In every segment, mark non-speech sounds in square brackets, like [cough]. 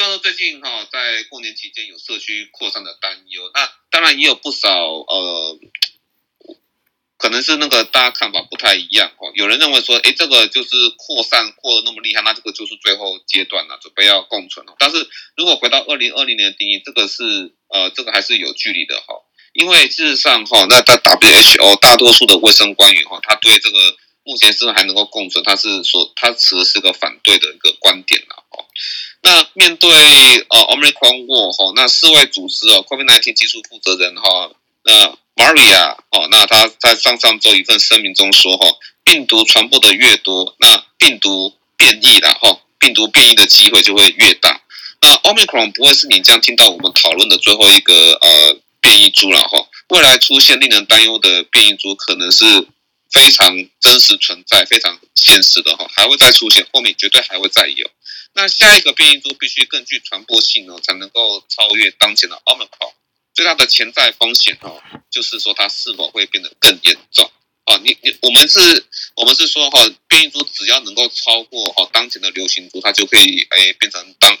虽然说最近哈在过年期间有社区扩散的担忧，那当然也有不少呃。可能是那个大家看法不太一样哦，有人认为说，哎，这个就是扩散扩得那么厉害，那这个就是最后阶段了，准备要共存了。但是如果回到二零二零年的定义，这个是呃，这个还是有距离的哈，因为事实上哈，那在 WHO 大多数的卫生官员哈，他对这个目前是还能够共存，他是说他持的是个反对的一个观点了哈。那面对呃 Omicron War 哈，那世卫组织哦 COVID-19 技术负责人哈，那。Maria 哦，那他在上上周一份声明中说，哈，病毒传播的越多，那病毒变异了，哈，病毒变异的机会就会越大。那 Omicron 不会是你将听到我们讨论的最后一个呃变异株了，哈，未来出现令人担忧的变异株可能是非常真实存在、非常现实的，哈，还会再出现，后面绝对还会再有。那下一个变异株必须更具传播性哦，才能够超越当前的 Omicron。最大的潜在风险哦，就是说它是否会变得更严重啊？你你我们是，我们是说哈，变异株只要能够超过哈当前的流行株，它就可以哎变成当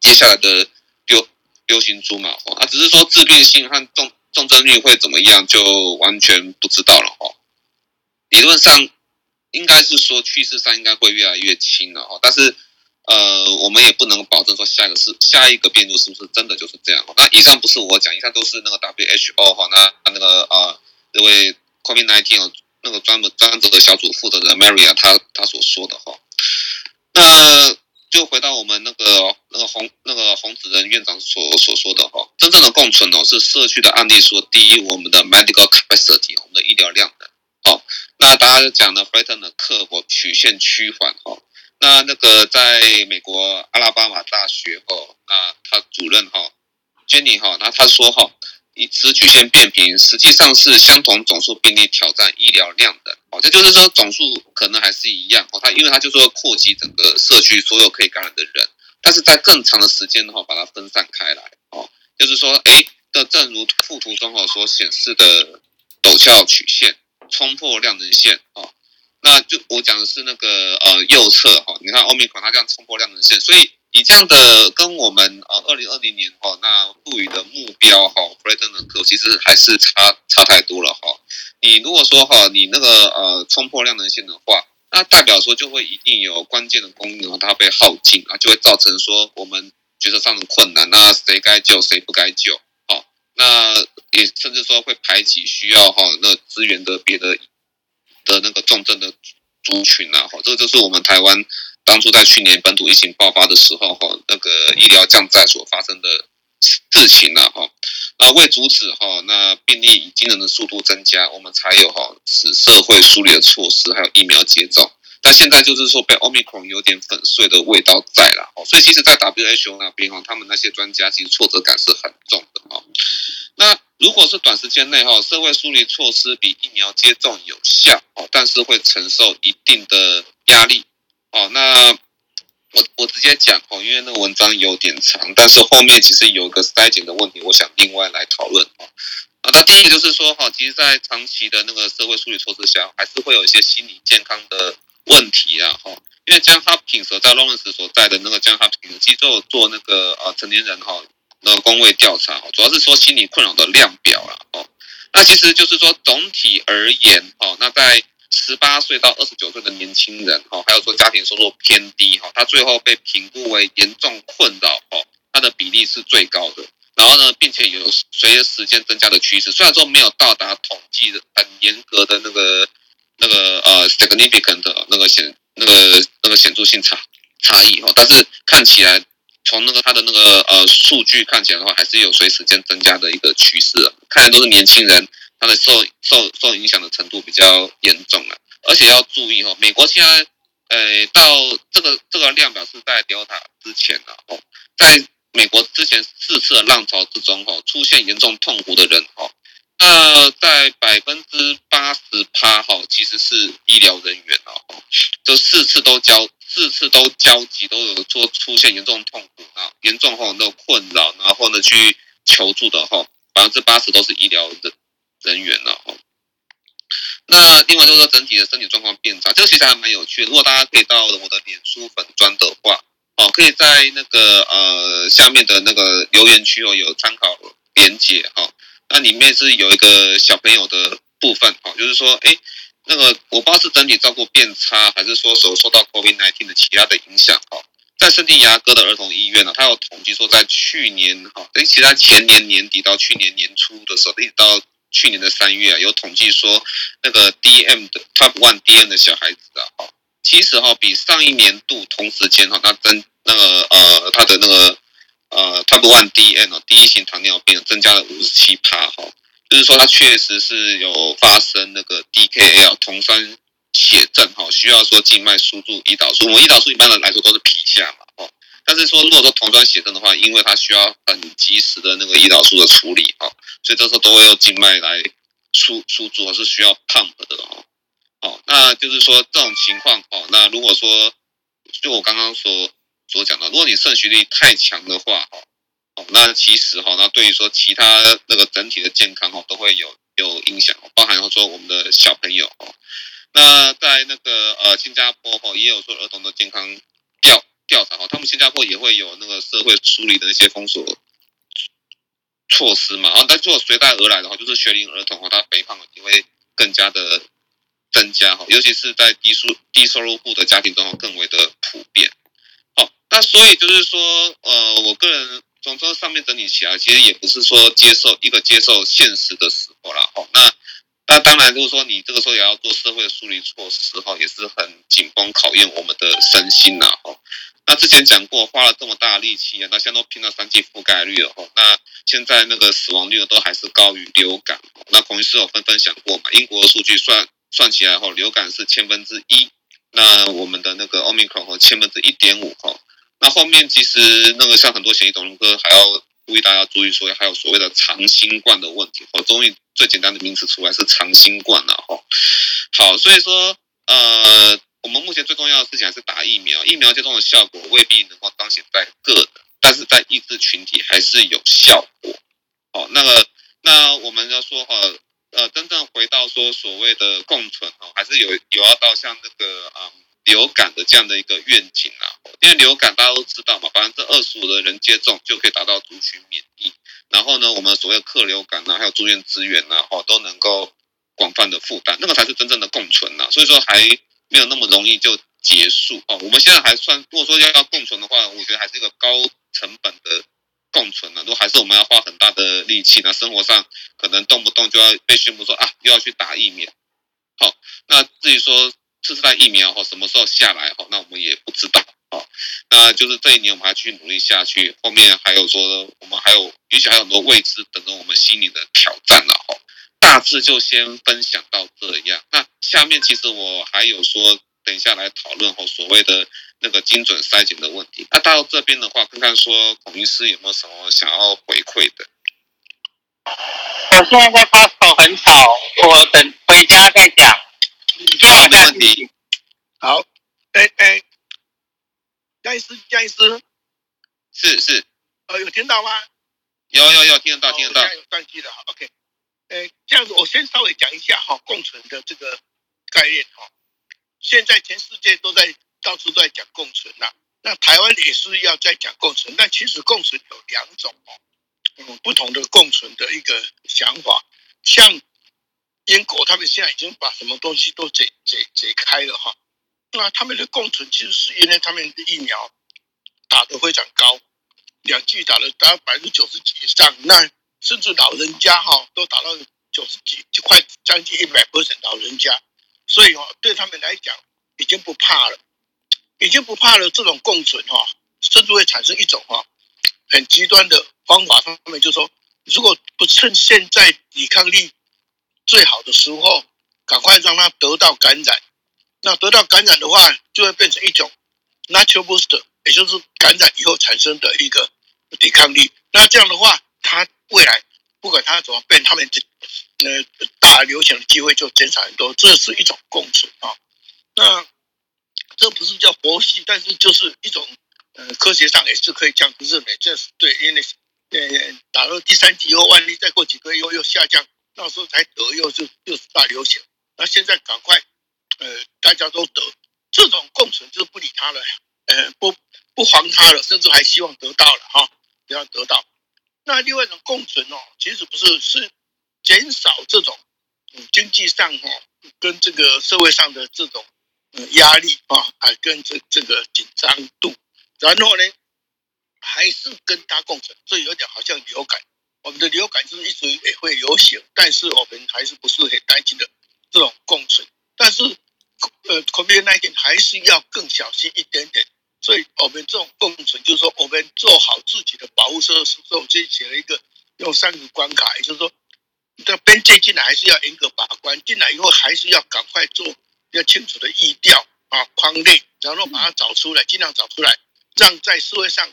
接下来的流流行株嘛哦，它只是说致病性和重重症率会怎么样，就完全不知道了哈。理论上应该是说趋势上应该会越来越轻了哈，但是。呃，我们也不能保证说下一个是下一个变异是不是真的就是这样。那以上不是我讲，以上都是那个 WHO 哈，那那个啊，这位 COVID-19 那个专门专责的小组负责人 Maria 他他所说的哈。那就回到我们那个那个洪那个洪子仁院长所所说的哈，真正的共存哦是社区的案例说，第一，我们的 medical capacity 我们的医疗量的哦，那大家讲的 flatten 的刻薄曲线趋缓哈。那那个在美国阿拉巴马大学哦，那他主任哈，Jenny 哈，那他说哈，以此曲线变平，实际上是相同总数病例挑战医疗量的哦，这就是说总数可能还是一样哦，他因为他就说扩及整个社区所有可以感染的人，但是在更长的时间的话把它分散开来哦，就是说哎，的正如附图中哦所显示的陡峭曲线冲破量能线哦。那就我讲的是那个呃右侧哈，你看欧米克它这样冲破量能线，所以以这样的跟我们呃二零二零年哈那赋予的目标哈，flatten the curve 其实还是差差太多了哈。你如果说哈你那个呃冲破量能线的话，那代表说就会一定有关键的供应哦它被耗尽啊，就会造成说我们决策上的困难，那谁该救谁不该救，好，那也甚至说会排挤需要哈那资源的别的。的那个重症的族群呐，哈，这个就是我们台湾当初在去年本土疫情爆发的时候，哈，那个医疗降载所发生的事情呐，哈，啊，为阻止哈，那病例以惊人的速度增加，我们才有哈使社会梳理的措施，还有疫苗接种。但现在就是说被 Omicron 有点粉碎的味道在了，哦，所以其实，在 WHO 那边哈，他们那些专家其实挫折感是很重的，哈。那如果是短时间内哈，社会疏离措施比疫苗接种有效哦，但是会承受一定的压力哦。那我我直接讲哦，因为那个文章有点长，但是后面其实有一个筛检的问题，我想另外来讨论哦。啊，那第一个就是说哈，其实，在长期的那个社会疏离措施下，还是会有一些心理健康的问题啊哈。因为 Johns Hopkins 所在 Lawrence 所在的那个 Johns Hopkins 机构做那个呃成年人哈。那个公卫调查哦主要是说心理困扰的量表了哦。那其实就是说总体而言哦，那在十八岁到二十九岁的年轻人哈，还有说家庭收入偏低哈，他最后被评估为严重困扰哦，他的比例是最高的。然后呢，并且有随着时间增加的趋势，虽然说没有到达统计的很严格的那个那个呃 significant 那个显那个那个显著性差差异哦，但是看起来。从那个他的那个呃数据看起来的话，还是有随时间增加的一个趋势啊。看来都是年轻人，他的受受受影响的程度比较严重啊。而且要注意哦，美国现在呃到这个这个量表是在 Delta 之前的哦，在美国之前四次的浪潮之中哈，出现严重痛苦的人哈，那在百分之八十趴哈，其实是医疗人员哦，就四次都交。四次都交集，都有说出现严重痛苦啊，严重后那种困扰，然后呢去求助的哈，百分之八十都是医疗的人员了哈。那另外就是说整体的身体状况变差，这个其实还蛮有趣的。如果大家可以到我的脸书粉专的话，哦，可以在那个呃下面的那个留言区哦有参考连结哈、哦，那里面是有一个小朋友的部分哈、哦，就是说哎那个我不知道是整体照顾变差，还是说受受到 COVID-19 的其他的影响哈、在圣地牙哥的儿童医院呢，他有统计说在去年哈，哎其实在前年年底到去年年初的时候，一直到去年的三月啊，有统计说那个 DM 的 Type One DM 的小孩子啊哈。其实哈，比上一年度同时间哈，它增那个呃，他的那个呃，Type One DN 哦，第一型糖尿病增加了五十七趴哈，就是说它确实是有发生那个 DKL 酮酸血症哈，需要说静脉输注胰岛素。我们胰岛素一般的来说都是皮下嘛哈，但是说如果说酮酸血症的话，因为它需要很及时的那个胰岛素的处理哈，所以这时候都会用静脉来输输注，是需要 pump 的哈。哦，那就是说这种情况哦，那如果说就我刚刚所所讲的，如果你肾虚力太强的话，哦，哦那其实哈，那对于说其他那个整体的健康哦，都会有有影响，哦包含说我们的小朋友哦，那在那个呃新加坡哈，也有说儿童的健康调调查哈，他们新加坡也会有那个社会梳理的一些封锁措施嘛，啊，但是如果随带而来的话，就是学龄儿童哈，他肥胖也会更加的。增加哈，尤其是在低收低收入户的家庭中更为的普遍。好，那所以就是说，呃，我个人从这上面整理起来，其实也不是说接受一个接受现实的时候了。哈，那那当然就是说，你这个时候也要做社会疏离措施，哈，也是很紧绷考验我们的身心呐。哈，那之前讲过，花了这么大力气啊，那现在都拼到三剂覆盖率了。哈，那现在那个死亡率都还是高于流感。那孔医师有分分享过嘛？英国的数据算。算起来哈，流感是千分之一，那我们的那个 Omicron 和千分之一点五哈，那后面其实那个像很多血液肿瘤科还要呼吁大家注意说，还有所谓的长新冠的问题，哦，终于最简单的名词出来是长新冠了哈。好，所以说呃，我们目前最重要的事情还是打疫苗，疫苗接种的效果未必能够彰显在个人，但是在抑制群体还是有效果。好，那个那我们要说哈。呃，真正回到说所谓的共存哈，还是有有要到像那个嗯流感的这样的一个愿景啊，因为流感大家都知道嘛，百分之二十五的人接种就可以达到族群免疫，然后呢，我们所谓的客流感呢，还有住院资源呢，哦，都能够广泛的负担，那个才是真正的共存呐，所以说还没有那么容易就结束哦。我们现在还算，如果说要要共存的话，我觉得还是一个高成本的。共存呢，都还是我们要花很大的力气。那生活上可能动不动就要被宣布说啊，又要去打疫苗。好，那至于说次世代疫苗哈什么时候下来哈，那我们也不知道。好，那就是这一年我们还继续努力下去。后面还有说我们还有，也许还有很多未知等着我们心里的挑战了哈。大致就先分享到这样。那下面其实我还有说，等一下来讨论哈所谓的。那个精准筛检的问题，那到这边的话，看看说孔医师有没有什么想要回馈的？我现在在 Costco 很吵，我等回家再讲。好，没问题。好，哎哎，江医师，江医师，是是，呃，有听到吗？有有有，听得到，听得到。有断机了，好，OK。呃，这样子，我先稍微讲一下哈，共存的这个概念哈。现在全世界都在。到处都在讲共存呐、啊，那台湾也是要在讲共存，但其实共存有两种哦，嗯，不同的共存的一个想法。像英国，他们现在已经把什么东西都解解解开了哈，那他们的共存其实是因为他们的疫苗打得非常高，两剂打了达到百分之九十几以上，那甚至老人家哈都打到九十几，就快将近一百 percent 老人家，所以哦，对他们来讲已经不怕了。已经不怕了，这种共存哈，甚至会产生一种哈很极端的方法。他们就说，如果不趁现在抵抗力最好的时候，赶快让他得到感染，那得到感染的话，就会变成一种 natural booster，也就是感染以后产生的一个抵抗力。那这样的话，他未来不管他怎么变，他们这呃大流行的机会就减少很多。这是一种共存啊，那。这不是叫佛系，但是就是一种，呃，科学上也是可以这样认为，这是对，因为呃，打了第三剂以后，万一再过几个月又又下降，到时候才得又就又是大流行。那现在赶快，呃，大家都得，这种共存就是不理他了，呃，不不防他了，甚至还希望得到了哈，不要得到。那另外一种共存哦，其实不是是减少这种经济上哈跟这个社会上的这种压力啊，啊跟这这个紧张度，然后呢还是跟他共存，所以有点好像流感，我们的流感就是一直也会流行，但是我们还是不是很担心的这种共存，但是呃 COVID-19 还是要更小心一点点。所以我们这种共存，就是说我们做好自己的保护设施之后，这写了一个用三个关卡，也就是说，这边界进来还是要严格把关，进来以后还是要赶快做要清楚的疫调啊框列，然后把它找出来，尽量找出来，让在社会上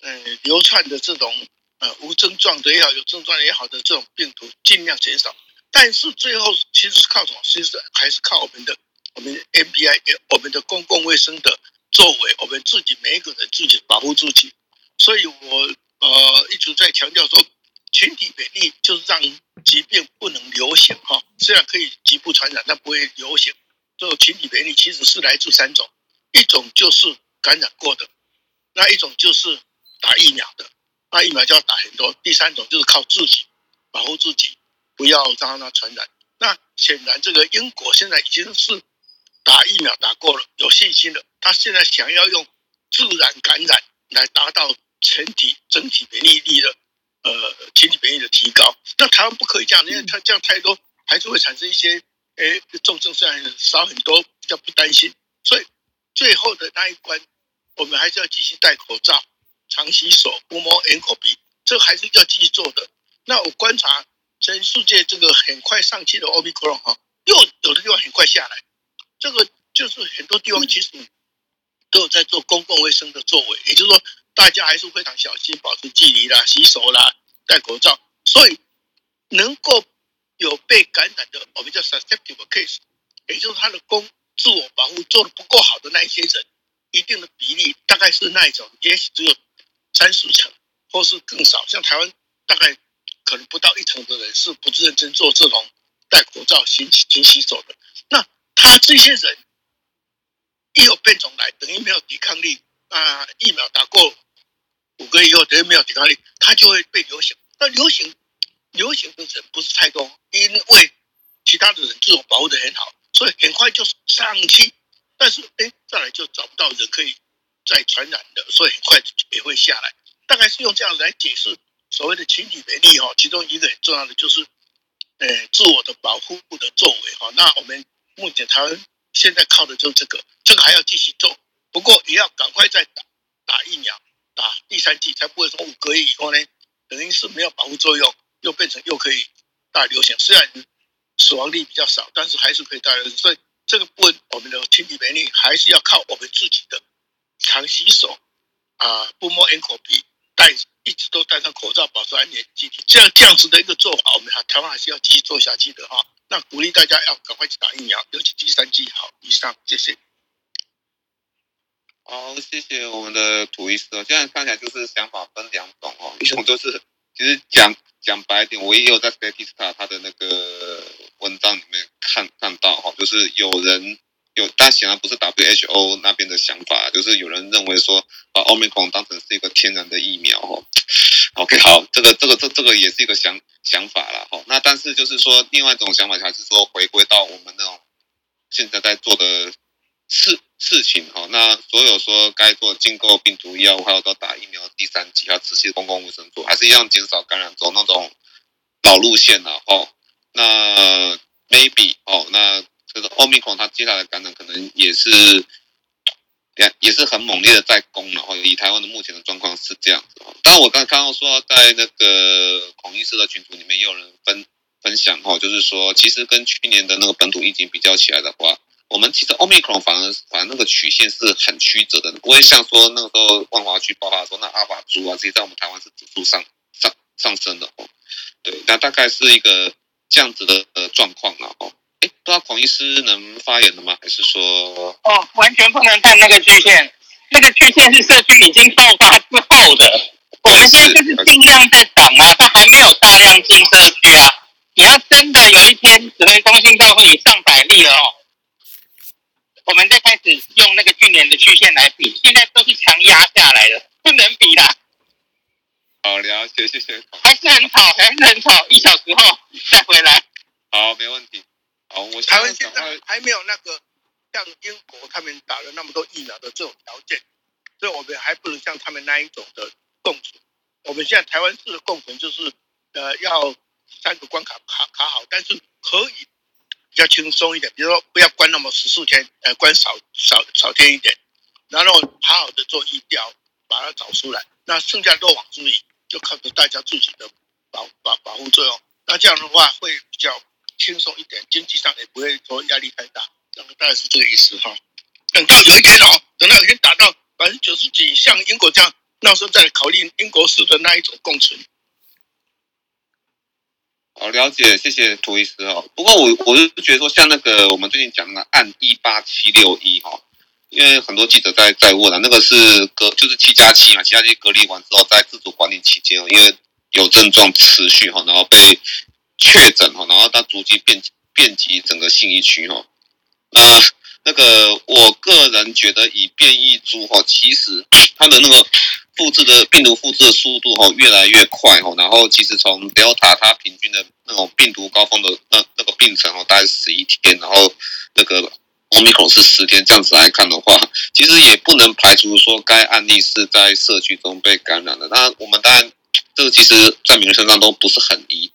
嗯、呃、流窜的这种呃无症状的也好，有症状也好的这种病毒尽量减少。但是最后其实是靠什么？其实还是靠我们的我们的 NPI，我们的公共卫生的。作为我们自己每一个人自己保护自己，所以我呃一直在强调说，群体免疫就是让疾病不能流行哈。虽然可以局部传染，但不会流行。这个群体免疫其实是来自三种，一种就是感染过的，那一种就是打疫苗的，那疫苗就要打很多。第三种就是靠自己保护自己，不要让它传染。那显然这个英国现在已经是。打疫苗打过了，有信心了。他现在想要用自然感染来达到全体整体免疫力的呃群体免疫的提高。那台湾不可以这样，因为他这样太多还是会产生一些诶重症，虽然少很多，比较不担心。所以最后的那一关，我们还是要继续戴口罩、常洗手、不摸眼口鼻，这还是要继续做的。那我观察全世界这个很快上去的 Omicron 哈，又有的地方很快下来。这个就是很多地方其实都有在做公共卫生的作为，也就是说，大家还是非常小心，保持距离啦、洗手啦、戴口罩。所以能够有被感染的，我们叫 susceptible case，也就是他的公自我保护做的不够好的那一些人，一定的比例大概是那一种，也许只有三四成，或是更少。像台湾大概可能不到一成的人是不认真做这种戴口罩、勤勤洗手的。那他这些人一有变种来，等于没有抵抗力啊！疫苗打过五个月以后，等于没有抵抗力，他就会被流行。那流行流行的人不是太多，因为其他的人自我保护得很好，所以很快就上去。但是哎，再来就找不到人可以再传染的，所以很快也会下来。大概是用这样来解释所谓的群体免疫哈。其中一个很重要的就是，呃，自我的保护的作为哈。那我们。目前台湾现在靠的就是这个，这个还要继续做，不过也要赶快再打打疫苗，打第三剂，才不会说五个月以后呢，等于是没有保护作用，又变成又可以大流行。虽然死亡率比较少，但是还是可以大流行。所以这个部分，我们的群体免疫还是要靠我们自己的常洗手啊，不摸眼口鼻，戴一直都戴上口罩，保持安全距离。这样这样子的一个做法，我们台湾还是要继续做下去的哈。那鼓励大家要赶快去打疫苗，尤其第三剂。好，以上谢谢。好，谢谢我们的涂医师哦。现在看起来就是想法分两种哦，[laughs] 一种就是其实讲讲白一点，我也有在 Statista 他的那个文章里面看看到哈，就是有人有，但显然不是 WHO 那边的想法，就是有人认为说把 Omicron 当成是一个天然的疫苗哦。OK，好，这个这个这这个也是一个想想法了哈。那但是就是说，另外一种想法还是说，回归到我们那种现在在做的事事情哈。那所有说该做进购病毒药物，还有到打疫苗第三剂，还有持续公共卫生做，还是一样减少感染，走那种老路线了哦。那 maybe 哦，那这个 Omicron 它接下来感染可能也是。也是很猛烈的在攻，然后以台湾的目前的状况是这样子。但我刚才看到说，在那个孔医师的群组里面，也有人分分享哈，就是说，其实跟去年的那个本土疫情比较起来的话，我们其实 Omicron 反而反而那个曲线是很曲折的，不会像说那个时候万华区爆发的时候，那阿法猪啊，其实在我们台湾是指数上上上升的哦。对，那大概是一个这样子的呃状况了。哦。哎，不知道孔医师能发言的吗？还是说？哦，完全不能看那个曲线，那个曲线是社区已经爆发之后的。我们现在就是尽量在挡啊，它还没有大量进社区啊。你要真的有一天指挥中心到会以上百例了哦，我们再开始用那个去年的曲线来比，现在都是强压下来的，不能比啦。好，了解，谢谢。还是很吵，还是很吵，一小时后再回来。好，没问题。好，我台湾现在还没有那个像英国他们打了那么多疫苗的这种条件，所以我们还不能像他们那一种的共存。我们现在台湾式的共存就是，呃，要三个关卡卡卡好，但是可以比较轻松一点，比如说不要关那么十四天，呃，关少少少天一点，然后好好的做疫调，把它找出来。那剩下漏网之鱼就靠着大家自己的保保保护作用。那这样的话会比较轻松一点，经济上也不会说压力太大。大概是这个意思哈。等到有一天哦，等到有一天达到百分之九十几，像英国这样。那时候再考虑英国式的那一种共存。好，了解，谢谢涂医师哦。不过我我是觉得说，像那个我们最近讲的案一八七六一哈，因为很多记者在在问啊，那个是隔就是七加七嘛，七加七隔离完之后，在自主管理期间，因为有症状持续哈，然后被确诊哈，然后他逐渐遍遍及整个信义区哈。那那个我个人觉得，以变异株哈，其实它的那个。复制的病毒复制的速度哈越来越快哈，然后其实从 Delta 它平均的那种病毒高峰的那那个病程哦，大概是十一天，然后那个 Omicron 是十天，这样子来看的话，其实也不能排除说该案例是在社区中被感染的。那我们当然这个其实在每个人身上都不是很一。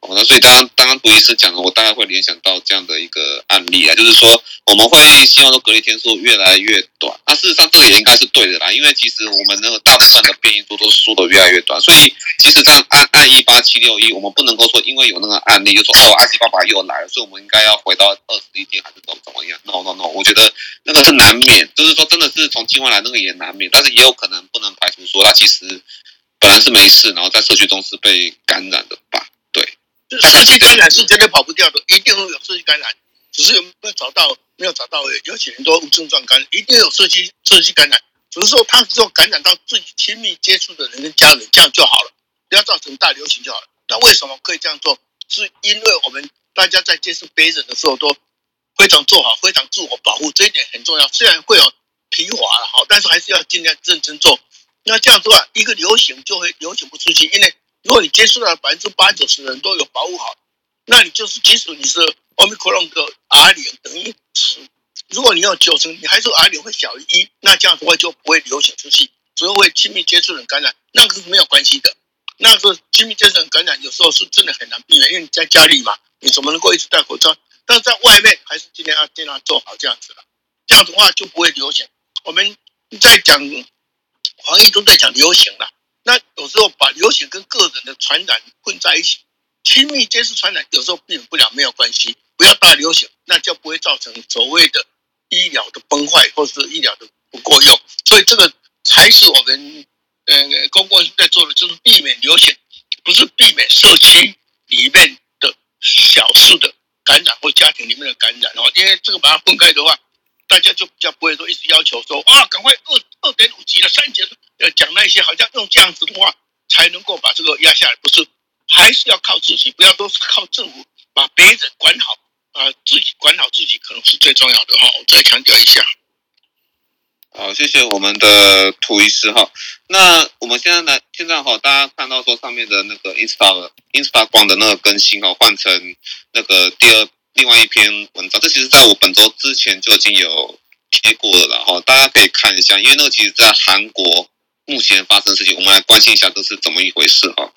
哦，那所以刚刚刚刚涂医师讲的，我大概会联想到这样的一个案例啊，就是说我们会希望说隔离天数越来越短。那事实上这个也应该是对的啦，因为其实我们那个大部分的变异株都是缩的越来越短，所以其实这样按按一八七六一，我们不能够说因为有那个案例就说哦，阿西爸爸又来了，所以我们应该要回到二十一天还是怎么怎么样？No No No，我觉得那个是难免，就是说真的是从境外来那个也难免，但是也有可能不能排除说他其实本来是没事，然后在社区中是被感染的吧。社区感染是绝对跑不掉的，一定会有社区感染，只是有没有找到，没有找到而已。有些人都无症状感染，一定有社区社区感染，只是说他只有感染到自己亲密接触的人跟家人，这样就好了，不要造成大流行就好了。那为什么可以这样做？是因为我们大家在接触别人的时候都非常做好，非常自我保护，这一点很重要。虽然会有疲乏了哈，但是还是要尽量认真做。那这样做啊，一个流行就会流行不出去，因为。如果你接触到百分之八九十的人都有保护好，那你就是即使你是奥密克戎的 R 零等于十，如果你有九成，你还是 R 零会小于一，那这样的话就不会流行出去，只会亲密接触人感染，那个是没有关系的。那个亲密接触人感染有时候是真的很难避免，因为你在家里嘛，你怎么能够一直戴口罩？但在外面还是尽量要尽量做好这样子了，这样的话就不会流行。我们在讲防疫都在讲流行了。那有时候把流行跟个人的传染混在一起，亲密接触传染有时候避免不了，没有关系，不要大流行，那就不会造成所谓的医疗的崩坏或者是医疗的不够用。所以这个才是我们呃公共在做的，就是避免流行，不是避免社区里面的小数的感染或家庭里面的感染哦，因为这个把它分开的话。大家就比较不会说一直要求说啊，赶快二二点五级了，三级了，呃，讲那些好像用这样子的话才能够把这个压下来，不是，还是要靠自己，不要都是靠政府把别人管好啊，自己管好自己可能是最重要的哈。我再强调一下。好，谢谢我们的涂医师哈。那我们现在呢，现在哈，大家看到说上面的那个 Insta Insta 光的那个更新哈，换成那个第二。另外一篇文章，这其实在我本周之前就已经有贴过了啦，哈，大家可以看一下，因为那个其实在韩国目前发生事情，我们来关心一下这是怎么一回事哈。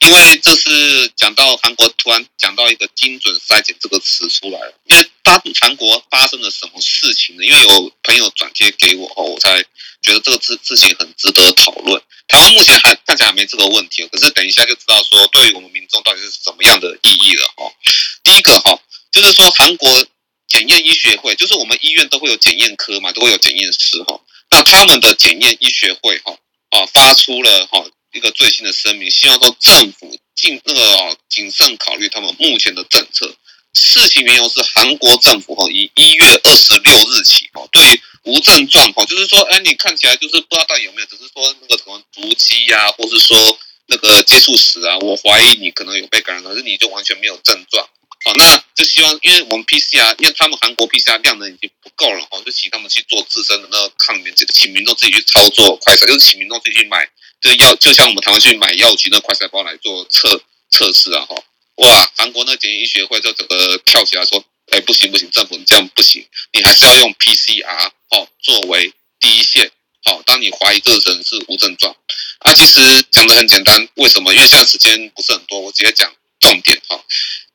因为这是讲到韩国突然讲到一个精准筛检这个词出来了，因为大韩国发生了什么事情呢？因为有朋友转贴给我，哈，我才觉得这个事事情很值得讨论。台湾目前还看起来还没这个问题，可是等一下就知道说，对于我们民众到底是什么样的意义了，哈。第一个哈。就是说，韩国检验医学会，就是我们医院都会有检验科嘛，都会有检验师哈。那他们的检验医学会哈啊发出了哈一个最新的声明，希望说政府尽那个谨慎考虑他们目前的政策。事情缘由是韩国政府哈以一月二十六日起哈对无症状哈，就是说哎你看起来就是不知道到底有没有，只是说那个什么足迹呀，或是说那个接触史啊，我怀疑你可能有被感染，可是你就完全没有症状。好，那就希望，因为我们 PCR，因为他们韩国 PCR 量能已经不够了，哈，就请他们去做自身的那个抗原，请民众自己去操作快筛，就是请民众自己去买，就药，就像我们台湾去买药局那快筛包来做测测试啊，哈，哇，韩国那检验医学会就整个跳起来说，哎，不行不行，政府你这样不行，你还是要用 PCR，哦，作为第一线。好，当你怀疑这个人是无症状，啊，其实讲的很简单，为什么？因为现在时间不是很多，我直接讲重点哈。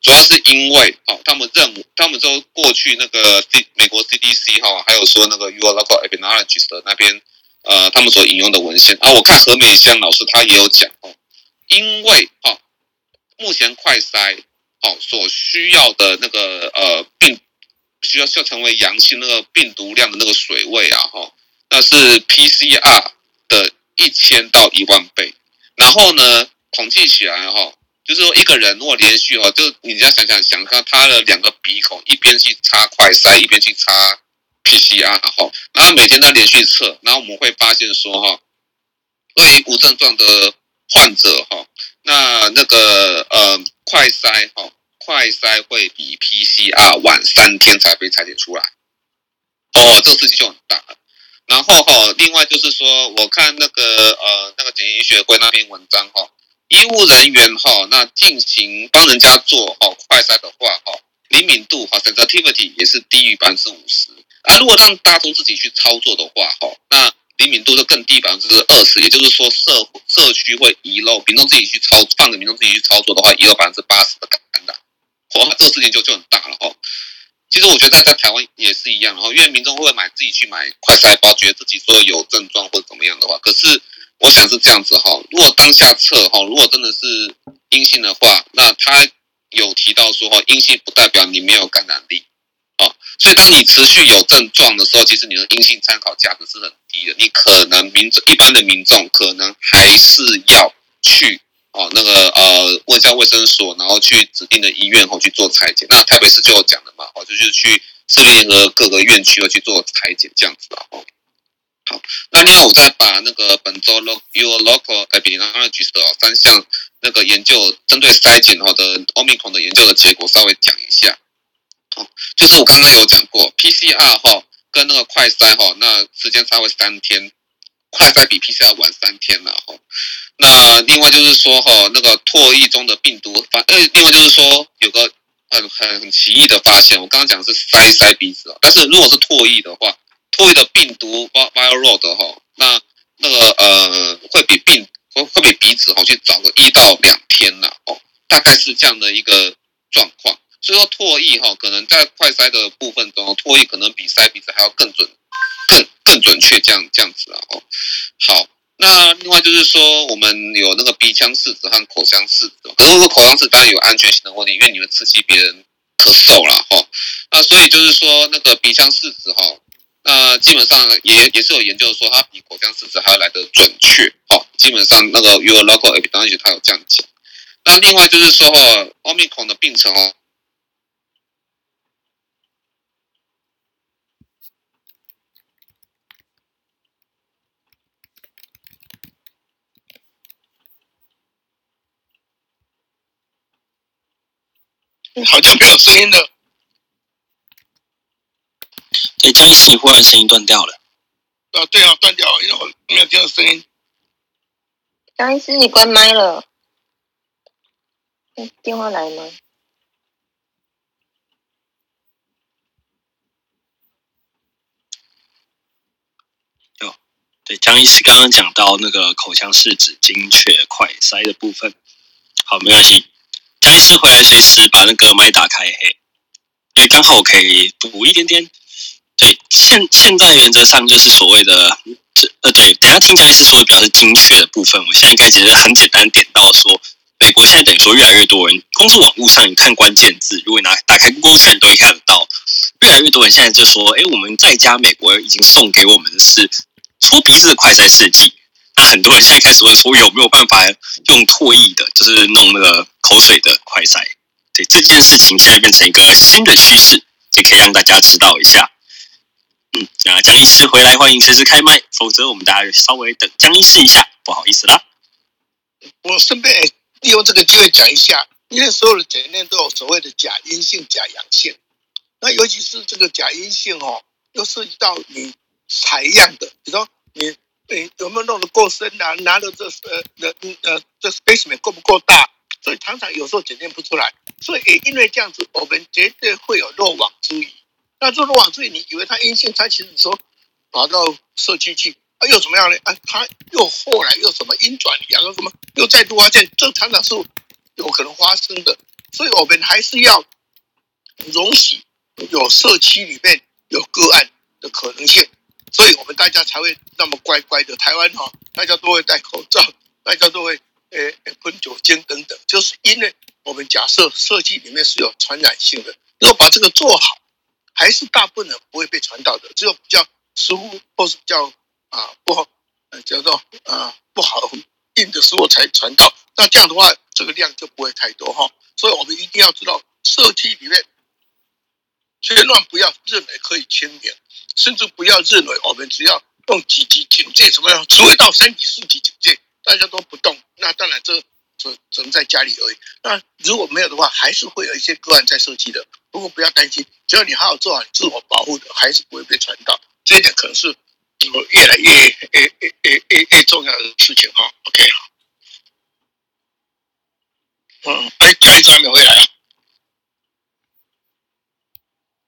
主要是因为，好，他们认为，他们说过去那个 C 美国 CDC 哈，还有说那个 Your Local Epidemiologist 那边，呃，他们所引用的文献啊，我看何美香老师他也有讲哦，因为哈，目前快筛好所需要的那个呃病，需要需要成为阳性那个病毒量的那个水位啊哈。那是 PCR 的一千到一万倍，然后呢，统计起来哈，就是说一个人如果连续哈，就你要想想想看他的两个鼻孔，一边去插快筛，一边去插 PCR 哈，然后每天都连续测，然后我们会发现说哈，对于无症状的患者哈，那那个呃快筛哈，快筛会比 PCR 晚三天才被采检出来，哦，这个事情就很大。然后哈，另外就是说，我看那个呃那个检验医学会那篇文章哈，医务人员哈，那进行帮人家做哈快筛的话哈，灵敏度哈 sensitivity 也是低于百分之五十啊。如果让大众自己去操作的话哈，那灵敏度就更低百分之二十，也就是说社社区会遗漏，民众自己去操放着民众自己去操作的话，遗漏百分之八十的感染，哇，这个事情就就很大了哈。其实我觉得在在台湾也是一样，哈因为民众会买自己去买快筛包，觉得自己说有症状或者怎么样的话，可是我想是这样子哈，如果当下测哈，如果真的是阴性的话，那他有提到说哈，阴性不代表你没有感染力啊，所以当你持续有症状的时候，其实你的阴性参考价值是很低的，你可能民众一般的民众可能还是要去。哦，那个呃，问一下卫生所，然后去指定的医院后去做裁检。那台北市就有讲的嘛，哦，就是去市立联合各个院区要去做裁检这样子啊。哦，好，那另外我再把那个本周 Your Local Epidemiologist 的三项那个研究针对筛检后的 Omicron 的研究的结果稍微讲一下。哦，就是我刚刚有讲过 PCR 哈跟那个快筛哈，那时间差会三天，快筛比 PCR 晚三天了哈。那另外就是说哈，那个唾液中的病毒发，呃，另外就是说有个很很很奇异的发现，我刚刚讲的是塞塞鼻子，但是如果是唾液的话，唾液的病毒 viral load 哈，那那个呃会比病会会比鼻子哈去早个一到两天呐，哦，大概是这样的一个状况，所以说唾液哈可能在快筛的部分中，唾液可能比塞鼻子还要更准，更更准确这样这样子啊，哦，好。那另外就是说，我们有那个鼻腔拭子和口腔拭子，可是如果口腔拭当然有安全性的问题，因为你们刺激别人咳嗽了哈。那所以就是说，那个鼻腔拭子哈，那基本上也也是有研究说，它比口腔拭子还要来得准确哦。基本上那个 Your local epidemiology 它有这样讲。那另外就是说哈，Omicron 的病程哦。好像没有声音了。对，江医师，你忽然声音断掉了。啊，对啊，断掉了，因为我没有听到声音。江医师，你关麦了。电话来吗？哦，对，江医师刚刚讲到那个口腔拭子精确快筛的部分，好，没关系。江医师回来，随时把那个麦打开，嘿，因为刚好我可以补一点点。对，现现在原则上就是所谓的，这呃，对，等下听江医师说的比较是精确的部分。我现在可以其实很简单点到说，美国现在等于说越来越多人，光是网络上你看关键字，如果拿打开 Google 看都可以看得到，越来越多人现在就说，哎，我们在家美国已经送给我们的是搓鼻子的快筛试剂。那很多人现在开始问说，有没有办法用唾液的，就是弄那个口水的快筛？对，这件事情现在变成一个新的趋势，也可以让大家知道一下。嗯，那江医师回来，欢迎随时开麦，否则我们大家稍微等江医师一下，不好意思啦。我顺便利用这个机会讲一下，因为所有的检验都有所谓的假阴性、假阳性，那尤其是这个假阴性哦，又涉及到你采样的，比如说你你有没有弄得够深啊？拿的这呃呃呃这 specimen 够不够大？所以常常有时候检验不出来，所以也因为这样子，我们绝对会有漏网之鱼。那这漏网之鱼，你以为它阴性，它其实说跑到社区去，啊又怎么样呢？啊，它又后来又什么阴转阳，什么又再度发现，这常常是有可能发生的。所以我们还是要容许有社区里面有个案的可能性，所以我们大家才会那么乖乖的。台湾哈，大家都会戴口罩，大家都会。诶，喷酒精等等，就是因为我们假设设计里面是有传染性的，如果把这个做好，还是大部分人不会被传到的，只有比较食物或是比较啊不好，呃叫做啊不好硬的时候才传到。那这样的话，这个量就不会太多哈。所以我们一定要知道，社区里面千万不要认为可以清零，甚至不要认为我们只要用几级警戒怎么样，除非到三级、四级警戒。大家都不动，那当然这只只能在家里而已。那如果没有的话，还是会有一些个案在社区的。不过不要担心，只要你好好做好自我保护的，还是不会被传到。这一点可能是我越来越越越越越越重要的事情哈。OK，好。嗯，哎，嘉义还没回来啊？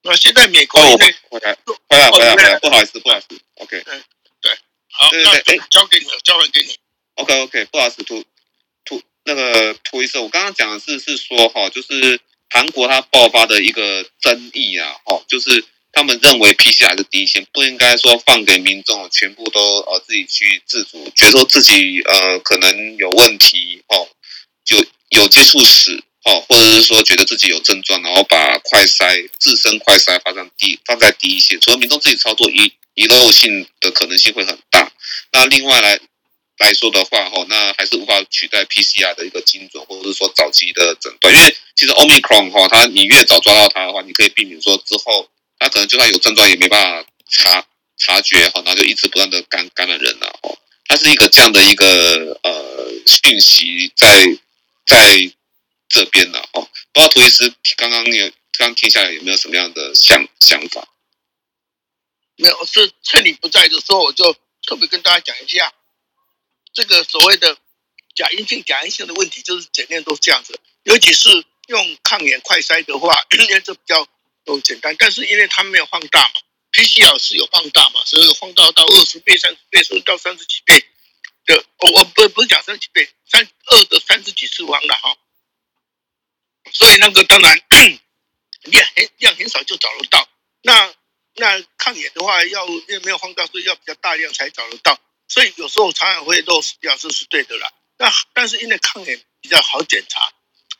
那现在美国因为回来回来回来不好意思不好意思。OK，嗯，对，好，那交给你了，交还给你。OK OK，不好意思，涂涂那个推测，我刚刚讲的是是说哈，就是韩国它爆发的一个争议啊，哦，就是他们认为 PCR 是第一线，不应该说放给民众全部都呃自己去自主，觉得说自己呃可能有问题哦，就有接触史哦，或者是说觉得自己有症状，然后把快筛自身快筛放上第放在第一线，除了民众自己操作遗遗漏性的可能性会很大。那另外来。来说的话，哈，那还是无法取代 PCR 的一个精准，或者是说早期的诊断。因为其实 Omicron 哈，它你越早抓到它的话，你可以避免说之后它可能就算有症状也没办法察察觉哈，然后就一直不断的感感染人了哦。它是一个这样的一个呃讯息在在这边的哦。不知道涂医师刚刚有刚听下来有没有什么样的想想法？没有，是趁你不在的时候，我就特别跟大家讲一下。这个所谓的假阴性、假阴性的问题，就是检验都是这样子。尤其是用抗原快筛的话，[coughs] 因为这比较都简单，但是因为它没有放大嘛，PCR 是有放大嘛，所以放大到二十倍、三十倍，甚至到三十几倍的。我我不不是讲三十几倍，三二的三十几次方的哈。所以那个当然 [coughs] 量很量很少就找得到。那那抗原的话，要因为没有放大，所以要比较大量才找得到。所以有时候常常会漏失掉，这是对的啦。那但是因为抗原比较好检查，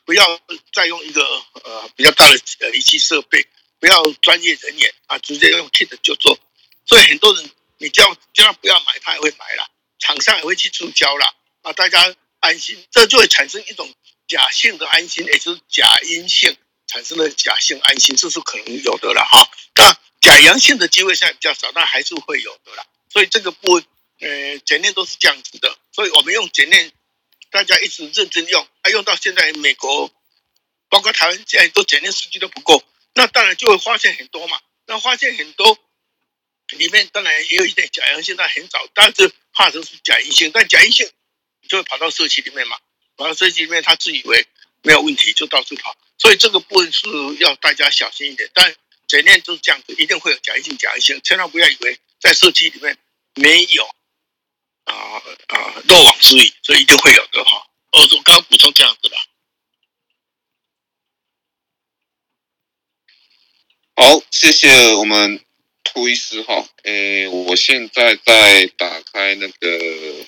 不要再用一个呃比较大的呃仪器设备，不要专业人员啊，直接用 kit 就做。所以很多人你叫叫他不要买，他也会买啦。厂商也会去促销啦。啊，大家安心，这就会产生一种假性的安心，也就是假阴性产生的假性安心，这是可能有的了哈。那假阳性的机会现在比较少，但还是会有的啦。所以这个部分。呃，检验都是这样子的，所以我们用检验，大家一直认真用，还用到现在，美国包括台湾现在都检验数据都不够，那当然就会发现很多嘛。那发现很多里面当然也有一点假阳性，但很少，但是怕的是假阴性，但假阴性就会跑到社区里面嘛，跑到社区里面，他自以为没有问题就到处跑，所以这个部分是要大家小心一点。但检验就是这样子，一定会有假阴性、假阳性，千万不要以为在社区里面没有。啊啊，漏网之鱼，所以一定会有的哈。哦，我刚刚补充这样子吧。好，谢谢我们涂医师哈。诶，我现在在打开那个，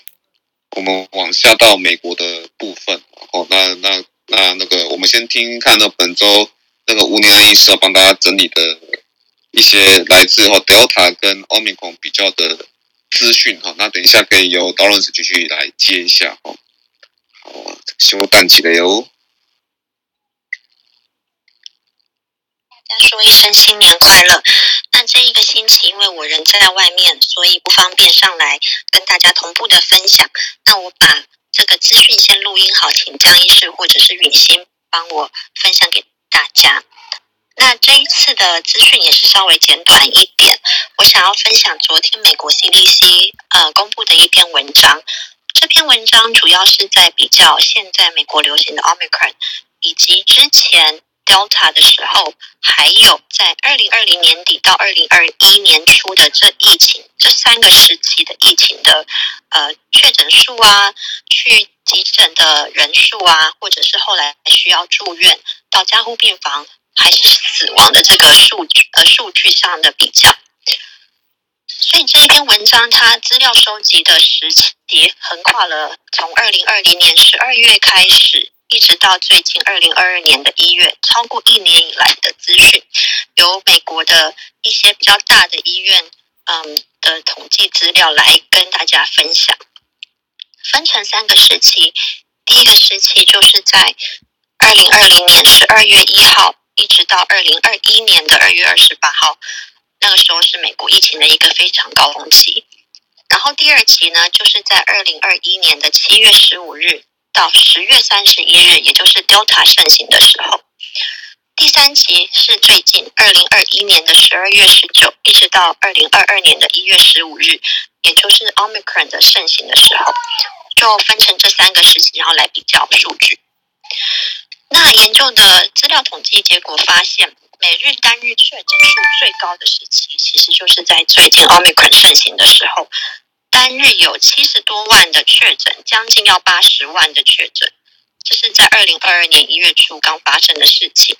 我们往下到美国的部分。哦，那那那那个，我们先听看那本周那个吴宁安医师要帮大家整理的一些来自哈 Delta 跟 Omicron 比较的。资讯哈，那等一下可以由 Lawrence 继续来接一下哈。好，休弹起来哟。大家说一声新年快乐。那这一个星期，因为我人在外面，所以不方便上来跟大家同步的分享。那我把这个资讯先录音好，请江医师或者是允欣帮我分享给大家。那这一次的资讯也是稍微简短一点，我想要分享昨天美国 CDC 呃公布的一篇文章。这篇文章主要是在比较现在美国流行的 Omicron，以及之前 Delta 的时候，还有在二零二零年底到二零二一年初的这疫情这三个时期的疫情的呃确诊数啊，去急诊的人数啊，或者是后来需要住院到加护病房还是死亡的这个数据呃数据上的比较。所以这一篇文章，它资料收集的时期横跨了从二零二零年十二月开始，一直到最近二零二二年的一月，超过一年以来的资讯，由美国的一些比较大的医院，嗯的统计资料来跟大家分享。分成三个时期，第一个时期就是在二零二零年十二月一号，一直到二零二一年的二月二十八号。那个时候是美国疫情的一个非常高峰期，然后第二期呢，就是在二零二一年的七月十五日到十月三十一日，也就是 Delta 盛行的时候。第三期是最近二零二一年的十二月十九，一直到二零二二年的一月十五日，也就是 Omicron 的盛行的时候，就分成这三个时期，然后来比较数据。那研究的资料统计结果发现。每日单日确诊数最高的时期，其实就是在最近 Omicron 盛行的时候，单日有七十多万的确诊，将近要八十万的确诊，这是在二零二二年一月初刚发生的事情。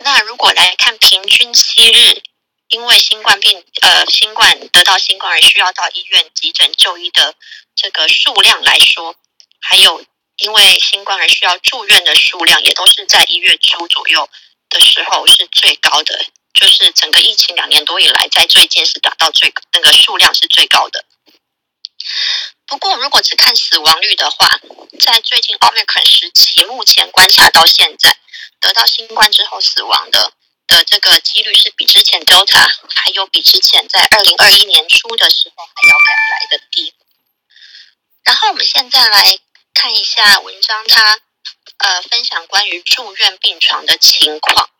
那如果来看平均七日，因为新冠病呃新冠得到新冠而需要到医院急诊就医的这个数量来说，还有因为新冠而需要住院的数量，也都是在一月初左右。的时候是最高的，就是整个疫情两年多以来，在最近是达到最那个数量是最高的。不过，如果只看死亡率的话，在最近 Omicron 时期，目前观察到现在，得到新冠之后死亡的的这个几率是比之前 Delta 还有比之前在二零二一年初的时候还要来的低。然后我们现在来看一下文章，它。呃，分享关于住院病床的情况。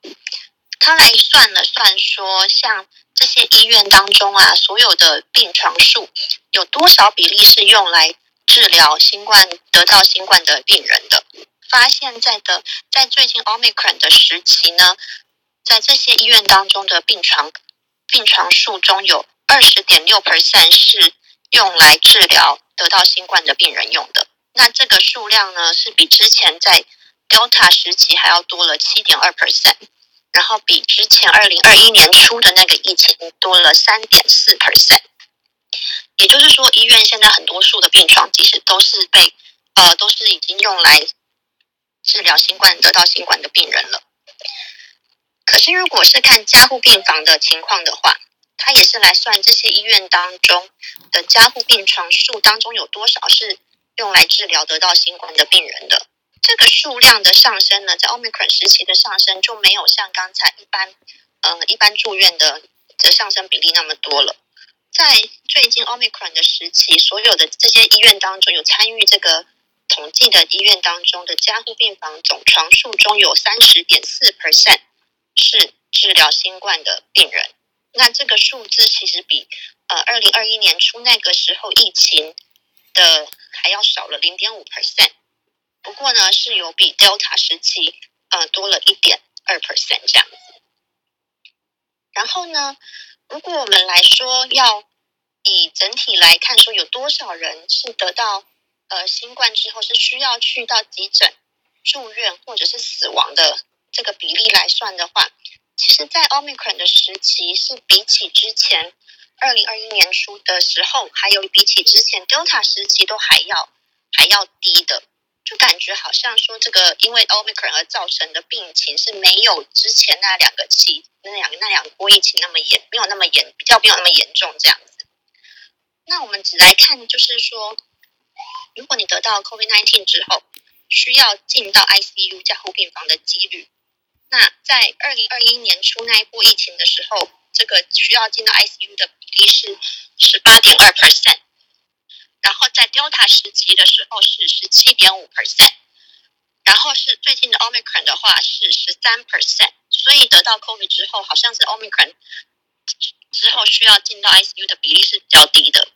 他来算了算，说像这些医院当中啊，所有的病床数有多少比例是用来治疗新冠得到新冠的病人的？发现在的在最近 Omicron 的时期呢，在这些医院当中的病床病床数中有二十点六 percent 是用来治疗得到新冠的病人用的。那这个数量呢，是比之前在 Delta 时期还要多了七点二 percent，然后比之前二零二一年初的那个疫情多了三点四 percent。也就是说，医院现在很多数的病床，其实都是被呃，都是已经用来治疗新冠得到新冠的病人了。可是，如果是看加护病房的情况的话，它也是来算这些医院当中的加护病床数当中有多少是。用来治疗得到新冠的病人的这个数量的上升呢，在 Omicron 时期的上升就没有像刚才一般，嗯、呃，一般住院的的上升比例那么多了。在最近 Omicron 的时期，所有的这些医院当中有参与这个统计的医院当中的加护病房总床数中有三十点四 percent 是治疗新冠的病人。那这个数字其实比呃二零二一年初那个时候疫情的还要少了零点五 percent，不过呢，是有比 Delta 时期呃多了一点二 percent 这样子。然后呢，如果我们来说要以整体来看，说有多少人是得到呃新冠之后是需要去到急诊住院或者是死亡的这个比例来算的话，其实，在 Omicron 的时期是比起之前。二零二一年初的时候，还有比起之前 Delta 时期都还要还要低的，就感觉好像说这个因为 Omicron 而造成的病情是没有之前那两个期那两那两波疫情那么严，没有那么严，比较没有那么严重这样子。那我们只来看，就是说，如果你得到 COVID-19 之后，需要进到 ICU 加护病房的几率，那在二零二一年初那一波疫情的时候。这个需要进到 ICU 的比例是十八点二 percent，然后在 Delta 时期的时候是十七点五 percent，然后是最近的 Omicron 的话是十三 percent，所以得到 COVID 之后，好像是 Omicron 之后需要进到 ICU 的比例是比较低的。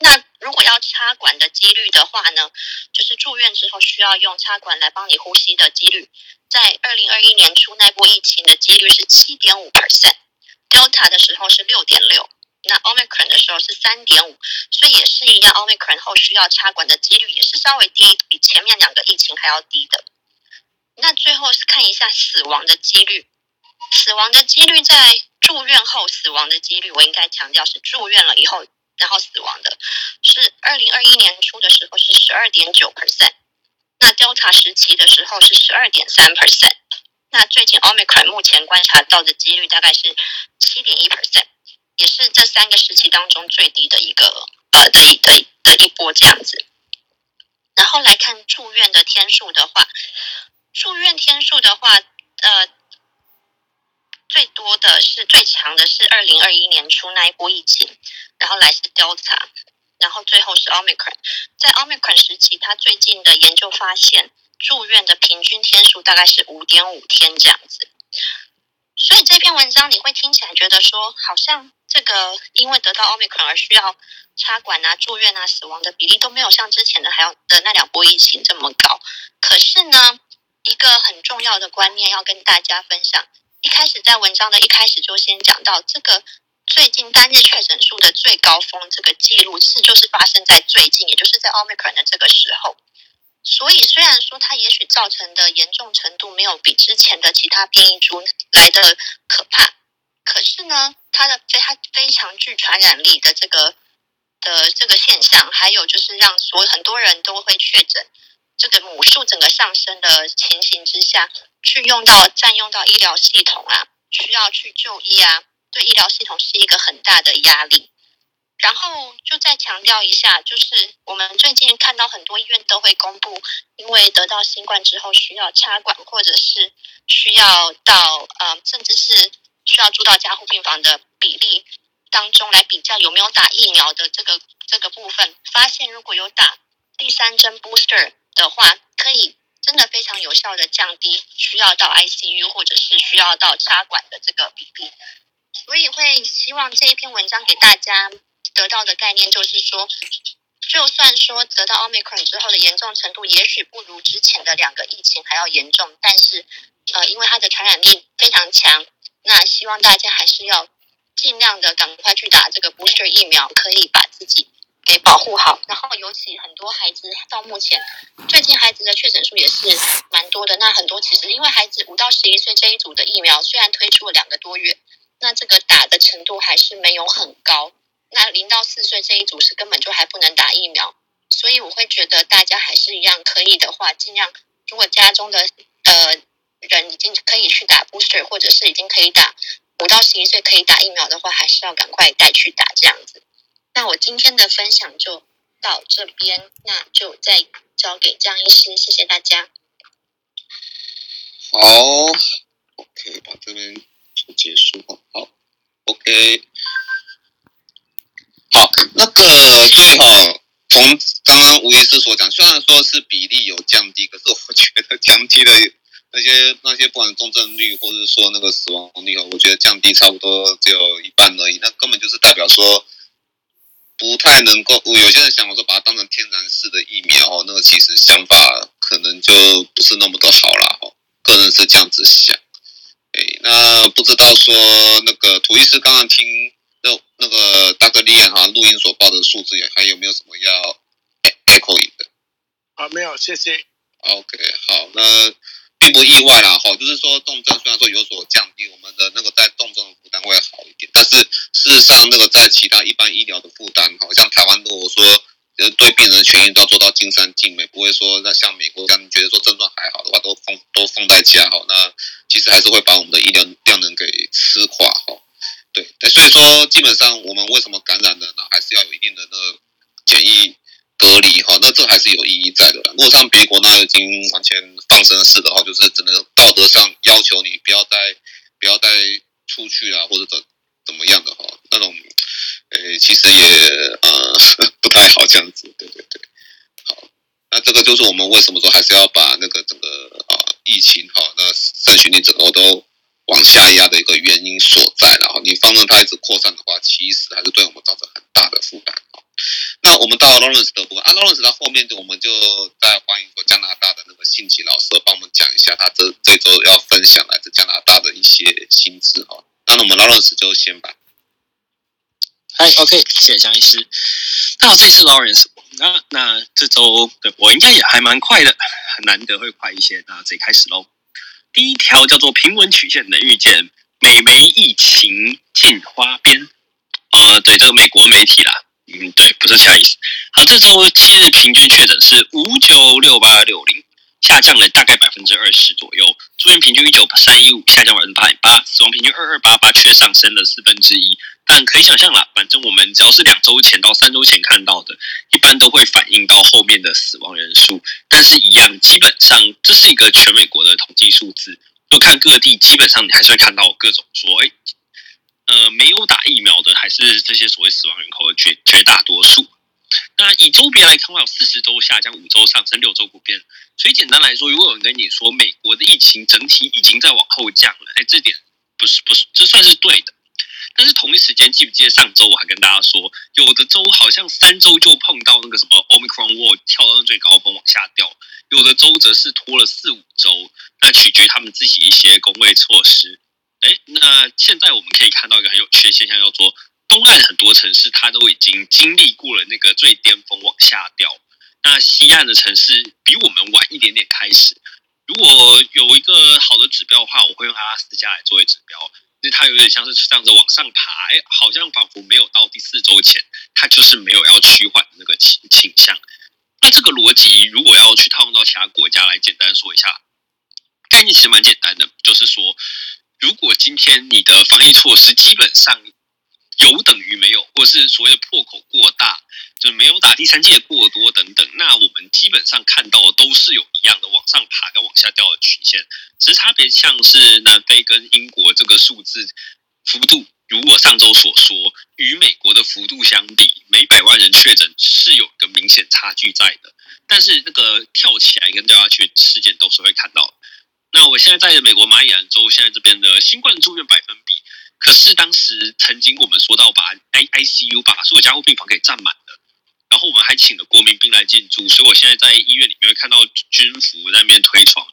那如果要插管的几率的话呢，就是住院之后需要用插管来帮你呼吸的几率，在二零二一年初那波疫情的几率是七点五 percent，Delta 的时候是六点六，那 Omicron 的时候是三点五，所以也是一样，Omicron 后需要插管的几率也是稍微低，比前面两个疫情还要低的。那最后是看一下死亡的几率，死亡的几率在住院后死亡的几率，我应该强调是住院了以后。然后死亡的是二零二一年初的时候是十二点九 percent，那 Delta 时期的时候是十二点三 percent，那最近 Omicron 目前观察到的几率大概是七点一 percent，也是这三个时期当中最低的一个呃的一的的一波这样子。然后来看住院的天数的话，住院天数的话，呃。最多的是最强的是二零二一年初那一波疫情，然后来是 Delta，然后最后是 Omicron。在 Omicron 时期，他最近的研究发现，住院的平均天数大概是五点五天这样子。所以这篇文章你会听起来觉得说，好像这个因为得到 Omicron 而需要插管啊、住院啊、死亡的比例都没有像之前的还要的那两波疫情这么高。可是呢，一个很重要的观念要跟大家分享。一开始在文章的一开始就先讲到，这个最近单日确诊数的最高峰这个记录是就是发生在最近，也就是在 Omicron 的这个时候。所以虽然说它也许造成的严重程度没有比之前的其他变异株来的可怕，可是呢，它的它非常具传染力的这个的这个现象，还有就是让所很多人都会确诊。这个母数整个上升的情形之下，去用到占用到医疗系统啊，需要去就医啊，对医疗系统是一个很大的压力。然后就再强调一下，就是我们最近看到很多医院都会公布，因为得到新冠之后需要插管，或者是需要到呃，甚至是需要住到加护病房的比例当中来比较有没有打疫苗的这个这个部分，发现如果有打第三针 booster。的话，可以真的非常有效的降低需要到 ICU 或者是需要到插管的这个比例，所以会希望这一篇文章给大家得到的概念就是说，就算说得到 Omicron 之后的严重程度也许不如之前的两个疫情还要严重，但是呃，因为它的传染力非常强，那希望大家还是要尽量的赶快去打这个 booster 疫苗，可以把自己。给保护好，然后尤其很多孩子到目前，最近孩子的确诊数也是蛮多的。那很多其实因为孩子五到十一岁这一组的疫苗虽然推出了两个多月，那这个打的程度还是没有很高。那零到四岁这一组是根本就还不能打疫苗，所以我会觉得大家还是一样可以的话，尽量如果家中的呃人已经可以去打 booster，或者是已经可以打五到十一岁可以打疫苗的话，还是要赶快带去打这样子。那我今天的分享就到这边，那就再交给江医师，谢谢大家。好，OK，把这边就结束了。好，OK，好，那个所以哈，从刚刚吴医师所讲，虽然说是比例有降低，可是我觉得降低的那些 [laughs] 那些不管重症率或者说那个死亡率哦，我觉得降低差不多只有一半而已，那根本就是代表说。不太能够，我有些人想我说把它当成天然式的疫苗哦，那个其实想法可能就不是那么的好啦。哦。个人是这样子想，哎，那不知道说那个涂医师刚刚听那那个 Dr. Lian 哈录音所报的数字，还有没有什么要 echo 的？啊，没有，谢谢。OK，好，那。并不意外啦，哈，就是说重症虽然说有所降低，我们的那个在重症的负担会好一点，但是事实上那个在其他一般医疗的负担，好像台湾如果说呃对病人的权益都要做到尽善尽美，不会说那像美国这样觉得说症状还好的话都放都放在家，哈，那其实还是会把我们的医疗量能给吃垮，哈，对，所以说基本上我们为什么感染了呢？还是要有一定的那个检疫。隔离哈，那这还是有意义在的。如果像别国那已经完全放生式的话，就是只能道德上要求你不要再不要再出去啊，或者怎怎么样的哈，那种，诶，其实也呃 [laughs] 不太好这样子。对对对，好，那这个就是我们为什么说还是要把那个整个啊疫情哈，那社群你整个都往下压的一个原因所在，然后你放任它一直扩散的话，其实还是对我们造成很大的负担啊。那我们到 Lawrence 的部分啊，Lawrence 到后面我们就再欢迎说加拿大的那个信奇老师帮我们讲一下他这这周要分享来自加拿大的一些心智哈。那我们 Lawrence 就先吧。嗨，OK，谢谢江医师。那好，这次 Lawrence，那那这周对我应该也还蛮快的，很难得会快一些。那这开始喽。第一条叫做平稳曲线的预见，美媒疫情进花边。呃，对，这个美国媒体啦。嗯，对，不是其他意思。好，这周七日平均确诊是五九六八六零，下降了大概百分之二十左右。住院平均一九三一五，下降百分之八点八。死亡平均二二八八，却上升了四分之一。但可以想象啦，反正我们只要是两周前到三周前看到的，一般都会反映到后面的死亡人数。但是，一样，基本上这是一个全美国的统计数字。就看各地，基本上你还是会看到各种说，哎。呃，没有打疫苗的，还是这些所谓死亡人口的绝绝大多数。那以周别来看的话，有四十周下降，五周上升，六周不变。所以简单来说，如果有人跟你说美国的疫情整体已经在往后降了，哎，这点不是不是，这算是对的。但是同一时间，记不记得上周我还跟大家说，有的州好像三周就碰到那个什么 Omicron Wall 跳到最高峰往下掉，有的州则是拖了四五周，那取决于他们自己一些公卫措施。哎，那现在我们可以看到一个很有趣的现象，叫做东岸很多城市它都已经经历过了那个最巅峰往下掉，那西岸的城市比我们晚一点点开始。如果有一个好的指标的话，我会用阿拉斯加来作为指标，因为它有点像是这样子往上爬，哎，好像仿佛没有到第四周前，它就是没有要趋缓的那个倾倾向。那这个逻辑如果要去套用到其他国家来简单说一下，概念其实蛮简单的，就是说。如果今天你的防疫措施基本上有等于没有，或是所谓的破口过大，就是没有打第三剂的过多等等，那我们基本上看到的都是有一样的往上爬跟往下掉的曲线，只是差别像是南非跟英国这个数字幅度，如我上周所说，与美国的幅度相比，每百万人确诊是有一个明显差距在的，但是那个跳起来跟掉下去事件都是会看到。那我现在在美国马里兰州，现在这边的新冠住院百分比，可是当时曾经我们说到把 I I C U 把所有加护病房给占满了，然后我们还请了国民兵来进驻，所以我现在在医院里面会看到军服在那边推床，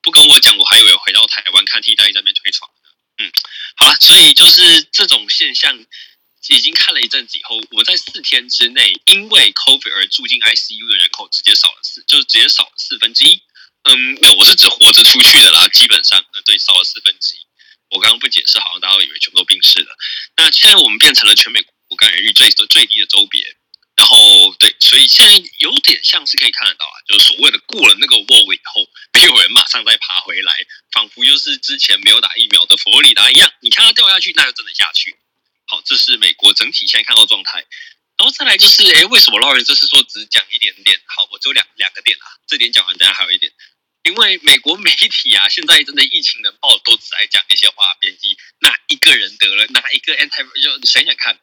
不跟我讲，我还以为回到台湾看替代在那边推床。嗯，好了，所以就是这种现象已经看了一阵子以后，我在四天之内因为 COVID 而住进 I C U 的人口直接少了四，就是直接少了四分之一。嗯，没有，我是指活着出去的啦，基本上，对，少了四分之一。我刚刚不解释，好像大家都以为全部都病逝了。那现在我们变成了全美国感染率最最低的州别，然后对，所以现在有点像是可以看得到啊，就是所谓的过了那个 wall 以后，没有人马上再爬回来，仿佛就是之前没有打疫苗的佛罗里达一样，你看它掉下去，那就真的下去。好，这是美国整体现在看到状态。然后再来就是，哎，为什么 Lawrence 这次说只讲一点点？好，我只有两两个点啊，这点讲完，等下还有一点。因为美国媒体啊，现在真的疫情能报都只爱讲一些话边机，哪一个人得了，哪一个 anti 就想想看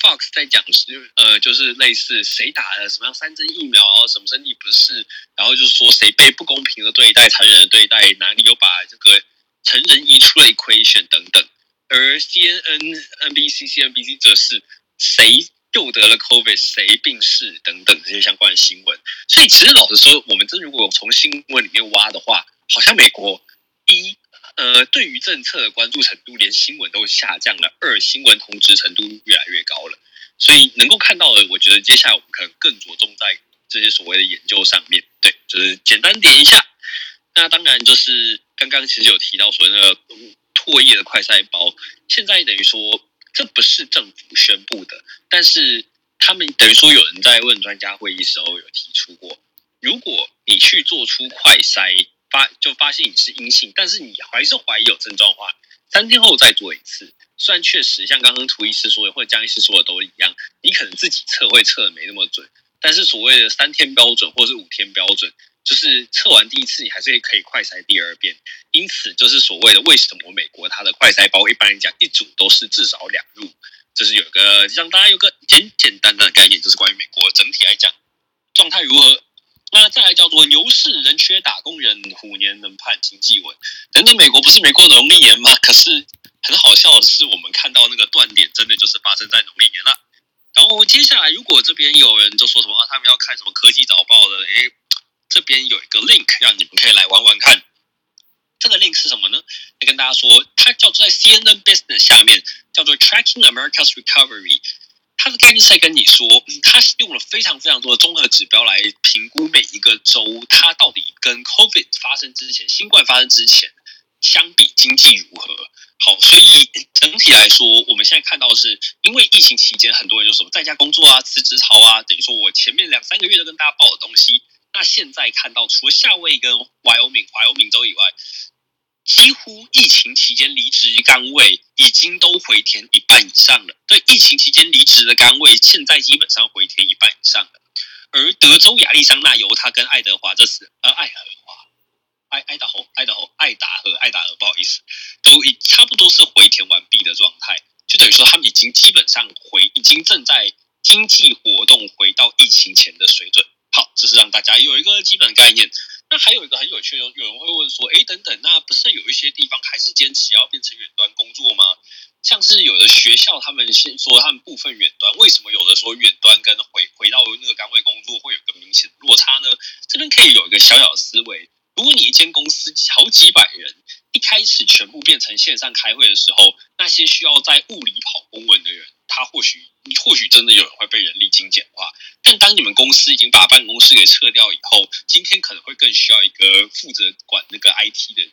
，Fox 在讲是呃，就是类似谁打了什么样三针疫苗，什么身体不适，然后就是说谁被不公平的对待、残忍的对待，哪里有把这个成人移出了 equation 等等，而 CNN、NBC、CNBC 则是谁。又得了 COVID，谁病逝等等这些相关的新闻，所以其实老实说，我们这如果从新闻里面挖的话，好像美国一呃对于政策的关注程度，连新闻都下降了；二新闻同质程度越来越高了。所以能够看到的，我觉得接下来我们可能更着重在这些所谓的研究上面。对，就是简单点一下。那当然就是刚刚其实有提到所谓的唾液的快筛包，现在等于说。这不是政府宣布的，但是他们等于说有人在问专家会议时候有提出过，如果你去做出快筛发就发现你是阴性，但是你还是怀疑有症状的话，三天后再做一次。虽然确实像刚刚涂医师说的或者江医师说的都一样，你可能自己测会测的没那么准，但是所谓的三天标准或是五天标准。就是测完第一次，你还是可以快筛第二遍，因此就是所谓的为什么美国它的快筛包一般来讲一组都是至少两入，就是有个让大家有个简简单单的概念，就是关于美国整体来讲状态如何，那再来叫做牛市人缺打工人，虎年能盼经济稳。等等，美国不是没过农历年吗？可是很好笑的是，我们看到那个断点真的就是发生在农历年了。然后接下来，如果这边有人就说什么啊，他们要看什么科技早报的，诶，这边有一个 link 让你们可以来玩玩看。这个 link 是什么呢？来跟大家说，它叫做在 CNN Business 下面叫做 Tracking America's Recovery。它的概念是在跟你说，它用了非常非常多的综合指标来评估每一个州，它到底跟 COVID 发生之前、新冠发生之前相比经济如何。好，所以整体来说，我们现在看到的是，因为疫情期间，很多人就什么在家工作啊、辞职潮啊，等于说我前面两三个月都跟大家报的东西，那现在看到除了夏威夷跟 Wyoming、Wyoming 州以外。几乎疫情期间离职岗位已经都回填一半以上了。对，疫情期间离职的岗位现在基本上回填一半以上了。而德州、亚利桑那、犹他跟爱德华这次，呃，爱荷华、爱爱达荷、爱达荷、爱达荷、爱达荷，不好意思，都已差不多是回填完毕的状态，就等于说他们已经基本上回，已经正在经济活动回到疫情前的水准。好，这是让大家有一个基本概念。那还有一个很有趣的，有人会问说，哎，等等，那不是有一些地方还是坚持要变成远端工作吗？像是有的学校，他们先说他们部分远端，为什么有的说远端跟回回到那个岗位工作会有个明显的落差呢？这边可以有一个小小思维，如果你一间公司好几百人，一开始全部变成线上开会的时候，那些需要在物理跑公文的人。他或许，或许真的有人会被人力精简化，但当你们公司已经把办公室给撤掉以后，今天可能会更需要一个负责管那个 IT 的人，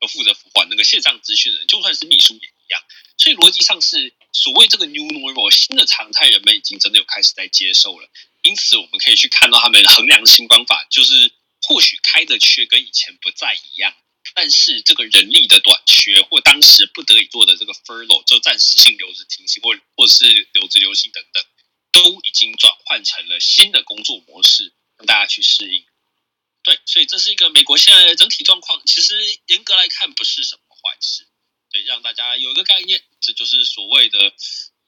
和负责管那个线上资讯的人，就算是秘书也一样。所以逻辑上是所谓这个 new normal 新的常态，人们已经真的有开始在接受了。因此，我们可以去看到他们衡量的新方法，就是或许开的缺跟以前不再一样。但是这个人力的短缺，或当时不得已做的这个 furlough，就暂时性留职停薪，或或者是留职留薪等等，都已经转换成了新的工作模式，让大家去适应。对，所以这是一个美国现在的整体状况。其实严格来看，不是什么坏事。对，让大家有一个概念，这就是所谓的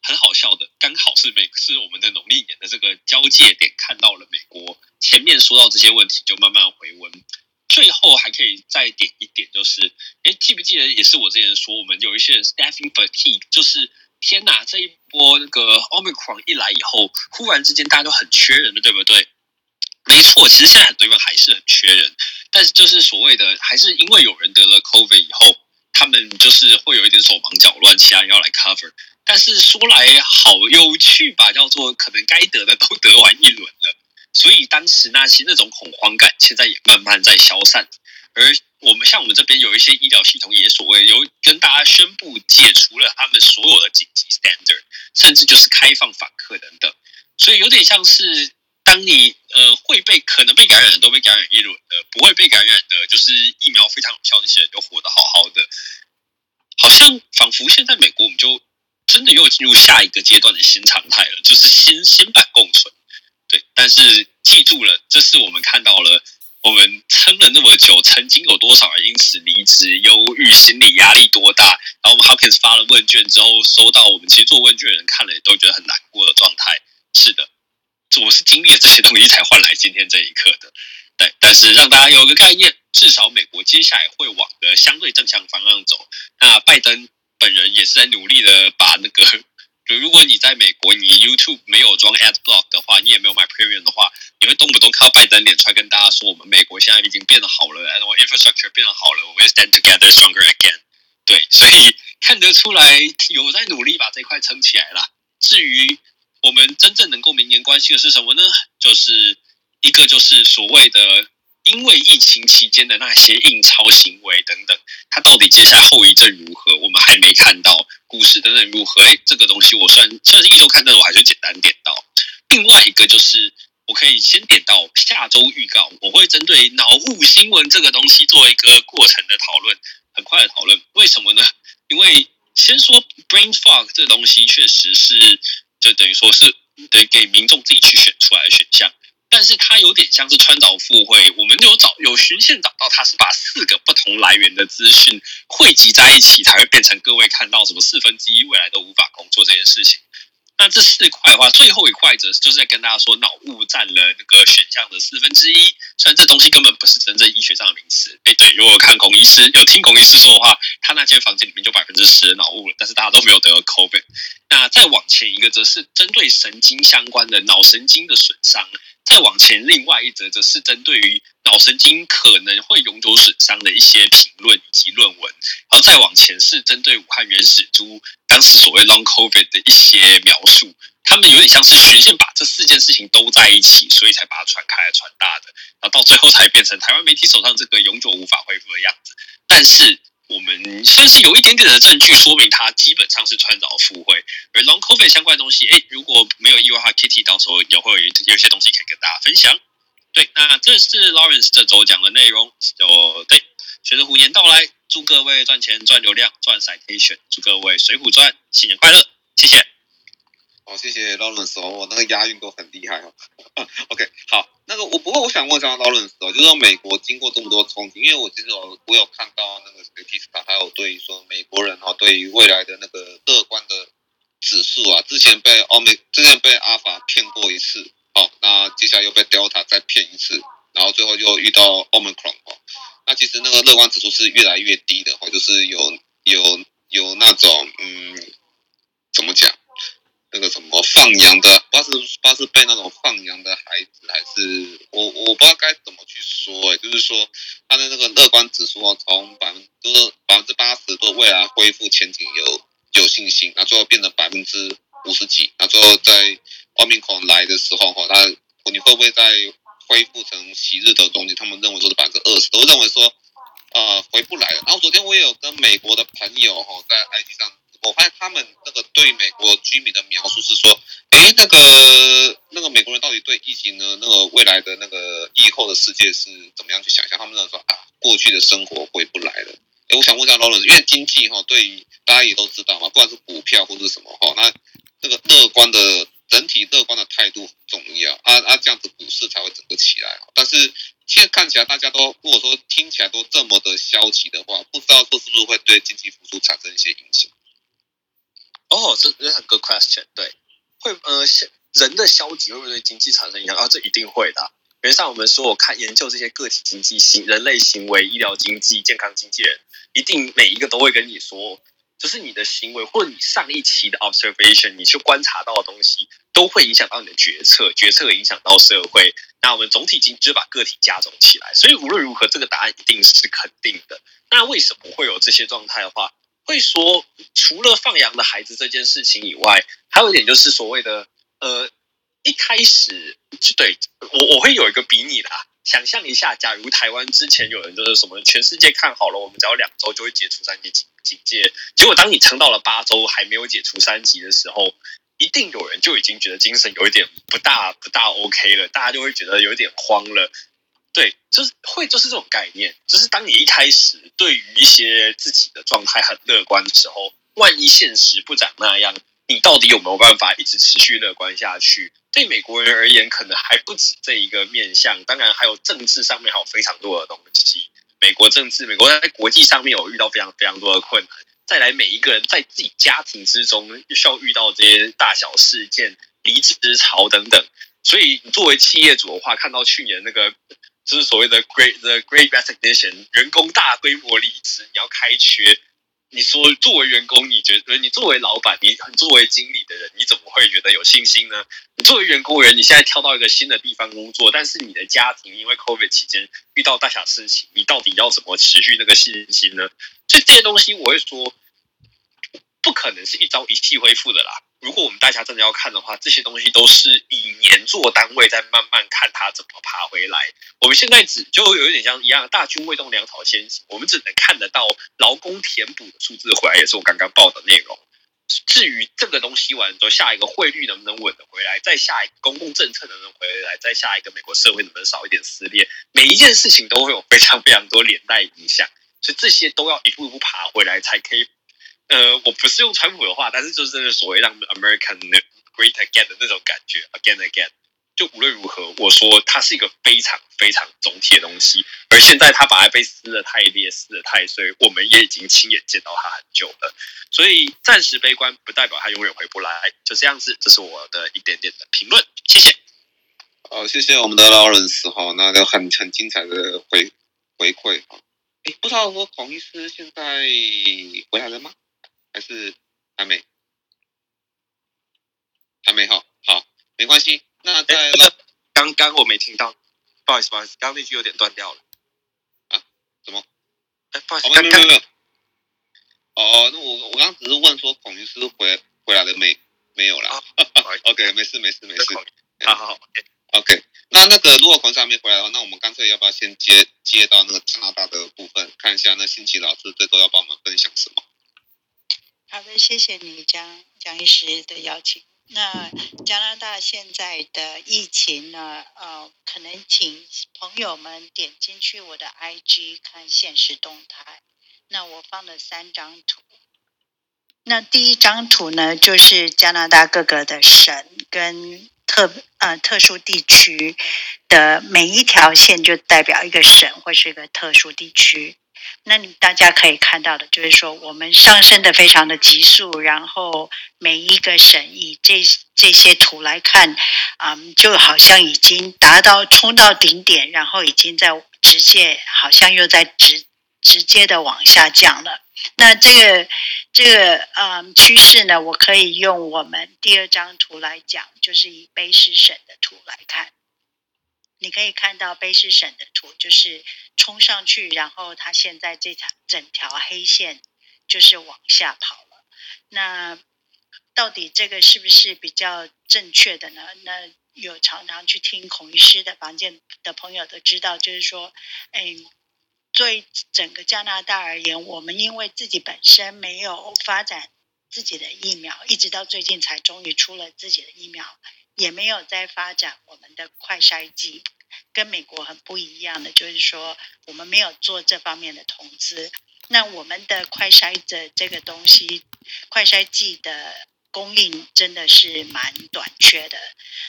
很好笑的，刚好是美是我们的农历年的这个交界点，看到了美国前面说到这些问题，就慢慢回温。最后还可以再点一点，就是，哎，记不记得也是我之前说，我们有一些人 staffing fatigue，就是天哪，这一波那个 Omicron 一来以后，忽然之间大家都很缺人了，对不对？没错，其实现在很多地方还是很缺人，但是就是所谓的，还是因为有人得了 COVID 以后，他们就是会有一点手忙脚乱，其他人要来 cover。但是说来好有趣吧，叫做可能该得的都得完一轮了。所以当时那些那种恐慌感，现在也慢慢在消散。而我们像我们这边有一些医疗系统，也所谓有跟大家宣布解除了他们所有的紧急 standard，甚至就是开放访客等等。所以有点像是当你呃会被可能被感染的都被感染一轮的，不会被感染的，就是疫苗非常有效的那些人就活得好好的。好像仿佛现在美国我们就真的又进入下一个阶段的新常态了，就是新新版共存。对，但是记住了，这是我们看到了，我们撑了那么久，曾经有多少人因此离职、忧郁、心理压力多大？然后我们 Hopkins 发了问卷之后，收到我们其实做问卷的人看了也都觉得很难过的状态。是的，我是经历了这些东西才换来今天这一刻的。对，但是让大家有个概念，至少美国接下来会往个相对正向方向走。那拜登本人也是在努力的把那个。如果你在美国，你 YouTube 没有装 Ad Block 的话，你也没有买 Premium 的话，你会动不动看到拜登脸出来跟大家说，我们美国现在已经变得好了然后 infrastructure 变得好了，我们 stand together stronger again。对，所以看得出来有在努力把这块撑起来了。至于我们真正能够明年关心的是什么呢？就是一个就是所谓的。因为疫情期间的那些印钞行为等等，它到底接下来后遗症如何？我们还没看到股市等等如何？哎，这个东西我算算是一周看，但我还是简单点到。另外一个就是，我可以先点到下周预告，我会针对脑雾新闻这个东西做一个过程的讨论，很快的讨论。为什么呢？因为先说 brain fog 这个东西确实是，就等于说是得给民众自己去选出来的选项。但是它有点像是川岛附会，我们有找有循线找到，它是把四个不同来源的资讯汇集在一起，才会变成各位看到什么四分之一未来都无法工作这件事情。那这四块的话，最后一块则就是在跟大家说，脑雾占了那个选项的四分之一。虽然这东西根本不是真正医学上的名词，哎，对，如果看孔医师有听孔医师说的话，他那间房间里面就百分之十的脑雾了，但是大家都没有得 COVID。那再往前一个，则是针对神经相关的脑神经的损伤。再往前，另外一则则是针对于脑神经可能会永久损伤的一些评论以及论文，然后再往前是针对武汉原始猪当时所谓 Long COVID 的一些描述，他们有点像是循线把这四件事情都在一起，所以才把它传开传大的，然后到最后才变成台湾媒体手上这个永久无法恢复的样子，但是。我们算是有一点点的证据说明它基本上是穿凿附会，而 Long COVID 相关的东西，哎，如果没有意外的话，Kitty 到时候也会有有些东西可以跟大家分享。对，那这是 Lawrence 这周讲的内容。就对，随着虎年到来，祝各位赚钱、赚流量、赚 citation，祝各位水浒传新年快乐，谢谢。好，谢谢 Lawrence 哦，我那个押韵都很厉害哦。[laughs] OK，好，那个我不过我想问一下 Lawrence 哦，就是说美国经过这么多冲击，因为我其实我我有看到那个 Statista 还有对于说美国人哈对于未来的那个乐观的指数啊，之前被欧美之前被阿法骗过一次，好，那接下来又被 Delta 再骗一次，然后最后又遇到 Omicron 哦，那其实那个乐观指数是越来越低的哦，就是有有有那种嗯，怎么讲？那个什么放羊的，不知道是不是被那种放羊的孩子，还是我我不知道该怎么去说，哎，就是说他的那个乐观指数从百分就是百分之八十对未来恢复前景有有信心，那最后变成百分之五十几，那最后在奥密克来的时候哈，那你会不会再恢复成昔日的东西？他们认为说是百分之二十，都认为说呃回不来了。然后昨天我也有跟美国的朋友哈在 IG 上。我发现他们那个对美国居民的描述是说，诶，那个那个美国人到底对疫情呢？那个未来的那个疫后的世界是怎么样去想象？他们认为说啊，过去的生活回不来了。诶，我想问一下 l a w r e n 因为经济哈，对于大家也都知道嘛，不管是股票或者什么哈，那这个乐观的整体乐观的态度很重要啊啊，这样子股市才会整个起来。但是现在看起来大家都如果说听起来都这么的消极的话，不知道说是不是会对经济复苏产生一些影响？哦，这这很 good question。对，会呃，人的消极会不会对经济产生影响啊？这一定会的。原上我们说，我看研究这些个体经济行、人类行为、医疗经济、健康经济人，一定每一个都会跟你说，就是你的行为或者你上一期的 observation，你去观察到的东西，都会影响到你的决策，决策影响到社会。那我们总体经济就把个体加总起来，所以无论如何，这个答案一定是肯定的。那为什么会有这些状态的话？会说，除了放羊的孩子这件事情以外，还有一点就是所谓的，呃，一开始就对我我会有一个比拟啦。想象一下，假如台湾之前有人就是什么，全世界看好了，我们只要两周就会解除三级警警戒，结果当你撑到了八周还没有解除三级的时候，一定有人就已经觉得精神有一点不大不大 OK 了，大家就会觉得有一点慌了。对，就是会，就是这种概念。就是当你一开始对于一些自己的状态很乐观的时候，万一现实不长那样，你到底有没有办法一直持续乐观下去？对美国人而言，可能还不止这一个面向。当然，还有政治上面还有非常多的东西。美国政治，美国在国际上面有遇到非常非常多的困难。再来，每一个人在自己家庭之中需要遇到这些大小事件、离职潮等等。所以，作为企业主的话，看到去年那个。就是所谓的 great the great resignation，员工大规模离职，你要开缺，你说作为员工，你觉得你作为老板，你作为经理的人，你怎么会觉得有信心呢？你作为员工人，你现在跳到一个新的地方工作，但是你的家庭因为 COVID 期间遇到大小事情，你到底要怎么持续那个信心呢？所以这些东西，我会说，不可能是一朝一夕恢复的啦。如果我们大家真的要看的话，这些东西都是以年做单位，在慢慢看它怎么爬回来。我们现在只就有一点像一样，大军未动，粮草先行。我们只能看得到劳工填补的数字回来，也是我刚刚报的内容。至于这个东西完之后，下一个汇率能不能稳得回来，再下一个公共政策能不能回来，再下一个美国社会能不能少一点撕裂，每一件事情都会有非常非常多连带影响，所以这些都要一步一步爬回来才可以。呃，我不是用川普的话，但是就是真的所谓让 American great again 的那种感觉，again again。就无论如何，我说它是一个非常非常总体的东西，而现在它把它被撕得太裂、撕得太碎，我们也已经亲眼见到它很久了。所以暂时悲观不代表它永远回不来，就这样子。这是我的一点点的评论，谢谢。好，谢谢我们的 Lawrence 哈，那个很很精彩的回回馈哈。哎，不知道说孔医师现在回来了吗？还是还没？还没哈，好，没关系。那在刚刚我没听到，不好意思，不好意思，刚刚那句有点断掉了。啊？什么？哎，不好意思，哦、没有没有没有。哦，那我我刚刚只是问说孔医师回回来了没？没有啦。哦、[laughs] OK，没事没事没事。好好好，OK。OK，那那个如果孔医师还没回来的话，那我们干脆要不要先接接到那个加拿大的部分，看一下那新奇老师这周要帮我们分享什么？好的，谢谢你江江医师的邀请。那加拿大现在的疫情呢？呃，可能请朋友们点进去我的 IG 看现实动态。那我放了三张图。那第一张图呢，就是加拿大各个的省跟特呃特殊地区的每一条线，就代表一个省或是一个特殊地区。那你大家可以看到的，就是说我们上升的非常的急速，然后每一个省以这这些图来看，嗯，就好像已经达到冲到顶点，然后已经在直接，好像又在直直接的往下降了。那这个这个嗯趋势呢，我可以用我们第二张图来讲，就是以卑诗省的图来看。你可以看到卑诗省的图，就是冲上去，然后它现在这条整条黑线就是往下跑了。那到底这个是不是比较正确的呢？那有常常去听孔医师的房间的朋友都知道，就是说，嗯，对整个加拿大而言，我们因为自己本身没有发展自己的疫苗，一直到最近才终于出了自己的疫苗。也没有在发展我们的快筛剂，跟美国很不一样的，就是说我们没有做这方面的投资。那我们的快筛的这个东西，快筛剂的供应真的是蛮短缺的。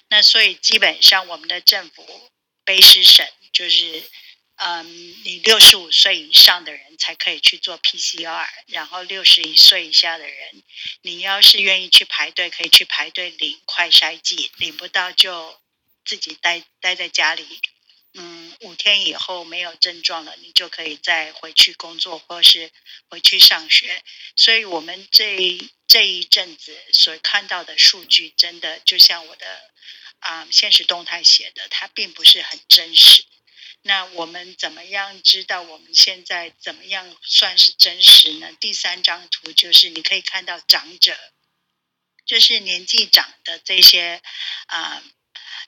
那所以基本上我们的政府卑诗省就是。嗯，你六十五岁以上的人才可以去做 PCR，然后六十一岁以下的人，你要是愿意去排队，可以去排队领快筛剂，领不到就自己待待在家里。嗯，五天以后没有症状了，你就可以再回去工作或是回去上学。所以，我们这这一阵子所看到的数据，真的就像我的啊、嗯、限时动态写的，它并不是很真实。那我们怎么样知道我们现在怎么样算是真实呢？第三张图就是你可以看到长者，就是年纪长的这些啊、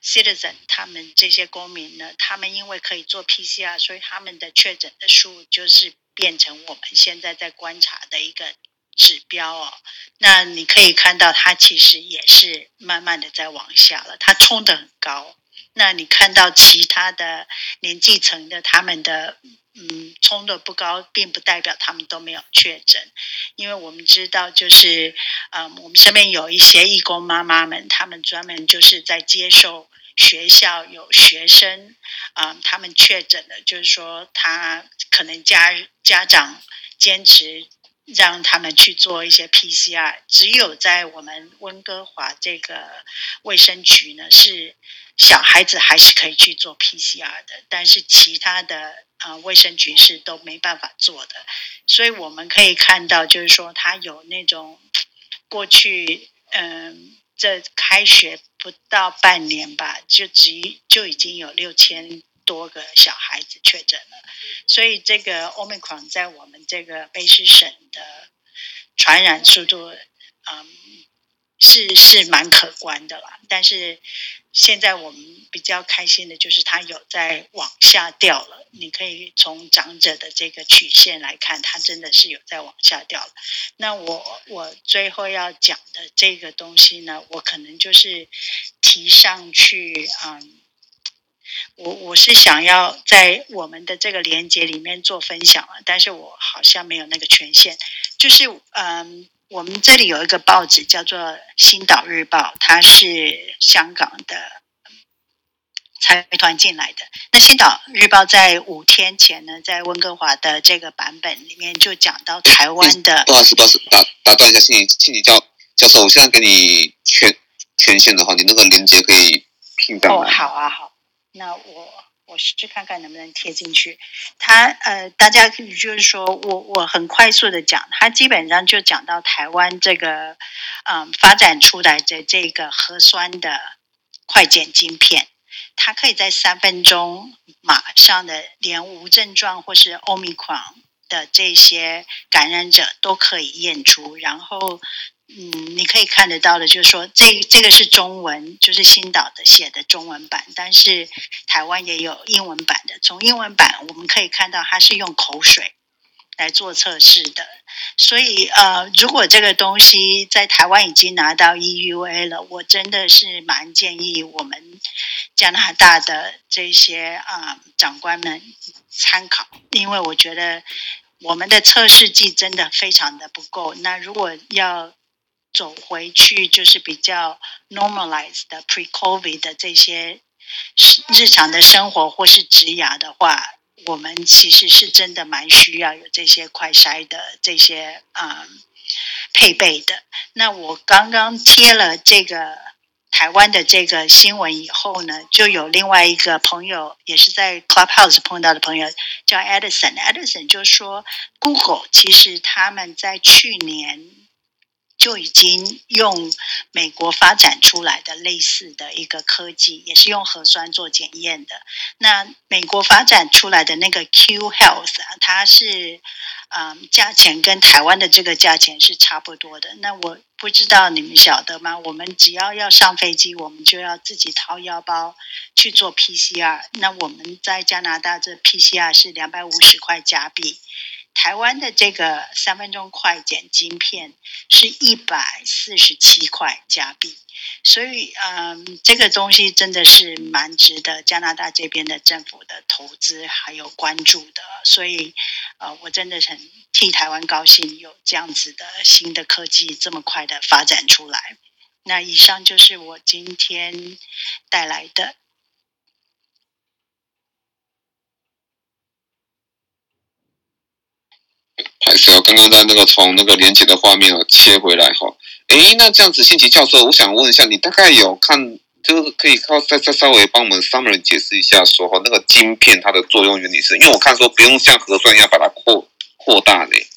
citizen，他们这些公民呢，他们因为可以做 PCR，所以他们的确诊的数就是变成我们现在在观察的一个指标哦。那你可以看到它其实也是慢慢的在往下了，它冲得很高。那你看到其他的年纪层的他们的嗯冲的不高，并不代表他们都没有确诊，因为我们知道就是嗯我们身边有一些义工妈妈们，他们专门就是在接受学校有学生啊、他们确诊了，就是说他可能家家长坚持让他们去做一些 PCR，只有在我们温哥华这个卫生局呢是。小孩子还是可以去做 PCR 的，但是其他的、呃、卫生局是都没办法做的，所以我们可以看到，就是说他有那种过去嗯，这开学不到半年吧，就只就已经有六千多个小孩子确诊了，所以这个 Omicron 在我们这个卑诗省的传染速度嗯是是蛮可观的啦，但是。现在我们比较开心的就是它有在往下掉了。你可以从长者的这个曲线来看，它真的是有在往下掉了。那我我最后要讲的这个东西呢，我可能就是提上去，嗯，我我是想要在我们的这个连接里面做分享啊，但是我好像没有那个权限，就是嗯。我们这里有一个报纸叫做《星岛日报》，它是香港的财团进来的。那《星岛日报》在五天前呢，在温哥华的这个版本里面就讲到台湾的。不好意思，不好意思，打打断一下，信你信你教教授，我现在给你权权限的话，你那个连接可以拼到。哦，好啊，好，那我。我试试看看能不能贴进去。他呃，大家可以就是说我我很快速的讲，他基本上就讲到台湾这个嗯、发展出来的这个核酸的快检晶片，它可以在三分钟马上的连无症状或是 Omicron 的这些感染者都可以验出，然后。嗯，你可以看得到的，就是说，这这个是中文，就是新岛的写的中文版，但是台湾也有英文版的。从英文版我们可以看到，它是用口水来做测试的。所以，呃，如果这个东西在台湾已经拿到 EUA 了，我真的是蛮建议我们加拿大的这些啊、长官们参考，因为我觉得我们的测试剂真的非常的不够。那如果要走回去就是比较 normalized 的 pre-COVID 的这些日常的生活或是职涯的话，我们其实是真的蛮需要有这些快筛的这些嗯配备的。那我刚刚贴了这个台湾的这个新闻以后呢，就有另外一个朋友也是在 Clubhouse 碰到的朋友叫 Edison，Edison 就说 Google 其实他们在去年。就已经用美国发展出来的类似的一个科技，也是用核酸做检验的。那美国发展出来的那个 Q Health，啊它是嗯，价钱跟台湾的这个价钱是差不多的。那我不知道你们晓得吗？我们只要要上飞机，我们就要自己掏腰包去做 PCR。那我们在加拿大这 PCR 是两百五十块加币。台湾的这个三分钟快检晶片是一百四十七块加币，所以嗯，这个东西真的是蛮值得加拿大这边的政府的投资还有关注的，所以呃，我真的很替台湾高兴，有这样子的新的科技这么快的发展出来。那以上就是我今天带来的。还是要刚刚在那个从那个连接的画面啊切回来哈，诶，那这样子，新奇教授，我想问一下，你大概有看，就是可以靠再再稍微帮我们 summary 解释一下说哈，那个晶片它的作用原理是，因为我看说不用像核酸一样把它扩扩大嘞。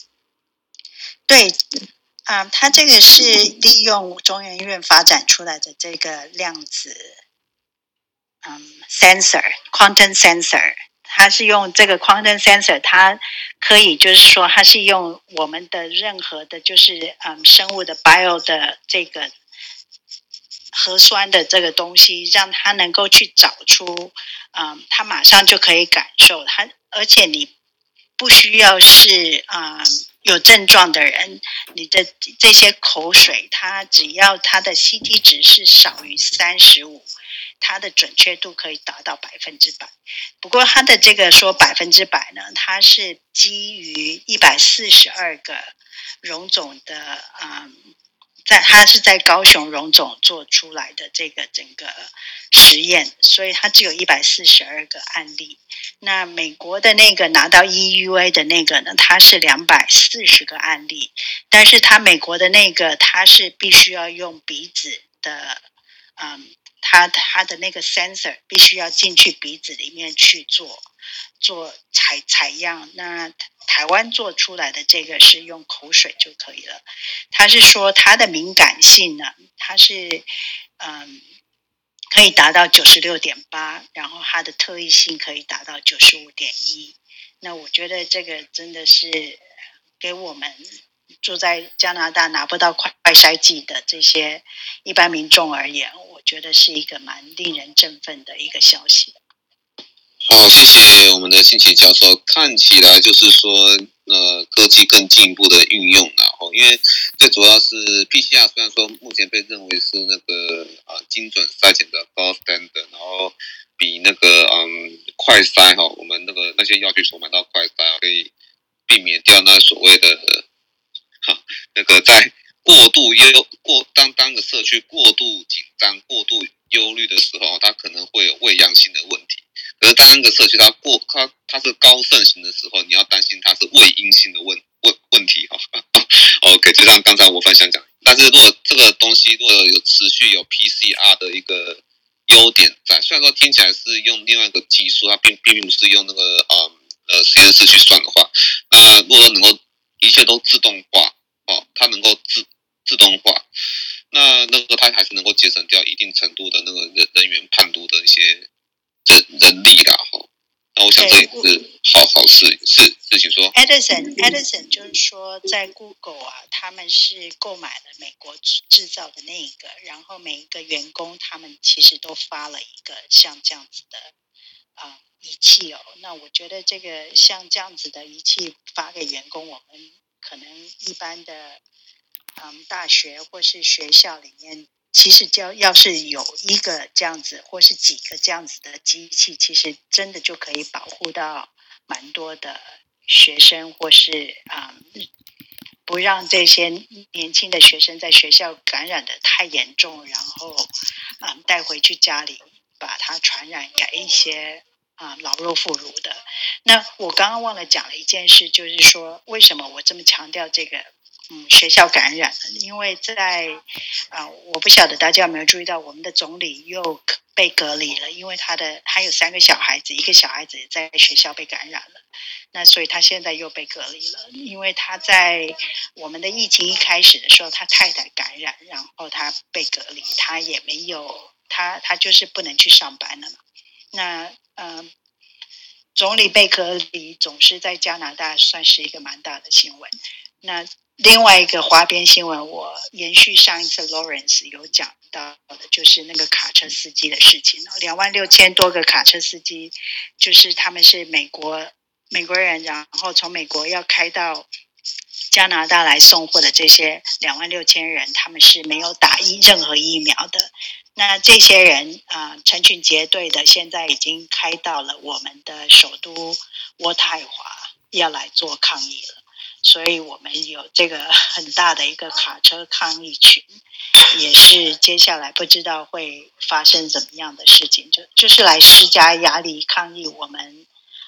对，啊、它这个是利用中研院发展出来的这个量子，嗯，sensor，quantum sensor。它是用这个 quantum sensor，它可以就是说，它是用我们的任何的，就是嗯，生物的 bio 的这个核酸的这个东西，让它能够去找出，嗯，它马上就可以感受它，而且你不需要是啊、嗯、有症状的人，你的这些口水，它只要它的 CT 值是少于三十五。它的准确度可以达到百分之百，不过它的这个说百分之百呢，它是基于一百四十二个荣总的，嗯，在它是在高雄荣总做出来的这个整个实验，所以它只有一百四十二个案例。那美国的那个拿到 EUA 的那个呢，它是两百四十个案例，但是它美国的那个它是必须要用鼻子的，嗯。它它的那个 sensor 必须要进去鼻子里面去做做采采样。那台湾做出来的这个是用口水就可以了。它是说它的敏感性呢，它是嗯可以达到九十六点八，然后它的特异性可以达到九十五点一。那我觉得这个真的是给我们住在加拿大拿不到快快筛剂的这些一般民众而言。我觉得是一个蛮令人振奋的一个消息。好，谢谢我们的信奇教授。看起来就是说，呃，科技更进一步的运用了哦。因为最主要是 PCR，虽然说目前被认为是那个、呃、精准筛检的高 standard，然后比那个嗯快筛哈、我们那个那些药局所买到快筛可以避免掉那所谓的哈那个在。过度忧过当当个社区过度紧张、过度忧虑的时候，它可能会有伪阳性的三个社区它过它它是高盛行的时候，你要担心它是伪阴性的问问问题哈。[laughs] OK，就像刚才我分享讲，但是如果这个东西如果有持续有 PCR 的一个优点在，虽然说听起来是用另外一个技术，它并并不是用那个呃呃实验室去算的话，那如果能够一切都自动化哦，它能够自自动化，那那个它还是能够节省掉一定程度的那个人人员判读的一些人人力啦哈。那我想这也是好好事，是事情说。Edison Edison 就是说，在 Google 啊，他们是购买了美国制造的那一个，然后每一个员工他们其实都发了一个像这样子的啊、呃、仪器哦。那我觉得这个像这样子的仪器发给员工，我们可能一般的嗯大学或是学校里面。其实，就要是有一个这样子，或是几个这样子的机器，其实真的就可以保护到蛮多的学生，或是啊、嗯，不让这些年轻的学生在学校感染的太严重，然后啊、带回去家里，把它传染给一些啊、老弱妇孺的。那我刚刚忘了讲了一件事，就是说为什么我这么强调这个？嗯，学校感染，因为在啊、我不晓得大家有没有注意到，我们的总理又被隔离了，因为他的他有三个小孩子，一个小孩子在学校被感染了，那所以他现在又被隔离了，因为他在我们的疫情一开始的时候，他太太感染，然后他被隔离，他也没有他他就是不能去上班了嘛，那、呃，总理被隔离总是在加拿大算是一个蛮大的新闻，那。另外一个花边新闻，我延续上一次 Lawrence 有讲到的，就是那个卡车司机的事情。两万六千多个卡车司机，就是他们是美国美国人，然后从美国要开到加拿大来送货的这些两万六千人，他们是没有打疫任何疫苗的。那这些人啊、成群结队的，现在已经开到了我们的首都渥太华，要来做抗议了。所以我们有这个 [laughs] 很大的一个卡车抗议群，也是接下来不知道会发生怎么样的事情，就就是来施加压力抗议我们，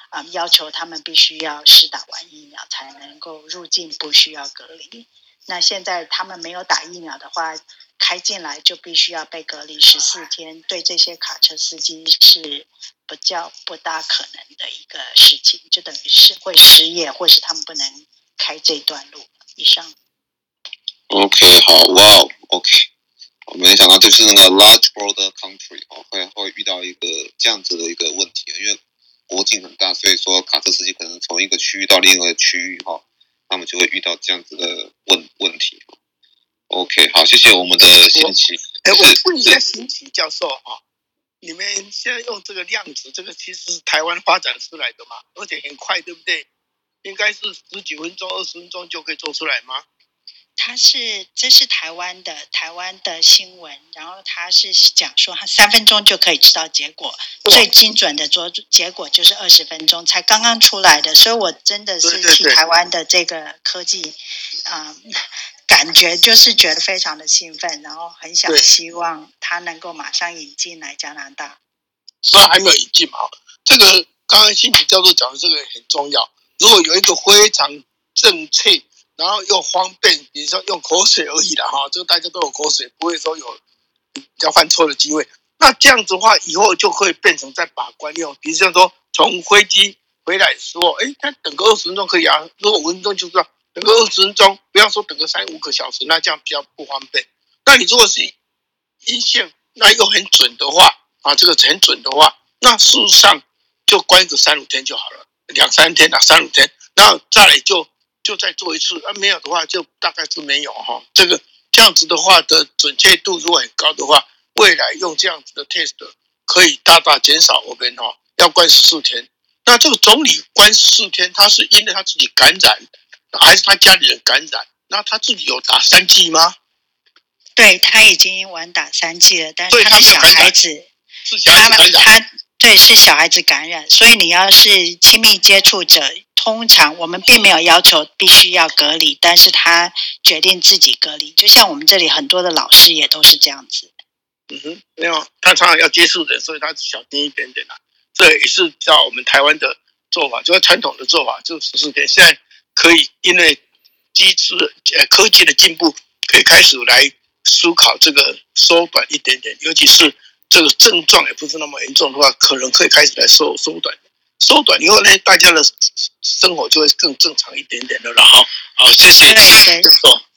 啊、要求他们必须要施打完疫苗才能够入境，不需要隔离。那现在他们没有打疫苗的话，开进来就必须要被隔离十四天，对这些卡车司机是比较不大可能的一个事情，就等于是会失业，或是他们不能。开这段路以上。OK，好，哇哦，OK，我没想到就是那个 large border country 哦，会会遇到一个这样子的一个问题，因为国境很大，所以说卡车司机可能从一个区域到另一个区域哈，那么就会遇到这样子的问问题。OK，好，谢谢我们的新奇。哎，我问一下新奇教授啊，你们现在用这个量子，这个其实是台湾发展出来的嘛，而且很快，对不对？应该是十几分钟、二十分钟就可以做出来吗？它是，这是台湾的台湾的新闻，然后它是讲说，他三分钟就可以知道结果，最精准的做结果就是二十分钟，才刚刚出来的，所以我真的是替台湾的这个科技，啊、呃，感觉就是觉得非常的兴奋，然后很想希望他能够马上引进来加拿大。虽然还没有引进嘛，这个刚刚新奇教授讲的这个很重要。如果有一个非常正确，然后又方便，比如说用口水而已的哈，这个大家都有口水，不会说有要犯错的机会。那这样子的话，以后就会变成在把关用。比如像说从飞机回来的时候，哎，他等个二十分钟可以啊，如果五分钟就知道，等个二十分钟，不要说等个三五个小时，那这样比较不方便。那你如果是阴性，那又很准的话啊，这个很准的话，那事实上就关个三五天就好了。两三天啊，三五天，然后再来就就再做一次，啊，没有的话就大概是没有哈。这个这样子的话的准确度如果很高的话，未来用这样子的 test 可以大大减少我们哈要关十四天。那这个总理关十四天，他是因为他自己感染，还是他家里人感染？那他自己有打三剂吗？对，他已经晚打三剂了，但是他的小孩子，是小孩子感染。他对，是小孩子感染，所以你要是亲密接触者，通常我们并没有要求必须要隔离，但是他决定自己隔离，就像我们这里很多的老师也都是这样子。嗯哼，没有，他常常要接触人，所以他小心一点点啦。这也是照我们台湾的做法，就是传统的做法，就十四天。现在可以因为机制呃科技的进步，可以开始来思考这个缩短一点点，尤其是这个症状也不是那么严重的话，可能可以开始来缩缩短。缩短以后呢，大家的生活就会更正常一点点的了。好，好，谢谢。对，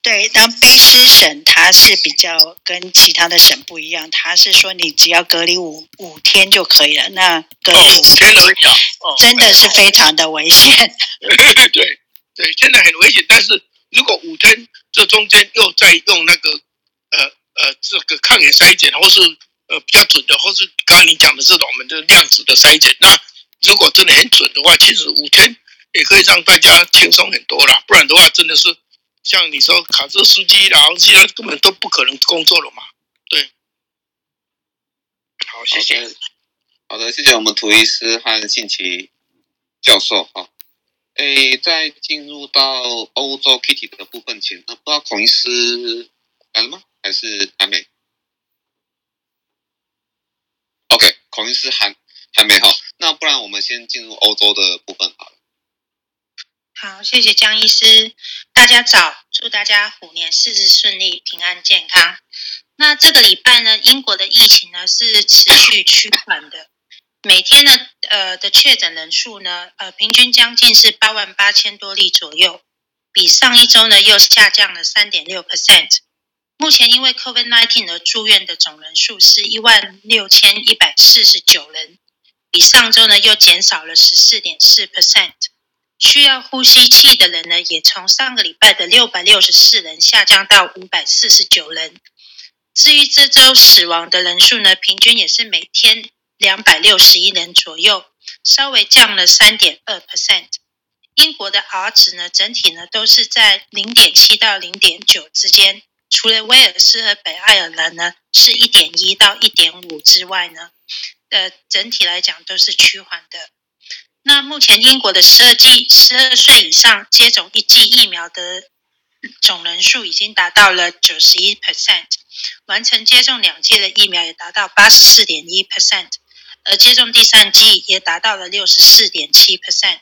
对，当卑诗省它是比较跟其他的省不一样，它是说你只要隔离五五天就可以了。那隔离五天而已啊，真的是非常的危险。[laughs] 对对，现在很危险。但是如果五天这中间又再用那个呃呃这个抗原筛检，或是呃比较准的，或是刚刚你讲的这种我们的量子的筛检，那如果真的很准的话，其实五天也可以让大家轻松很多啦。不然的话，真的是像你说卡车司机啦，这些根本都不可能工作了嘛。对，好，谢谢。好的，谢谢我们涂医师和信奇教授。哈，诶，在进入到欧洲 Kitty 的部分前，那不知道孔医师来了吗？还是还没？OK，孔医师还。还没好，那不然我们先进入欧洲的部分好了。好，谢谢江医师，大家早，祝大家虎年事事顺利，平安健康。那这个礼拜呢，英国的疫情呢是持续趋缓的，每天呢呃的确诊人数呢呃平均将近是八万八千多例左右，比上一周呢又下降了三点六 percent。目前因为 COVID-19 而住院的总人数是一万六千一百四十九人。比上周呢又减少了十四点四 percent，需要呼吸器的人呢也从上个礼拜的六百六十四人下降到五百四十九人。至于这周死亡的人数呢，平均也是每天两百六十一人左右，稍微降了三点二 percent。英国的 R 值呢，整体呢都是在零点七到零点九之间，除了威尔斯和北爱尔兰呢是一点一到一点五之外呢。呃，整体来讲都是趋缓的。那目前英国的十二剂、十二岁以上接种一剂疫苗的总人数已经达到了九十一 percent，完成接种两剂的疫苗也达到八十四点一 percent，而接种第三剂也达到了六十四点七 percent。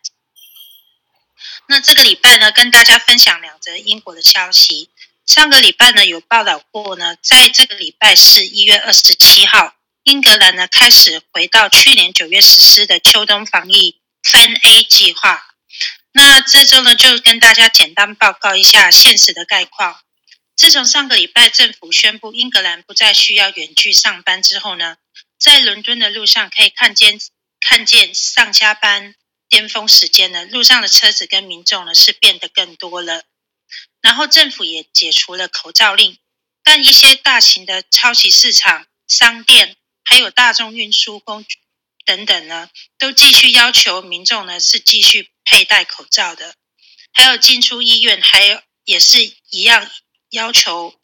那这个礼拜呢，跟大家分享两则英国的消息。上个礼拜呢，有报道过呢，在这个礼拜是一月二十七号。英格兰呢，开始回到去年九月实施的秋冬防疫三 A 计划。那这周呢，就跟大家简单报告一下现实的概况。自从上个礼拜政府宣布英格兰不再需要远距上班之后呢，在伦敦的路上可以看见看见上下班巅峰时间呢，路上的车子跟民众呢是变得更多了。然后政府也解除了口罩令，但一些大型的超级市场、商店。还有大众运输工具等等呢，都继续要求民众呢是继续佩戴口罩的。还有进出医院，还有也是一样要求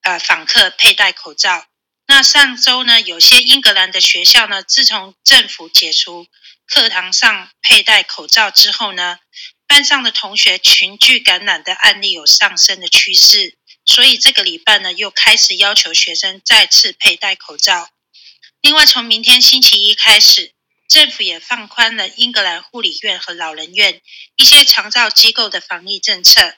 呃访客佩戴口罩。那上周呢，有些英格兰的学校呢，自从政府解除课堂上佩戴口罩之后呢，班上的同学群聚感染的案例有上升的趋势，所以这个礼拜呢，又开始要求学生再次佩戴口罩。另外，从明天星期一开始，政府也放宽了英格兰护理院和老人院一些长照机构的防疫政策。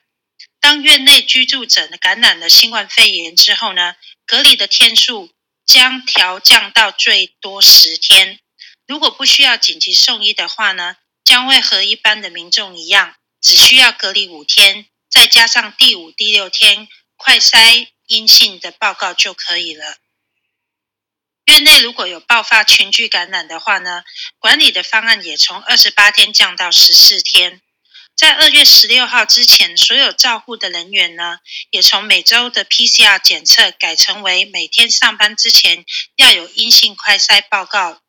当院内居住者感染了新冠肺炎之后呢，隔离的天数将调降到最多十天。如果不需要紧急送医的话呢，将会和一般的民众一样，只需要隔离五天，再加上第五、第六天快筛阴性的报告就可以了。院内如果有爆发群聚感染的话呢，管理的方案也从二十八天降到十四天。在二月十六号之前，所有照护的人员呢，也从每周的 PCR 检测改成为每天上班之前要有阴性快筛报告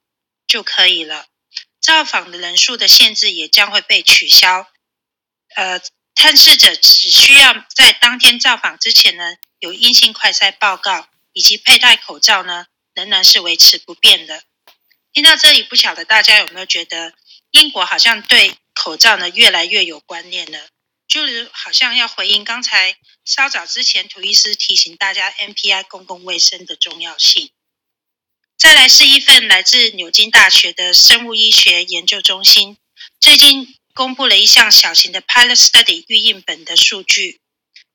就可以了。造访的人数的限制也将会被取消。呃，探视者只需要在当天造访之前呢，有阴性快筛报告以及佩戴口罩呢。仍然是维持不变的。听到这里，不晓得大家有没有觉得英国好像对口罩呢越来越有观念了？就是好像要回应刚才稍早之前涂医师提醒大家 NPI 公共卫生的重要性。再来是一份来自牛津大学的生物医学研究中心最近公布了一项小型的 pilot study 预印本的数据。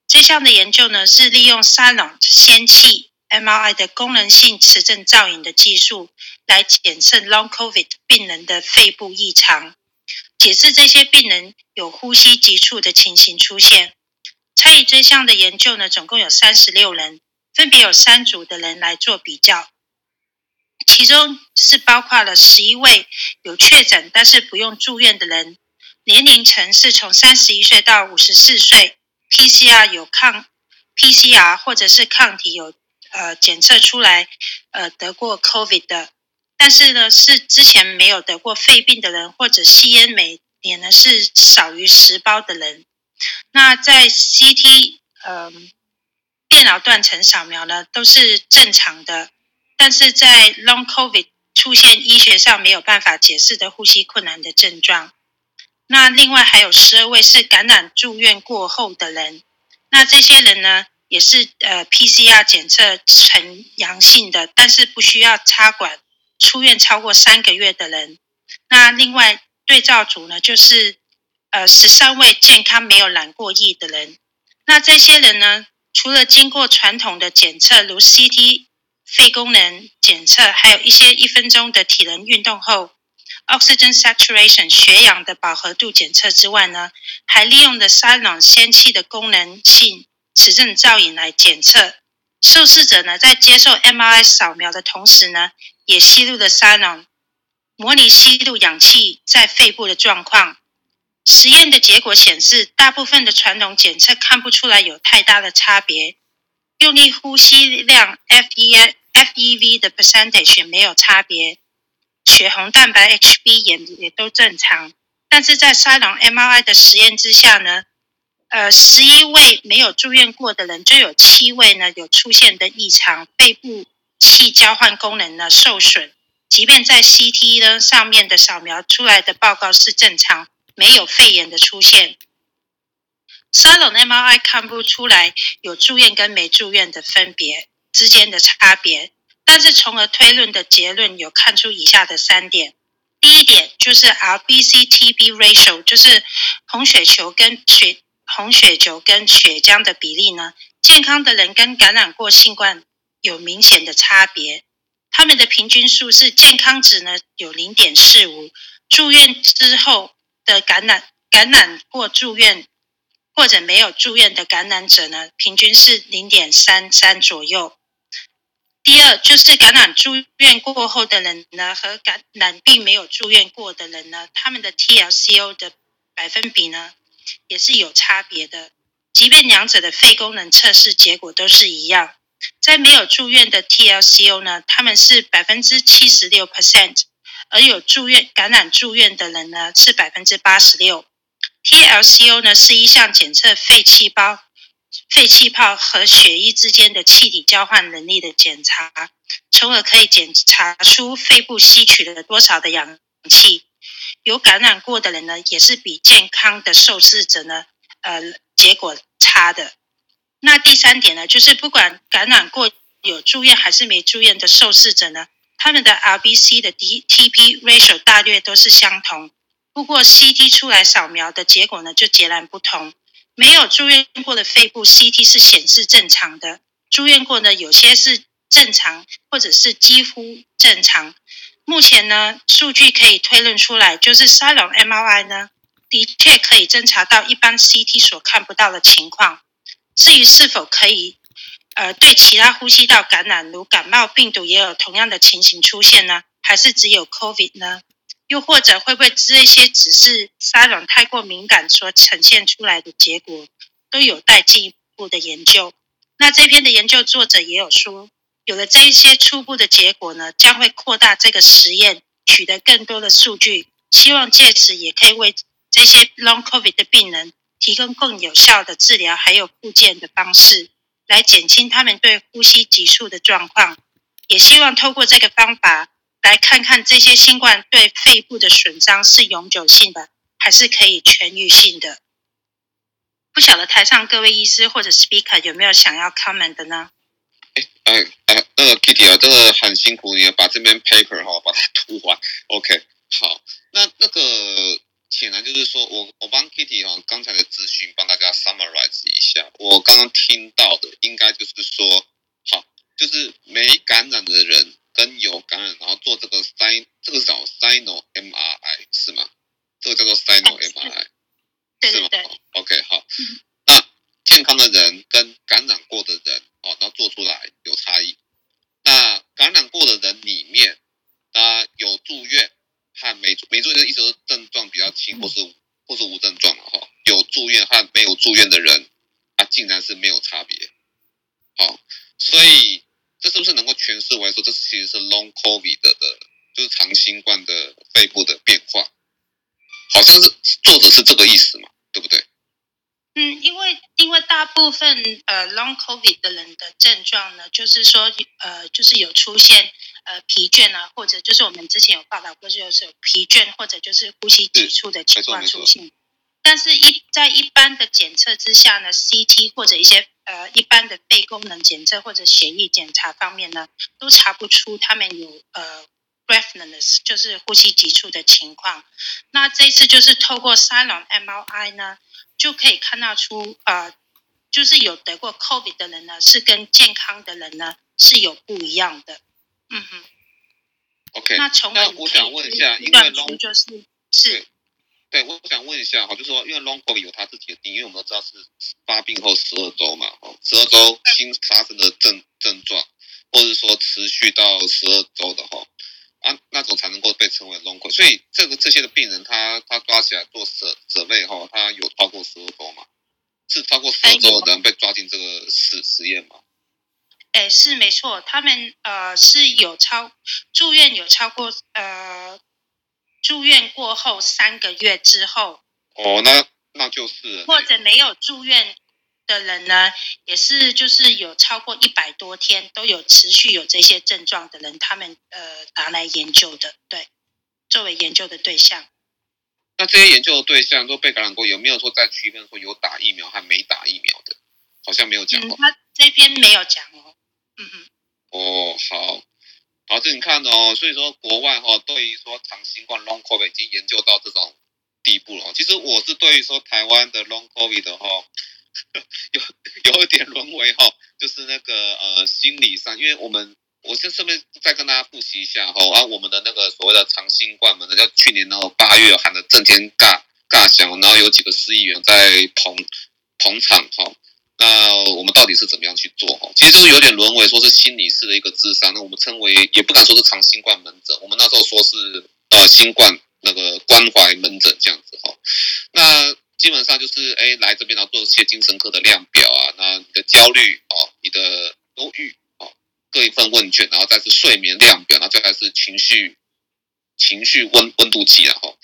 这项的研究呢，是利用 Cylon 氙气 MRI 的功能性磁振造影的技术来检测 Long COVID 病人的肺部异常，解释这些病人有呼吸急促的情形出现。参与这项的研究呢，总共有三十六人，分别有三组的人来做比较。其中是包括了十一位有确诊但是不用住院的人，年龄层是从三十一岁到五十四岁，PCR 有抗 PCR 或者是抗体有呃检测出来呃得过 COVID 的，但是呢是之前没有得过肺病的人，或者吸烟每年呢是少于十包的人。那在 CT 呃电脑断层扫描呢都是正常的。但是在 Long COVID 出现医学上没有办法解释的呼吸困难的症状。那另外还有十二位是感染住院过后的人，那这些人呢也是呃 PCR 检测呈阳性的，但是不需要插管出院超过三个月的人。那另外对照组呢就是呃十三位健康没有染过疫的人。那这些人呢除了经过传统的检测如 CT。肺功能检测，还有一些一分钟的体能运动后，oxygen saturation 血氧的饱和度检测之外呢，还利用的 Cylon 氙气的功能性磁振造影来检测。受试者呢，在接受 MRI 扫描的同时呢，也吸入了沙龙模拟吸入氧气在肺部的状况。实验的结果显示，大部分的传统检测看不出来有太大的差别。用力呼吸量 （FEFEV） 的 percentage 也没有差别，血红蛋白 HB 也也都正常，但是在沙龙 MRI 的实验之下呢，呃，十一位没有住院过的人，就有七位呢有出现的异常，肺部气交换功能呢受损，即便在 CT 呢上面的扫描出来的报告是正常，没有肺炎的出现。Cylon MRI 看不出来有住院跟没住院的分别之间的差别，但是从而推论的结论有看出以下的三点。第一点就是 RBC-TB ratio，就是红血球跟血红血球跟血浆的比例呢，健康的人跟感染过新冠有明显的差别。他们的平均数是健康值呢有零点四五，住院之后的感染感染过住院。或者没有住院的感染者呢，平均是零点三三左右。第二就是感染住院过后的人呢，和感染并没有住院过的人呢，他们的 TLCO 的百分比呢，也是有差别的。即便两者的肺功能测试结果都是一样，在没有住院的 TLCO 呢，他们是百分之七十六 percent，而有住院感染住院的人呢，是百分之八十六。TLCO 呢是一项检测肺气泡、肺气泡和血液之间的气体交换能力的检查，从而可以检查出肺部吸取了多少的氧气。有感染过的人呢，也是比健康的受试者呢，呃，结果差的。那第三点呢，就是不管感染过有住院还是没住院的受试者呢，他们的 RBC 的 DTP ratio 大略都是相同。不过 CT 出来扫描的结果呢，就截然不同。没有住院过的肺部 CT 是显示正常的，住院过呢，有些是正常，或者是几乎正常。目前呢，数据可以推论出来，就是 Cylon MRI 呢，的确可以侦查到一般 CT 所看不到的情况。至于是否可以，呃，对其他呼吸道感染，如感冒病毒也有同样的情形出现呢？还是只有 COVID 呢？又或者会不会这些只是 Cylon 太过敏感所呈现出来的结果，都有待进一步的研究。那这篇的研究作者也有说，有了这一些初步的结果呢，将会扩大这个实验，取得更多的数据，希望借此也可以为这些 Long COVID 的病人提供更有效的治疗，还有复健的方式，来减轻他们对呼吸急促的状况。也希望透过这个方法。来看看这些新冠对肺部的损伤是永久性的，还是可以痊愈性的？不晓得台上各位医师或者 speaker 有没有想要 comment 的呢？哎呃呃那个 Kitty 啊，真的很辛苦，你把这边 paper 哈把它涂完。OK，好，那那个显然就是说我我帮 Kitty 哈刚才的资讯帮大家 summarize 一下，我刚刚听到的应该就是说，好，就是没感染的人跟有感染，然后做这个 sign 这个叫 sino MRI 是吗？这个叫做 sino MRI，对是吗。OK，好，那健康的人跟感染过的人哦，然后做出来有差异。那感染过的人里面，啊，有住院和没住没住院的意思是症状比较轻，或是或是无症状了哈。有住院和没有住院的人，啊，竟然是没有差别。好，所以这是不是能够诠释为说，这其实是 Long COVID 的的，就是长新冠的肺部的变化？好像是作者是这个意思嘛，对不对？嗯，因为因为大部分呃 long COVID 的人的症状呢，就是说呃就是有出现呃疲倦啊，或者就是我们之前有报道过，就是有疲倦或者就是呼吸急促的情况出现。但是一在一般的检测之下呢，CT 或者一些呃一般的肺功能检测或者血液检查方面呢，都查不出他们有呃 breathlessness，就是呼吸急促的情况。那这次就是透过 silent MRI 呢。就可以看到出，呃，就是有得过 COVID 的人呢，是跟健康的人呢是有不一样的。嗯哼。OK。那从那我想问一下，因为 Long 就是是。对，我想问一下哈，就是说，因为 Long COVID 有它自己的定义，因为我们都知道是发病后十二周嘛，哦，十二周新发生的症症状，或者说持续到十二周的哈。啊，那种才能够被称为 long COVID，所以这个这些的病人他，他他抓起来做设设备后，他有超过十二周嘛？是超过十二周的人被抓进这个实实验吗？哎，是没错，他们呃是有超住院有超过呃住院过后三个月之后。哦，那那就是。或者没有住院。的人呢，也是就是有超过一百多天都有持续有这些症状的人，他们呃拿来研究的，对，作为研究的对象。那这些研究的对象都被感染过，有没有说在区分说有打疫苗和没打疫苗的？好像没有讲哦。嗯，他这边没有讲哦。嗯嗯。哦，好，好，这你看哦，所以说国外哈，对于说长新冠 Long COVID 已经研究到这种地步了。其实我是对于说台湾的 Long COVID 的哈。[laughs] 有有一点沦为哈，就是那个呃心理上，因为我们我先顺便再跟大家复习一下哈，啊我们的那个所谓的长新冠嘛，叫去年那个八月喊的震天尬尬响，然后有几个市议员在捧捧场哈，那我们到底是怎么样去做哈？其实就是有点沦为说是心理式的一个智商，那我们称为也不敢说是长新冠门诊，我们那时候说是呃新冠那个关怀门诊这样子哈，那。基本上就是哎，来这边然后做一些精神科的量表啊，那你的焦虑哦，你的忧郁哦，各一份问卷，然后再是睡眠量表，然后再来是情绪情绪温温度计啊哈，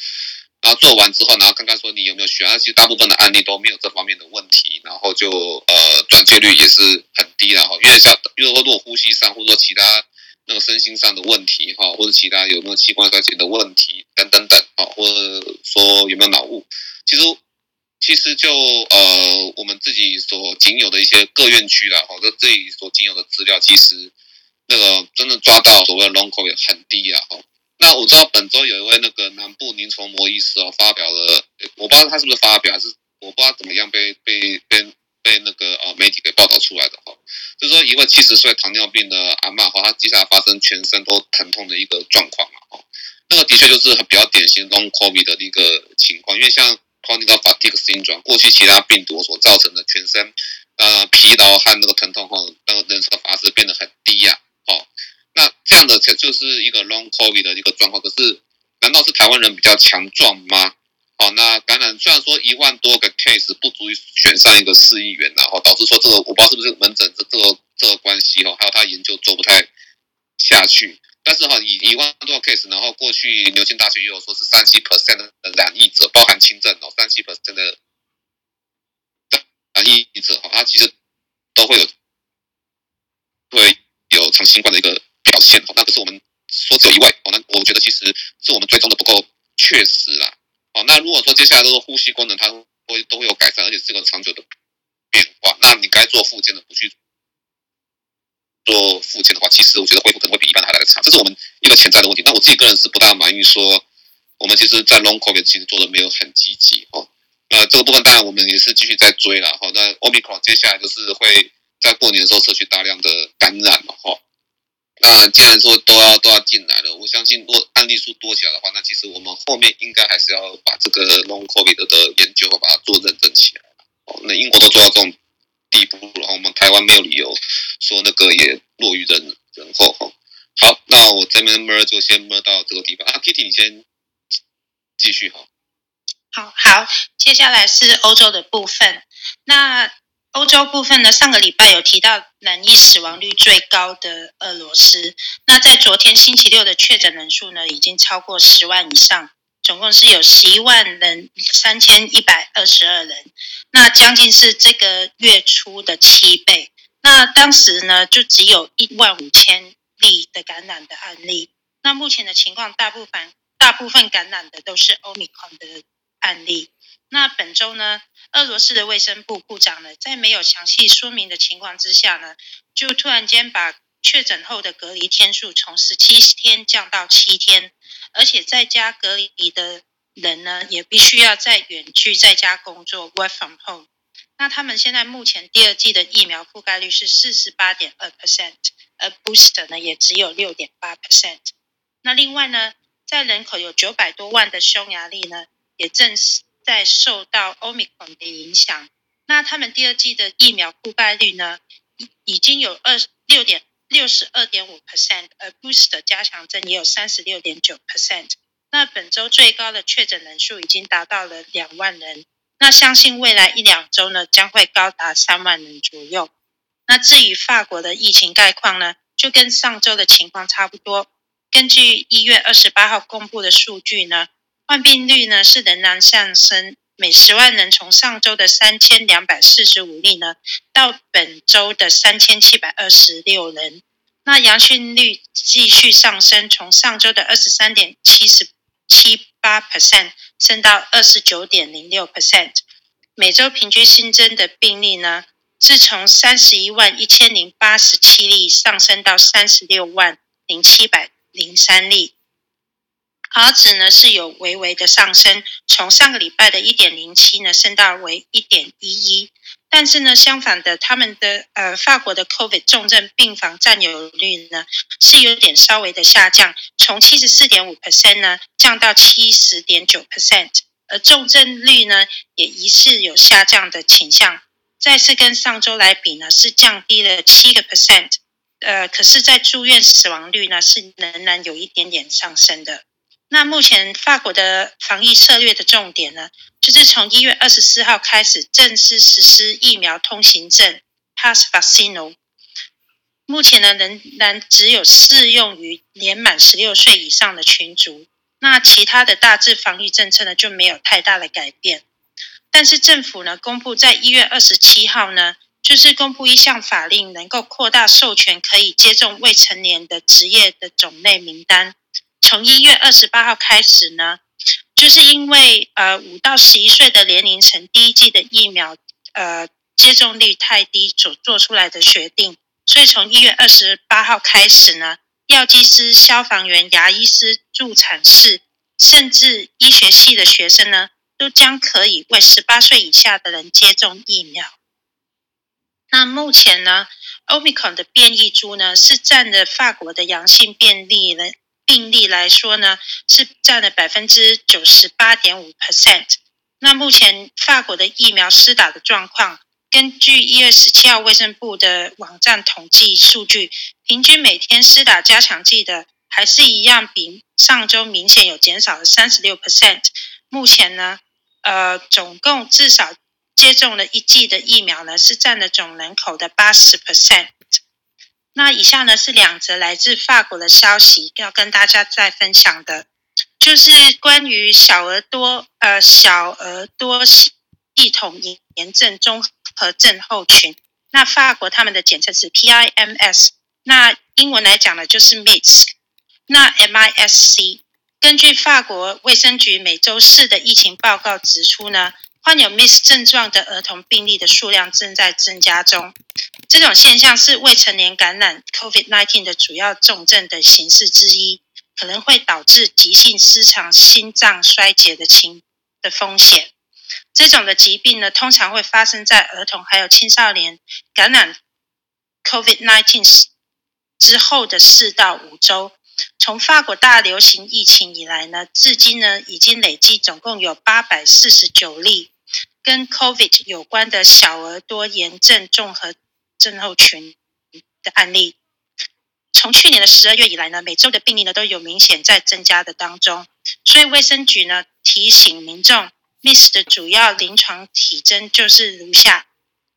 然后做完之后，然后看看说你有没有血压，其实大部分的案例都没有这方面的问题，然后就呃转介率也是很低然后因为小，比如说如果呼吸上或者说其他那个身心上的问题哈，或者其他有没有器官衰竭的问题等等等啊，或者说有没有脑雾，其实。其实就呃，我们自己所仅有的一些各院区啦，或者自己所仅有的资料，其实那个真的抓到所谓的 long c o 也很低啊。那我知道本周有一位那个南部临床膜医师哦，发表了，我不知道他是不是发表，还是我不知道怎么样被被被被那个呃媒体给报道出来的哈。就是说一位七十岁糖尿病的阿嬷哈，她接下来发生全身都疼痛的一个状况嘛哈。那个的确就是很比较典型 long COVID 的一个情况，因为像。chronic fatigue syndrome，过去其他病毒所造成的全身呃疲劳和那个疼痛后，那个人生的发质变得很低呀、那这样的才就是一个 long COVID 的一个状况。可是，难道是台湾人比较强壮吗？哦，那感染虽然说一万多个 case 不足以选上一个市议员，然后导致说这个我不知道是不是门诊这这个这个关系哦，还有他研究做不太下去。但是哈，以一万多个 case，然后过去牛津大学也有说是三七 percent 的染疫者，包含轻症哦，三七 percent 的染疫者哈，他其实都会有会有长新冠的一个表现哦。那可是我们说只有一位哦，那我觉得其实是我们追踪的不够确实啦。哦，那如果说接下来都是呼吸功能，它会都会有改善，而且是个长久的变化，那你该做复健的不去。做复健的话，其实我觉得恢复可能会比一般还来得差，这是我们一个潜在的问题。那我自己个人是不大满意，说我们其实，在 Long COVID 其实做的没有很积极哦。那这个部分当然我们也是继续在追了哈。那 Omicron 接下来就是会在过年的时候社区大量的感染了哈。那既然说都要都要进来了，我相信若案例数多起来的话，那其实我们后面应该还是要把这个 Long COVID 的研究把它做认真起来。哦，那英国都做到这种地步，然后我们台湾没有理由说那个也落于人人后哈。好，那我这边 mer 就先摸到这个地方啊，Kitty 你先继续哈。好好，接下来是欧洲的部分，那。欧洲部分呢，上个礼拜有提到染疫死亡率最高的俄罗斯。那在昨天星期六的确诊人数呢，已经超过十万以上，总共是有十一万人三千一百二十二人，那将近是这个月初的七倍。那当时呢，就只有一万五千例的感染的案例。那目前的情况，大部分大部分感染的都是 Omicron 的案例。那本周呢，俄罗斯的卫生部部长呢，在没有详细说明的情况之下呢，就突然间把确诊后的隔离天数从十七天降到七天，而且在家隔离的人呢，也必须要在远距在家工作 （work from home）。那他们现在目前第二季的疫苗覆盖率是四十八点二 percent，而 booster 呢也只有六点八 percent。那另外呢，在人口有九百多万的匈牙利呢，也正是。在受到 Omicron 的影响，那他们第二季的疫苗覆盖率呢，已已经有二六点六十二点五 percent，而 Booster 加强针也有三十六点九 percent。那本周最高的确诊人数已经达到了两万人，那相信未来一两周呢，将会高达三万人左右。那至于法国的疫情概况呢，就跟上周的情况差不多。根据一月二十八号公布的数据呢。患病率呢是仍然上升，每十万人从上周的三千两百四十五例呢，到本周的三千七百二十六人。那阳性率继续上升，从上周的二十三点七十七八 percent 升到二十九点零六 percent。每周平均新增的病例呢，是从三十一万一千零八十七例上升到三十六万零七百零三例。R 值呢是有微微的上升，从上个礼拜的一点零七呢升到为一点一一，但是呢相反的，他们的呃法国的 COVID 重症病房占有率呢是有点稍微的下降，从七十四点五 percent 呢降到七十点九 percent，而重症率呢也疑似有下降的倾向，再次跟上周来比呢是降低了七个 percent，呃可是，在住院死亡率呢是仍然有一点点上升的。那目前法国的防疫策略的重点呢，就是从一月二十四号开始正式实施疫苗通行证 （Pass Vaccinal）。目前呢，仍然只有适用于年满十六岁以上的群组。那其他的大致防疫政策呢，就没有太大的改变。但是政府呢，公布在一月二十七号呢，就是公布一项法令，能够扩大授权可以接种未成年的职业的种类名单。从一月二十八号开始呢，就是因为呃五到十一岁的年龄层第一季的疫苗呃接种率太低所做出来的决定，所以从一月二十八号开始呢，药剂师、消防员、牙医师、助产士，甚至医学系的学生呢，都将可以为十八岁以下的人接种疫苗。那目前呢，Omicron 的变异株呢，是占了法国的阳性病例呢。病例来说呢，是占了百分之九十八点五 percent。那目前法国的疫苗施打的状况，根据一月十七号卫生部的网站统计数据，平均每天施打加强剂的还是一样，比上周明显有减少了三十六 percent。目前呢，呃，总共至少接种了一剂的疫苗呢，是占了总人口的八十 percent。那以下呢是两则来自法国的消息，要跟大家再分享的，就是关于小儿多呃小儿多系统炎症综合症候群。那法国他们的简称是 PIMS，那英文来讲呢就是 MIS。那 MIS-C，根据法国卫生局每周四的疫情报告指出呢，患有 Miss 症状的儿童病例的数量正在增加中。这种现象是未成年感染 COVID-19 的主要重症的形式之一，可能会导致急性失常心脏衰竭的情的风险。这种的疾病呢，通常会发生在儿童还有青少年感染 COVID-19 之后的四到五周。从法国大流行疫情以来呢，至今呢，已经累计总共有八百四十九例跟 COVID 有关的小儿多炎症综合症候群的案例。从去年的十二月以来呢，每周的病例呢都有明显在增加的当中。所以卫生局呢提醒民众，MIS 的主要临床体征就是如下：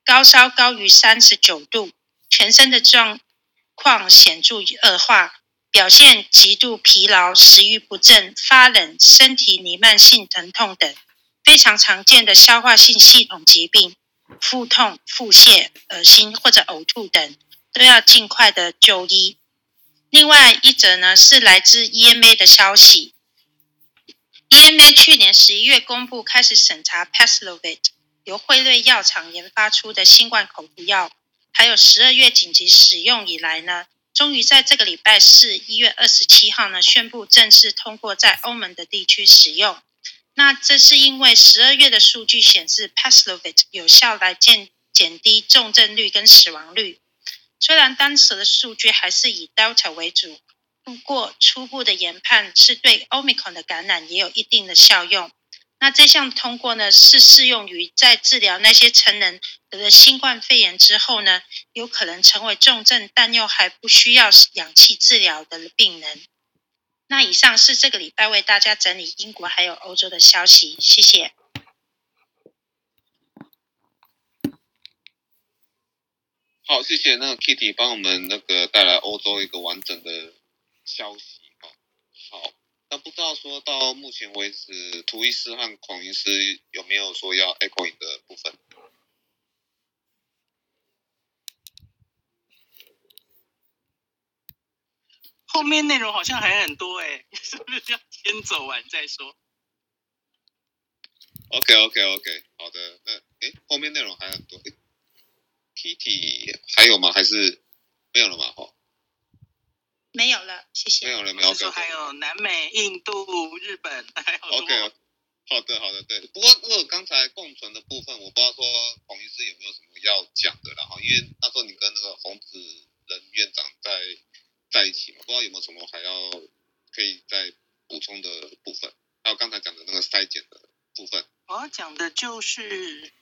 高烧高于三十九度，全身的状况显著恶化。表现极度疲劳、食欲不振、发冷、身体弥漫性疼痛等非常常见的消化性系统疾病，腹痛、腹泻、恶心或者呕吐等，都要尽快的就医。另外一则呢是来自 EMA 的消息，EMA 去年十一月公布开始审查 Paxlovid 由辉瑞药厂研发出的新冠口服药，还有十二月紧急使用以来呢。终于在这个礼拜四，一月二十七号呢，宣布正式通过在欧盟的地区使用。那这是因为十二月的数据显示，Paxlovid 有效来减减低重症率跟死亡率。虽然当时的数据还是以 Delta 为主，不过初步的研判是对 Omicron 的感染也有一定的效用。那这项通过呢，是适用于在治疗那些成人得了新冠肺炎之后呢，有可能成为重症，但又还不需要氧气治疗的病人。那以上是这个礼拜为大家整理英国还有欧洲的消息，谢谢。好，谢谢那个 Kitty 帮我们那个带来欧洲一个完整的消息。好那不知道说到目前为止，图伊斯和孔医师有没有说要 echoing 的部分？后面内容好像还很多哎，[laughs] 是不是要先走完再说？OK OK OK，好的，那哎，后面内容还很多，Kitty 还有吗？还是没有了吗？哈。没有了，谢谢。没有了，没有了。说还有南美、印度、日本，[laughs] 还有 OK，好的，好的，对。不过，如果刚才共存的部分，我不知道说孔医师有没有什么要讲的，然后因为那时候你跟那个洪子仁院长在在一起嘛，不知道有没有什么还要可以再补充的部分，还有刚才讲的那个筛检的部分。我要讲的就是，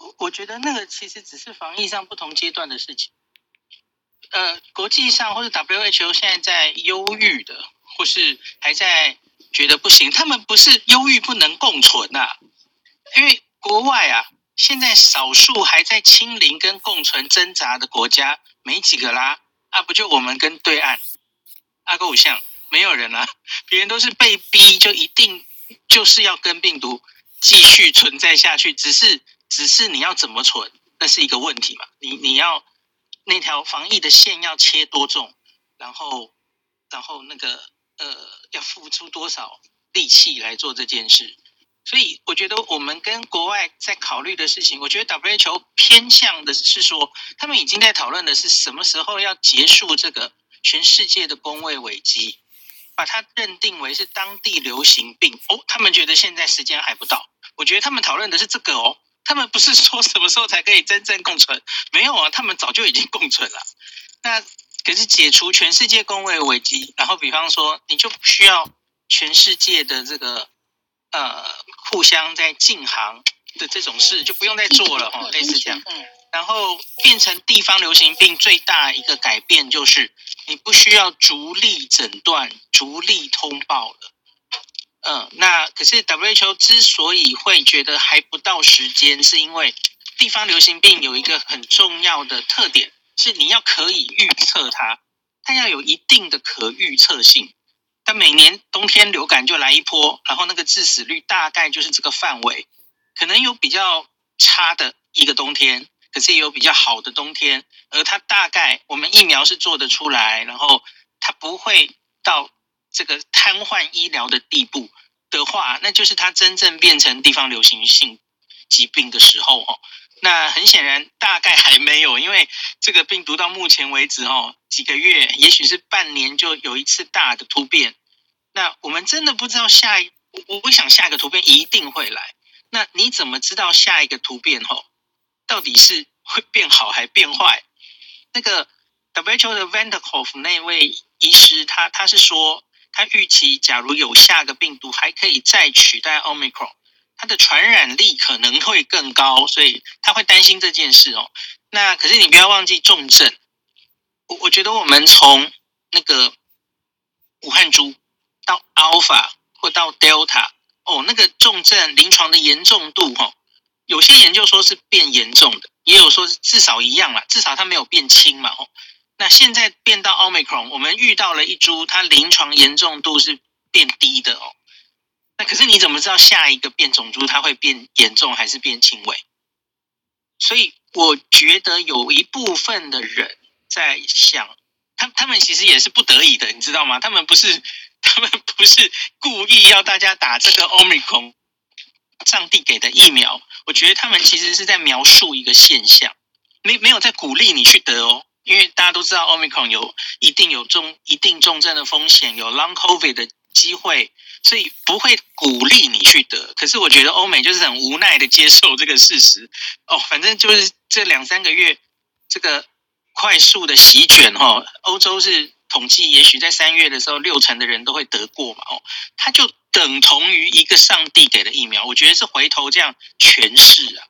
我我觉得那个其实只是防疫上不同阶段的事情。呃，国际上或者 WHO 现在在忧郁的，或是还在觉得不行，他们不是忧郁不能共存呐、啊，因为国外啊，现在少数还在清零跟共存挣扎的国家没几个啦，啊不就我们跟对岸，阿个偶像没有人啊，别人都是被逼就一定就是要跟病毒继续存在下去，只是只是你要怎么存，那是一个问题嘛，你你要。那条防疫的线要切多重，然后，然后那个呃，要付出多少力气来做这件事？所以我觉得我们跟国外在考虑的事情，我觉得 WHO 偏向的是说，他们已经在讨论的是什么时候要结束这个全世界的公卫危机，把它认定为是当地流行病哦。他们觉得现在时间还不到，我觉得他们讨论的是这个哦。他们不是说什么时候才可以真正共存？没有啊，他们早就已经共存了。那可是解除全世界公卫危机，然后比方说，你就不需要全世界的这个呃互相在禁航的这种事，就不用再做了哈，[laughs] 类似这样。嗯然后变成地方流行病最大一个改变就是，你不需要逐例诊断、逐例通报了。嗯，那可是 WHO 之所以会觉得还不到时间，是因为地方流行病有一个很重要的特点，是你要可以预测它，它要有一定的可预测性。它每年冬天流感就来一波，然后那个致死率大概就是这个范围，可能有比较差的一个冬天，可是也有比较好的冬天，而它大概我们疫苗是做得出来，然后它不会到。这个瘫痪医疗的地步的话，那就是它真正变成地方流行性疾病的时候哦。那很显然，大概还没有，因为这个病毒到目前为止哈，几个月，也许是半年就有一次大的突变。那我们真的不知道下一，我我想下一个突变一定会来。那你怎么知道下一个突变哈，到底是会变好还变坏？那个 WHO 的 Van Kerkhove 那位医师，他他是说，他预期假如有下个病毒，还可以再取代 Omicron。它的传染力可能会更高，所以他会担心这件事哦。那可是你不要忘记重症，我我觉得我们从那个武汉株到 Alpha 或到 Delta 哦，那个重症临床的严重度哦，有些研究说是变严重的，也有说是至少一样啦，至少它没有变轻嘛哦。那现在变到 Omicron，我们遇到了一株，它临床严重度是变低的哦。可是你怎么知道下一个变种株它会变严重还是变轻微？所以我觉得有一部分的人在想，他他们其实也是不得已的，你知道吗？他们不是他们不是故意要大家打这个 Omicron，上帝给的疫苗。我觉得他们其实是在描述一个现象，没没有在鼓励你去得哦，因为大家都知道 Omicron 有一定有重一定重症的风险，有 Long COVID 的机会。所以不会鼓励你去得，可是我觉得欧美就是很无奈的接受这个事实。哦，反正就是这两三个月这个快速的席卷哈，欧洲是统计，也许在三月的时候六成的人都会得过嘛哦，它就等同于一个上帝给的疫苗，我觉得是回头这样诠释啊，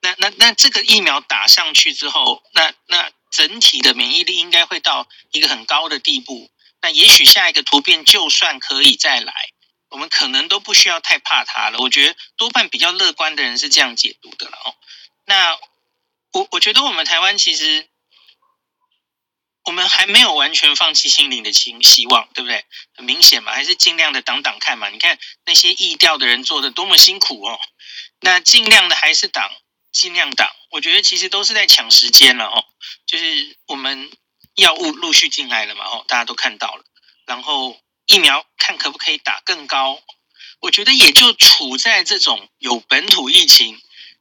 那那那这个疫苗打上去之后，那那整体的免疫力应该会到一个很高的地步，那也许下一个突变就算可以再来。我们可能都不需要太怕它了。我觉得多半比较乐观的人是这样解读的了哦。那我我觉得我们台湾其实我们还没有完全放弃心灵的希希望，对不对？很明显嘛，还是尽量的挡挡看嘛。你看那些疫调的人做的多么辛苦哦。那尽量的还是挡，尽量挡。我觉得其实都是在抢时间了哦。就是我们药物陆续进来了嘛哦，大家都看到了，然后。疫苗看可不可以打更高？我觉得也就处在这种有本土疫情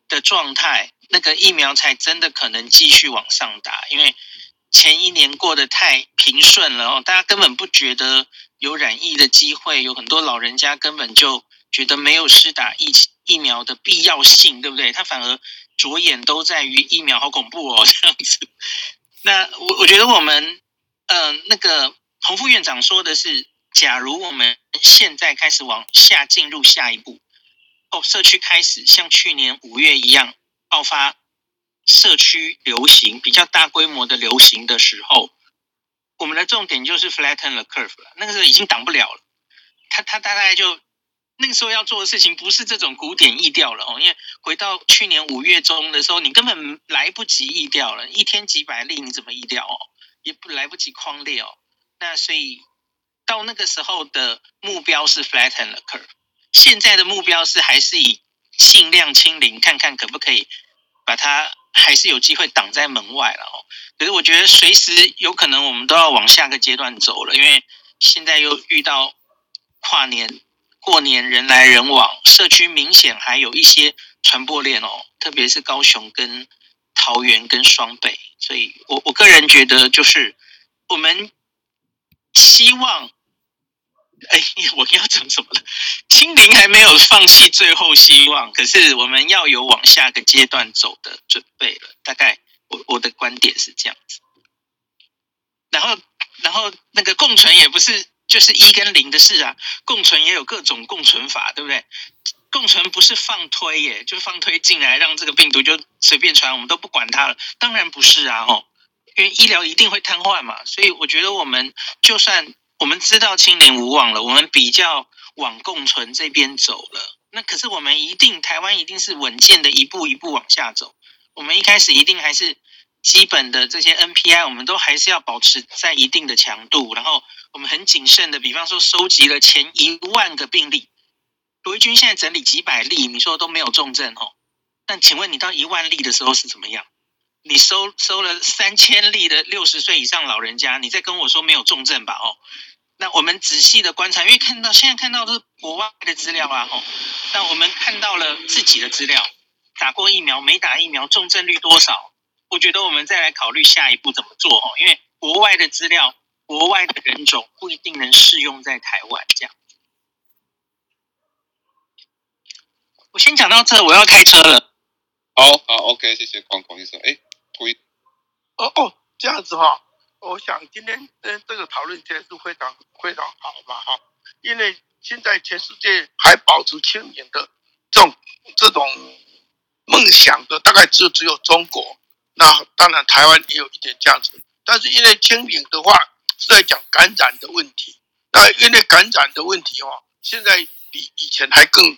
的状态，那个疫苗才真的可能继续往上打。因为前一年过得太平顺了哦，大家根本不觉得有染疫的机会，有很多老人家根本就觉得没有施打疫疫苗的必要性，对不对？他反而着眼都在于疫苗好恐怖哦，这样子。那我我觉得我们，嗯、那个洪副院长说的是。假如我们现在开始往下进入下一步，哦，社区开始像去年五月一样爆发社区流行，比较大规模的流行的时候，我们的重点就是 flatten the curve 了。那个时候已经挡不了了，他他大概就那个时候要做的事情不是这种古典疫调了哦，因为回到去年五月中的时候，你根本来不及疫调了，一天几百例你怎么疫调哦？也不来不及匡列哦，那所以。到那个时候的目标是 flatten the curve，现在的目标是还是以尽量清零，看看可不可以把它还是有机会挡在门外了哦。可是我觉得随时有可能我们都要往下个阶段走了，因为现在又遇到跨年、过年人来人往，社区明显还有一些传播链哦，特别是高雄跟桃园跟双北，所以我我个人觉得就是我们。希望，哎，我要讲什么了？[laughs] 清零还没有放弃最后希望，可是我们要有往下个阶段走的准备了。大概我我的观点是这样子。然后，然后那个共存也不是就是一跟零的事啊，共存也有各种共存法，对不对？共存不是放推耶，就放推进来让这个病毒就随便传，我们都不管它了。当然不是啊，吼。因为医疗一定会瘫痪嘛，所以我觉得我们就算我们知道清零无望了，我们比较往共存这边走了，那可是我们一定台湾一定是稳健的一步一步往下走。我们一开始一定还是基本的这些 NPI，我们都还是要保持在一定的强度，然后我们很谨慎的，比方说收集了前一万个病例，罗一军现在整理几百例，你说都没有重症哦，那请问你到一万例的时候是怎么样？你收收了三千例的六十岁以上老人家，你再跟我说没有重症吧？哦，那我们仔细的观察，因为看到现在看到的是国外的资料啊，哦，那我们看到了自己的资料，打过疫苗，没打疫苗，重症率多少？我觉得我们再来考虑下一步怎么做哦，因为国外的资料、国外的人种不一定能适用在台湾这样。我先讲到这，我要开车了。好好，OK，谢谢匡匡医生。哎，推，哦哦，这样子哈，我想今天嗯这个讨论起来是非常非常好嘛哈，因为现在全世界还保持清零的这种这种梦想的，大概只只有中国。那当然台湾也有一点这样子，但是因为清零的话是在讲感染的问题，那因为感染的问题哦，现在比以前还更。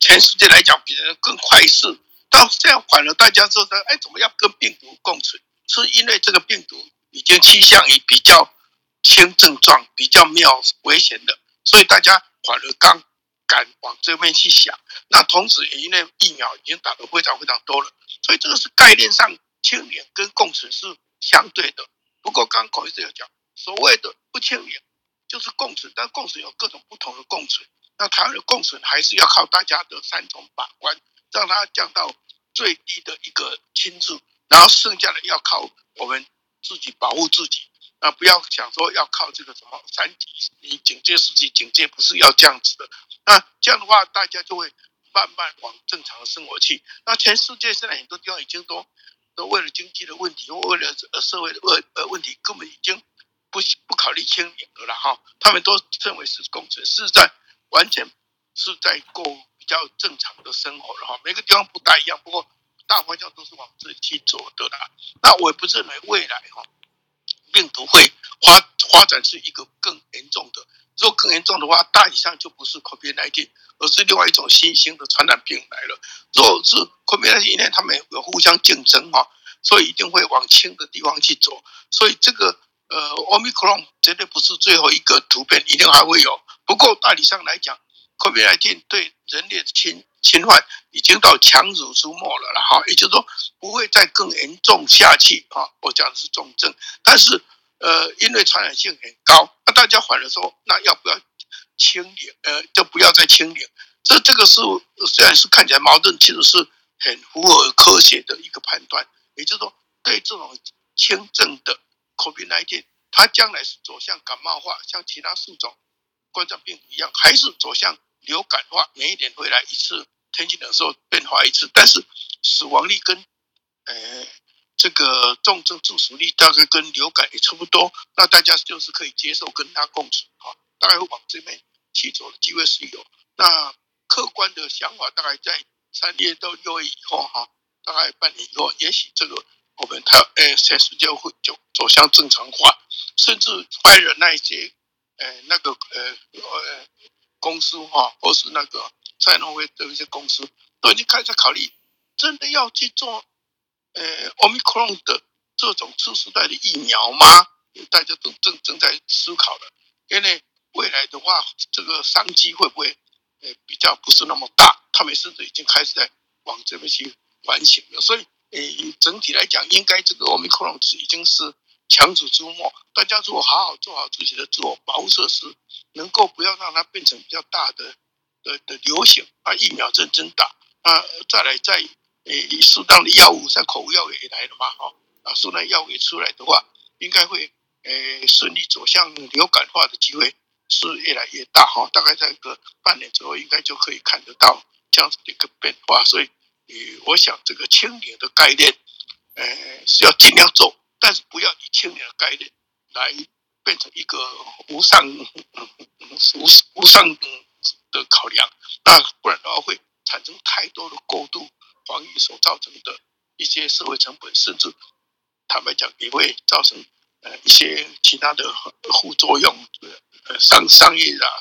全世界来讲，比人更快速。到这样反而大家说的，哎，怎么样跟病毒共存？是因为这个病毒已经趋向于比较轻症状、比较没有危险的，所以大家反而刚敢往这边去想。那同时也因为疫苗已经打得非常非常多了，所以这个是概念上清零跟共存是相对的。不过刚刚孔医生有讲，所谓的不清零就是共存，但共存有各种不同的共存。那台湾的共存还是要靠大家的三重把关，让它降到最低的一个轻度，然后剩下的要靠我们自己保护自己。那不要想说要靠这个什么三级，你警戒四级警戒不是要这样子的。那这样的话，大家就会慢慢往正常的生活去。那全世界现在很多地方已经都都为了经济的问题，或为了呃社会的问呃问题，根本已经不不考虑清零了哈。他们都认为是共存，是在。完全是在过较正常的生活了哈，每个地方不大一样，不过大方向都是往这里去走的啦。那我也不认为未来哈病毒会发发展是一个更严重的，如果更严重的话，大体上就不是 COVID-19，而是另外一种新兴的传染病来了。如果是 COVID-19，因为他们有互相竞争哈，所以一定会往轻的地方去走。所以这个呃，Omicron 绝对不是最后一个突变，一定还会有。不过大体上来讲，COVID-19 对人类的侵侵犯已经到强弩之末了了哈，也就是说不会再更严重下去哈。我讲的是重症，但是呃，因为传染性很高，那大家反而说，那要不要清零？呃，就不要再清零。这这个是虽然是看起来矛盾，其实是很符合科学的一个判断。也就是说，对这种轻症的 COVID-19，它将来是走向感冒化，像其他数种。冠状病毒一样，还是走向流感的话，每一年回来一次，天气冷的时候变化一次，但是死亡率跟呃这个重症致死率大概跟流感也差不多，那大家就是可以接受跟它共存哈，大概往这边去走的机会是有。那客观的想法大概在三月到六月以后哈，大概半年以后，也许这个我们它呃全世界会就走向正常化，甚至发人那一节。呃，那个呃呃公司哈，或是那个赛诺威的一些公司，都已经开始考虑，真的要去做呃奥密克戎的这种次世代的疫苗吗？大家都正正在思考了，因为未来的话，这个商机会不会呃比较不是那么大？他们甚至已经开始在往这边去反省了，所以呃整体来讲，应该这个奥密克戎是已经是。强弩之末，大家如果好好做好自己的自我保护措施，能够不要让它变成比较大的的的流行啊，疫苗认真打啊，再来再诶适当的药物，像口服药也来了嘛，哈啊，适当药物也出来的话，应该会诶顺利走向流感化的机会是越来越大哈，大概在个半年左右，应该就可以看得到这样子的一个变化，所以诶，我想这个清零的概念，诶是要尽量做。但是不要以清零的概念来变成一个无上无无上的考量，那不然的话会产生太多的过度防疫所造成的一些社会成本，甚至坦白讲也会造成呃一些其他的副作用，呃商商业啦、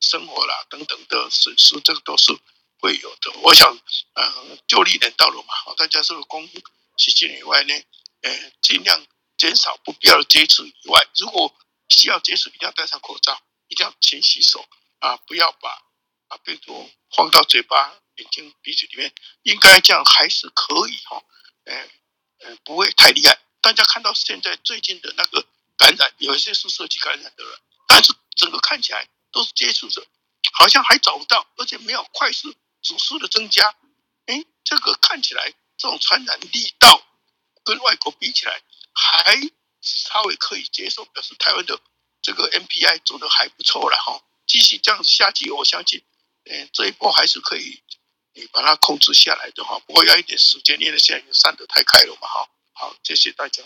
生活啦等等的损失，这个都是会有的。我想，呃，就历年到了嘛，大家是恭喜新年以外呢。呃，尽量减少不必要的接触以外，如果需要接触，一定要戴上口罩，一定要勤洗手啊！不要把把病毒放到嘴巴、眼睛、鼻子里面，应该这样还是可以哈。呃呃，不会太厉害。大家看到现在最近的那个感染，有一些是社区感染的人，但是整个看起来都是接触者，好像还找不到，而且没有快速指数的增加。哎，这个看起来这种传染力道跟外国比起来还稍微可以接受，表示台湾的这个 M P I 做的还不错了哈。继续这样下去，我相信，嗯，这一波还是可以，你把它控制下来的哈。不过要一点时间，因为现在已经散得太开了嘛哈。好，谢谢大家。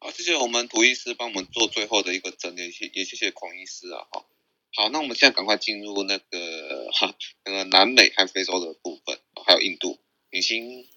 好，谢谢我们涂医师帮我们做最后的一个整理，也谢谢孔医师啊哈。好，那我们现在赶快进入那个哈那个南美和非洲的部分，还有印度，明星。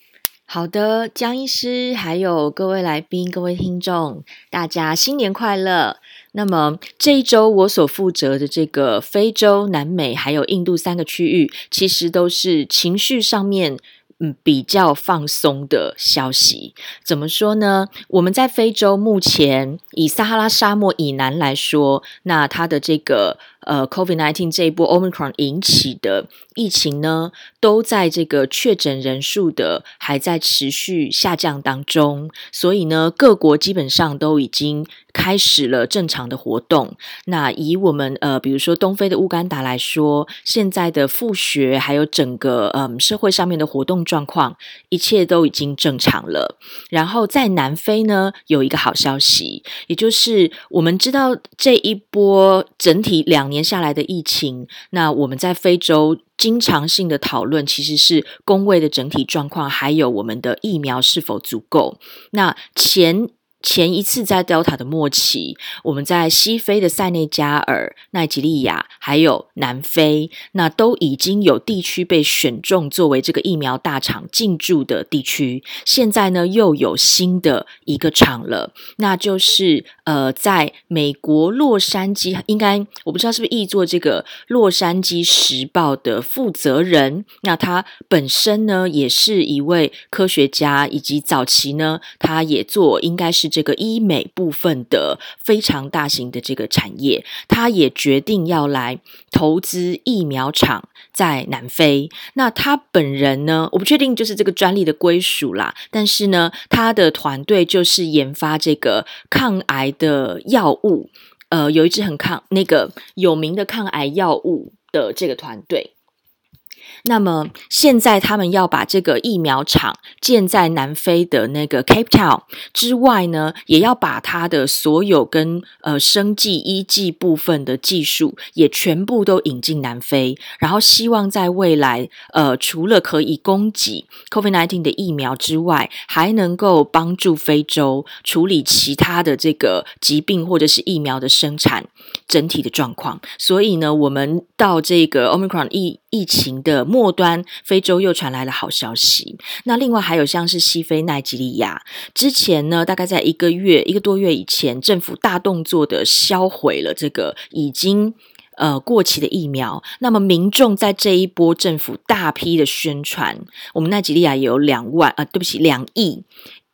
好的，江医师，还有各位来宾、各位听众，大家新年快乐！那么这一周我所负责的这个非洲、南美还有印度三个区域，其实都是情绪上面嗯比较放松的消息。怎么说呢？我们在非洲目前以撒哈拉沙漠以南来说，那它的这个。呃，COVID-19 这一波 Omicron 引起的疫情呢，都在这个确诊人数的还在持续下降当中，所以呢，各国基本上都已经开始了正常的活动。那以我们呃，比如说东非的乌干达来说，现在的复学还有整个嗯社会上面的活动状况，一切都已经正常了。然后在南非呢，有一个好消息，也就是我们知道这一波整体两。年下来的疫情，那我们在非洲经常性的讨论其实是工位的整体状况，还有我们的疫苗是否足够。那前。前一次在 Delta 的末期，我们在西非的塞内加尔、奈及利亚，还有南非，那都已经有地区被选中作为这个疫苗大厂进驻的地区。现在呢，又有新的一个厂了，那就是呃，在美国洛杉矶，应该我不知道是不是译作这个《洛杉矶时报》的负责人。那他本身呢，也是一位科学家，以及早期呢，他也做应该是。这个医美部分的非常大型的这个产业，他也决定要来投资疫苗厂在南非。那他本人呢，我不确定就是这个专利的归属啦，但是呢，他的团队就是研发这个抗癌的药物，呃，有一支很抗那个有名的抗癌药物的这个团队。那么现在他们要把这个疫苗厂建在南非的那个 Cape Town 之外呢，也要把它的所有跟呃生技医技部分的技术也全部都引进南非，然后希望在未来呃除了可以供给 COVID-19 的疫苗之外，还能够帮助非洲处理其他的这个疾病或者是疫苗的生产整体的状况。所以呢，我们到这个 Omicron 疫疫情的末端，非洲又传来了好消息。那另外还有像是西非奈及利亚，之前呢，大概在一个月一个多月以前，政府大动作的销毁了这个已经呃过期的疫苗。那么民众在这一波政府大批的宣传，我们奈及利亚有两万啊、对不起，两亿。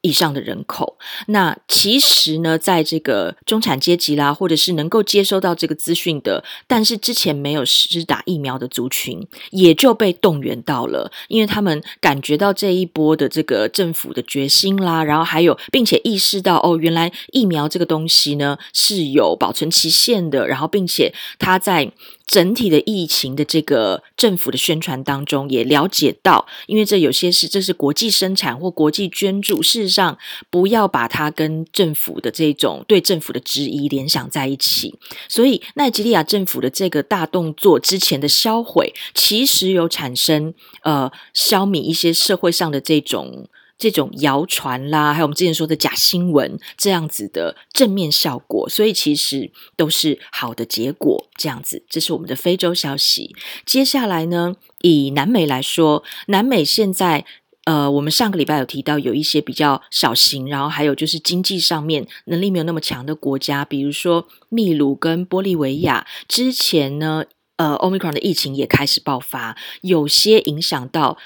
以上的人口，那其实呢，在这个中产阶级啦，或者是能够接收到这个资讯的，但是之前没有施打疫苗的族群，也就被动员到了，因为他们感觉到这一波的这个政府的决心啦，然后还有，并且意识到哦，原来疫苗这个东西呢是有保存期限的，然后并且它在。整体的疫情的这个政府的宣传当中，也了解到，因为这有些是这是国际生产或国际捐助，事实上不要把它跟政府的这种对政府的质疑联想在一起。所以，奈及利亚政府的这个大动作之前的销毁，其实有产生呃消弭一些社会上的这种。这种谣传啦，还有我们之前说的假新闻，这样子的正面效果，所以其实都是好的结果。这样子，这是我们的非洲消息。接下来呢，以南美来说，南美现在呃，我们上个礼拜有提到有一些比较小型，然后还有就是经济上面能力没有那么强的国家，比如说秘鲁跟玻利维亚，之前呢，呃，Omicron 的疫情也开始爆发，有些影响到。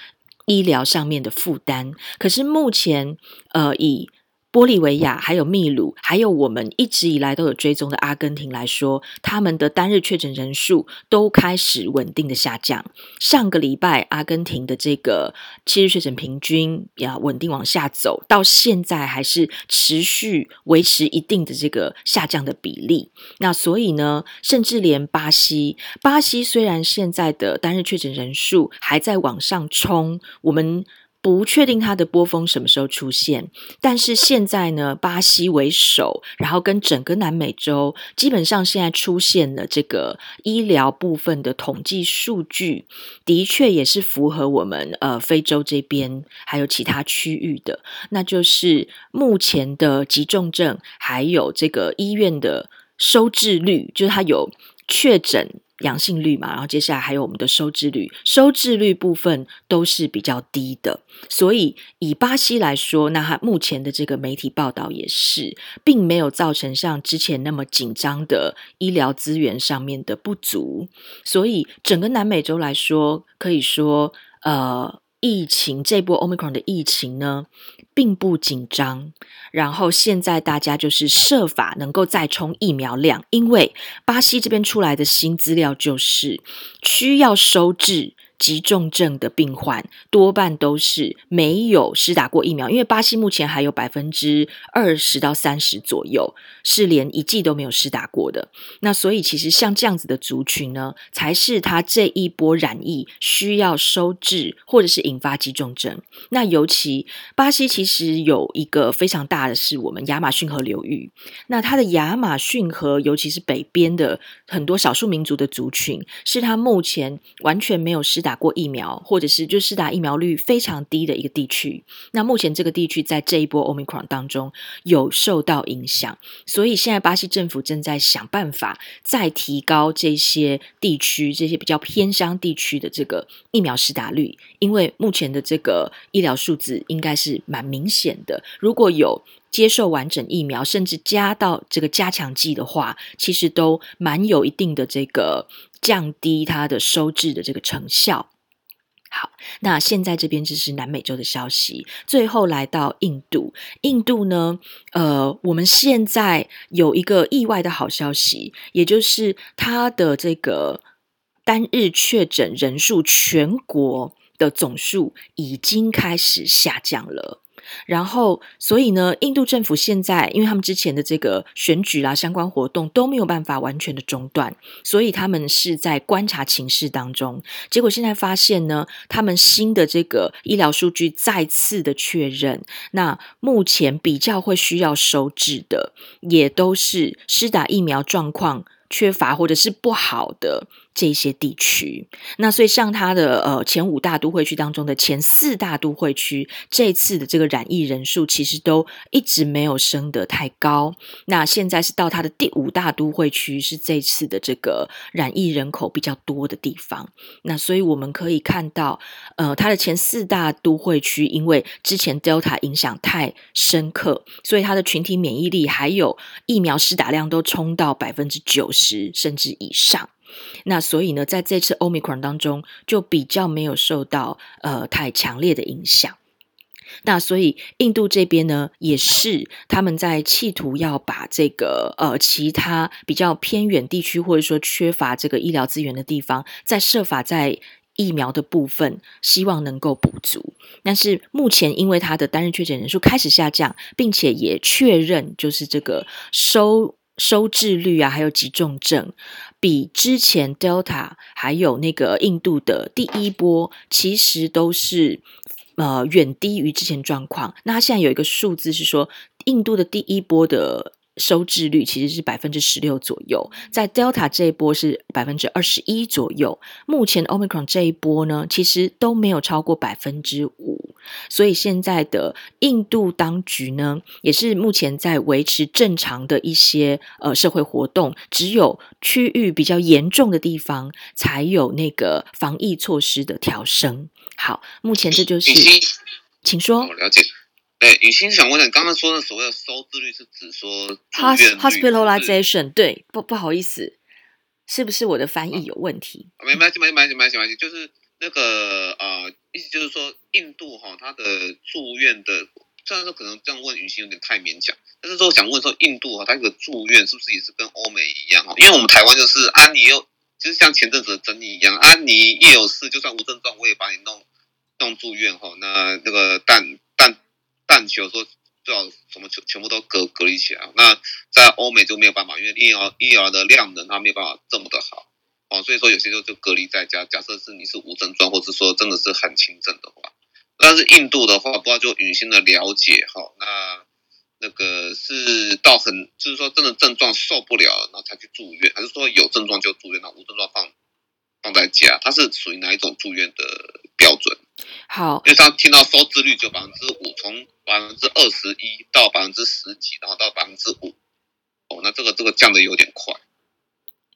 医疗上面的负担，可是目前，呃，以玻利维亚、还有秘鲁，还有我们一直以来都有追踪的阿根廷来说，他们的单日确诊人数都开始稳定的下降。上个礼拜，阿根廷的这个七日确诊平均要稳定往下走，到现在还是持续维持一定的这个下降的比例。那所以呢，甚至连巴西，巴西虽然现在的单日确诊人数还在往上冲，我们。不确定它的波峰什么时候出现，但是现在呢，巴西为首，然后跟整个南美洲，基本上现在出现了这个医疗部分的统计数据，的确也是符合我们呃非洲这边还有其他区域的，那就是目前的急重症还有这个医院的收治率，就是它有确诊。阳性率嘛，然后接下来还有我们的收治率，收治率部分都是比较低的，所以以巴西来说，那它目前的这个媒体报道也是，并没有造成像之前那么紧张的医疗资源上面的不足，所以整个南美洲来说，可以说，呃。疫情这波 Omicron 的疫情呢，并不紧张。然后现在大家就是设法能够再冲疫苗量，因为巴西这边出来的新资料就是需要收治。急重症的病患多半都是没有施打过疫苗，因为巴西目前还有百分之二十到三十左右是连一剂都没有施打过的。那所以其实像这样子的族群呢，才是他这一波染疫需要收治或者是引发急重症。那尤其巴西其实有一个非常大的是我们亚马逊河流域，那它的亚马逊河尤其是北边的很多少数民族的族群，是他目前完全没有施打。打过疫苗，或者是就施打疫苗率非常低的一个地区。那目前这个地区在这一波 Omicron 当中有受到影响，所以现在巴西政府正在想办法再提高这些地区、这些比较偏乡地区的这个疫苗施打率，因为目前的这个医疗数字应该是蛮明显的。如果有接受完整疫苗，甚至加到这个加强剂的话，其实都蛮有一定的这个。降低它的收治的这个成效。好，那现在这边就是南美洲的消息。最后来到印度，印度呢，呃，我们现在有一个意外的好消息，也就是它的这个单日确诊人数，全国的总数已经开始下降了。然后，所以呢，印度政府现在，因为他们之前的这个选举啦，相关活动都没有办法完全的中断，所以他们是在观察情势当中。结果现在发现呢，他们新的这个医疗数据再次的确认，那目前比较会需要收治的，也都是施打疫苗状况缺乏或者是不好的。这些地区，那所以像它的呃前五大都会区当中的前四大都会区，这次的这个染疫人数其实都一直没有升得太高。那现在是到它的第五大都会区，是这次的这个染疫人口比较多的地方。那所以我们可以看到，呃，它的前四大都会区，因为之前 Delta 影响太深刻，所以它的群体免疫力还有疫苗施打量都冲到百分之九十甚至以上。那所以呢，在这次 Omicron 当中，就比较没有受到呃太强烈的影响。那所以印度这边呢，也是他们在企图要把这个呃其他比较偏远地区，或者说缺乏这个医疗资源的地方，在设法在疫苗的部分，希望能够补足。但是目前因为它的单日确诊人数开始下降，并且也确认就是这个收。收治率啊，还有急重症，比之前 Delta 还有那个印度的第一波，其实都是呃远低于之前状况。那它现在有一个数字是说，印度的第一波的。收治率其实是百分之十六左右，在 Delta 这一波是百分之二十一左右。目前 Omicron 这一波呢，其实都没有超过百分之五。所以现在的印度当局呢，也是目前在维持正常的一些呃社会活动，只有区域比较严重的地方才有那个防疫措施的调升。好，目前这就是，请说。我了解。哎，雨欣想问你，刚刚说的所谓的收治率是指说 hospitalization？对，不不好意思，是不是我的翻译有问题？啊、没关系，没关系，没关系，没关系，就是那个呃，意思就是说，印度哈、哦，它的住院的虽然说可能这样问语气有点太勉强，但是说想问说印度啊，它这个住院是不是也是跟欧美一样哦？因为我们台湾就是安妮又就是像前阵子的争议一样安妮一有事就算无症状，我也把你弄弄住院哈。那那个但但但求说最好什么全全部都隔隔离起来。那在欧美就没有办法，因为医疗医疗的量能它没有办法这么的好哦，所以说有些就就隔离在家。假设是你是无症状，或者说真的是很轻症的话。但是印度的话，不知道就允心的了解哈，那那个是到很就是说真的症状受不了，然后才去住院，还是说有症状就住院，那无症状放放在家？它是属于哪一种住院的标准？好，因为他听到收治率就百分之五，从百分之二十一到百分之十几，然后到百分之五，哦，那这个这个降的有点快。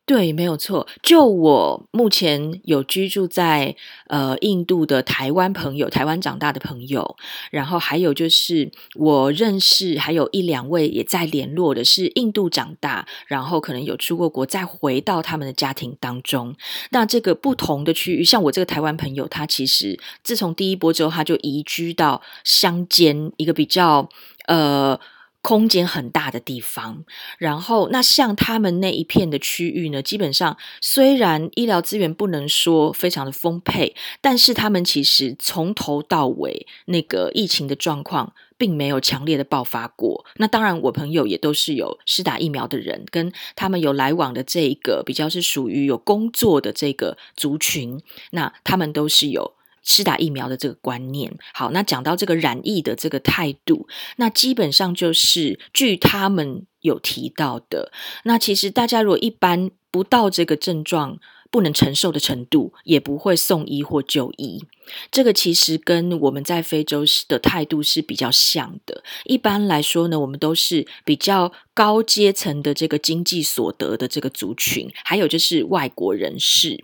对，没有错。就我目前有居住在呃印度的台湾朋友，台湾长大的朋友，然后还有就是我认识还有一两位也在联络的，是印度长大，然后可能有出过国，再回到他们的家庭当中。那这个不同的区域，像我这个台湾朋友，他其实自从第一波之后，他就移居到乡间一个比较呃。空间很大的地方，然后那像他们那一片的区域呢，基本上虽然医疗资源不能说非常的丰沛，但是他们其实从头到尾那个疫情的状况并没有强烈的爆发过。那当然，我朋友也都是有施打疫苗的人，跟他们有来往的这一个比较是属于有工作的这个族群，那他们都是有。施打疫苗的这个观念，好，那讲到这个染疫的这个态度，那基本上就是据他们有提到的，那其实大家如果一般不到这个症状不能承受的程度，也不会送医或就医。这个其实跟我们在非洲的态度是比较像的。一般来说呢，我们都是比较高阶层的这个经济所得的这个族群，还有就是外国人士。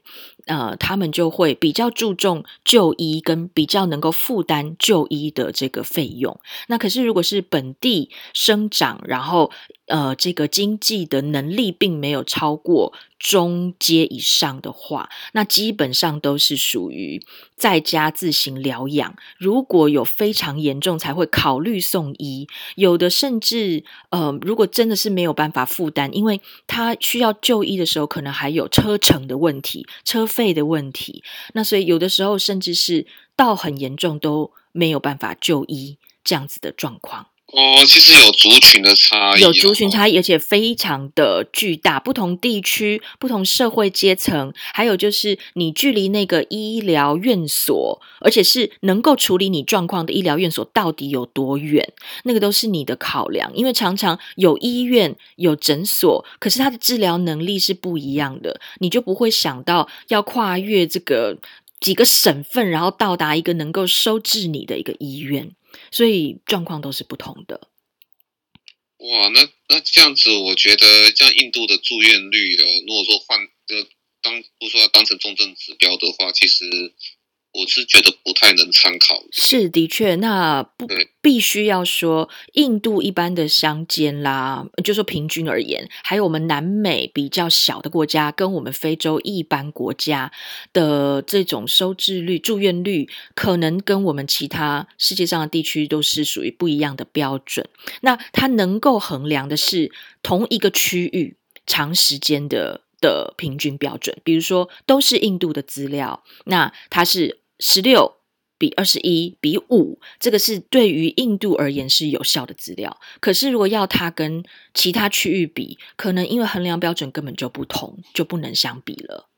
呃，他们就会比较注重就医，跟比较能够负担就医的这个费用。那可是，如果是本地生长，然后呃，这个经济的能力并没有超过中阶以上的话，那基本上都是属于在家自行疗养。如果有非常严重，才会考虑送医。有的甚至呃，如果真的是没有办法负担，因为他需要就医的时候，可能还有车程的问题、车费的问题。那所以有的时候，甚至是到很严重都没有办法就医这样子的状况。哦，其实有族群的差异，有族群差异，而且非常的巨大。不同地区、不同社会阶层，还有就是你距离那个医疗院所，而且是能够处理你状况的医疗院所到底有多远，那个都是你的考量。因为常常有医院、有诊所，可是它的治疗能力是不一样的，你就不会想到要跨越这个几个省份，然后到达一个能够收治你的一个医院。所以状况都是不同的。哇，那那这样子，我觉得像印度的住院率哦，如果说换呃当不说当成重症指标的话，其实。我是觉得不太能参考。是的确，那不必须要说印度一般的乡间啦，就说平均而言，还有我们南美比较小的国家，跟我们非洲一般国家的这种收治率、住院率，可能跟我们其他世界上的地区都是属于不一样的标准。那它能够衡量的是同一个区域长时间的。的平均标准，比如说都是印度的资料，那它是十六比二十一比五，这个是对于印度而言是有效的资料。可是如果要它跟其他区域比，可能因为衡量标准根本就不同，就不能相比了。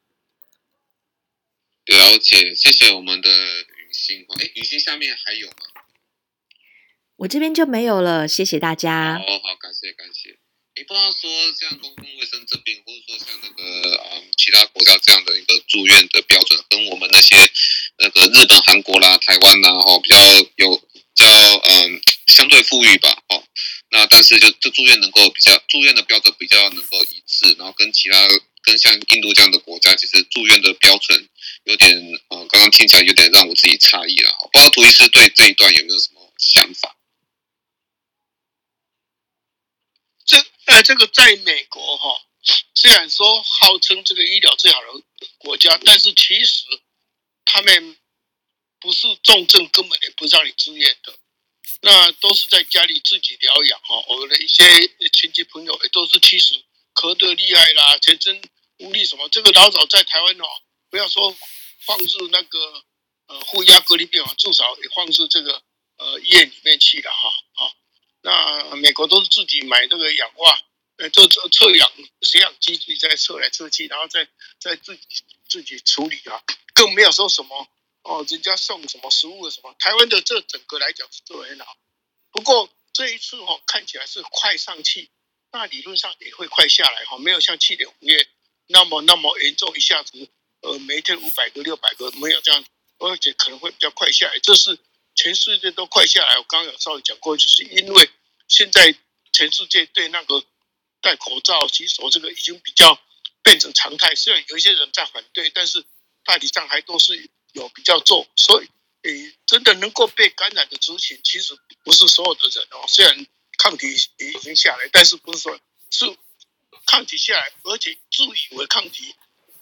了解，谢谢我们的雨欣。哎，雨欣下面还有吗？我这边就没有了，谢谢大家。好好，感谢感谢。你不知道说像公共卫生这边，或者说像那个嗯其他国家这样的一个住院的标准，跟我们那些那个日本、韩国啦、台湾啦，哈，比较有比较嗯相对富裕吧，哦，那但是就就住院能够比较住院的标准比较能够一致，然后跟其他跟像印度这样的国家，其实住院的标准有点嗯，刚刚听起来有点让我自己诧异了。不知道涂医师对这一段有没有什么想法？呃，这个在美国哈，虽然说号称这个医疗最好的国家，但是其实他们不是重症根本也不让你住院的。那都是在家里自己疗养哈。我的一些亲戚朋友也都是其实咳得厉害啦，全身无力什么。这个老早在台湾哦，不要说放置那个呃负压隔离病房，至少也放置这个呃医院里面去了哈。好，那美国都是自己买这个氧化，呃，就测测氧血氧机自己在测来测去，然后再再自己自己处理啊，更没有说什么。哦，人家送什么食物什么？台湾的这整个来讲是做得很好，不过这一次哦，看起来是快上去，那理论上也会快下来哈，没有像去年五月那么那么严重，一下子呃每天五百个六百个没有这样，而且可能会比较快下来。这是全世界都快下来。我刚刚有稍微讲过，就是因为现在全世界对那个戴口罩、洗手这个已经比较变成常态，虽然有一些人在反对，但是大体上还都是。有比较重，所以诶，真的能够被感染的族群，其实不是所有的人哦。虽然抗体已经下来，但是不是说是抗体下来，而且自以为抗体，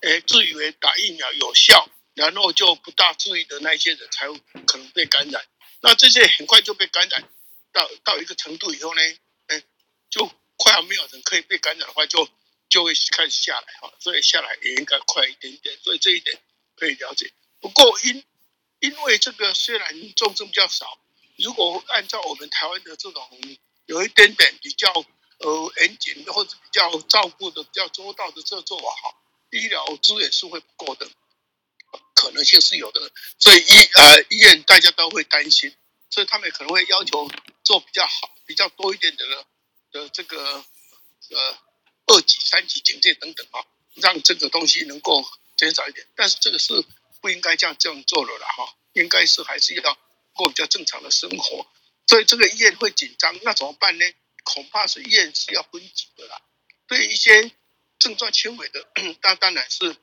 诶，自以为打疫苗有效，然后就不大注意的那些人才可能被感染。那这些很快就被感染到到一个程度以后呢，诶，就快要没有人可以被感染的话，就就会开始下来哈。所以下来也应该快一点点，所以这一点可以了解。不过因因为这个虽然重症比较少，如果按照我们台湾的这种有一点点比较呃严谨的或者比较照顾的比较周到的这做法哈，医疗资源是会不够的，可能性是有的，所以医呃医院大家都会担心，所以他们可能会要求做比较好、比较多一点的的这个呃二级、三级警戒等等啊，让这个东西能够减少一点，但是这个是。不应该这样这样做了啦哈，应该是还是要过比较正常的生活，所以这个医院会紧张，那怎么办呢？恐怕是医院是要分级的啦。对一些症状轻微的，那当然是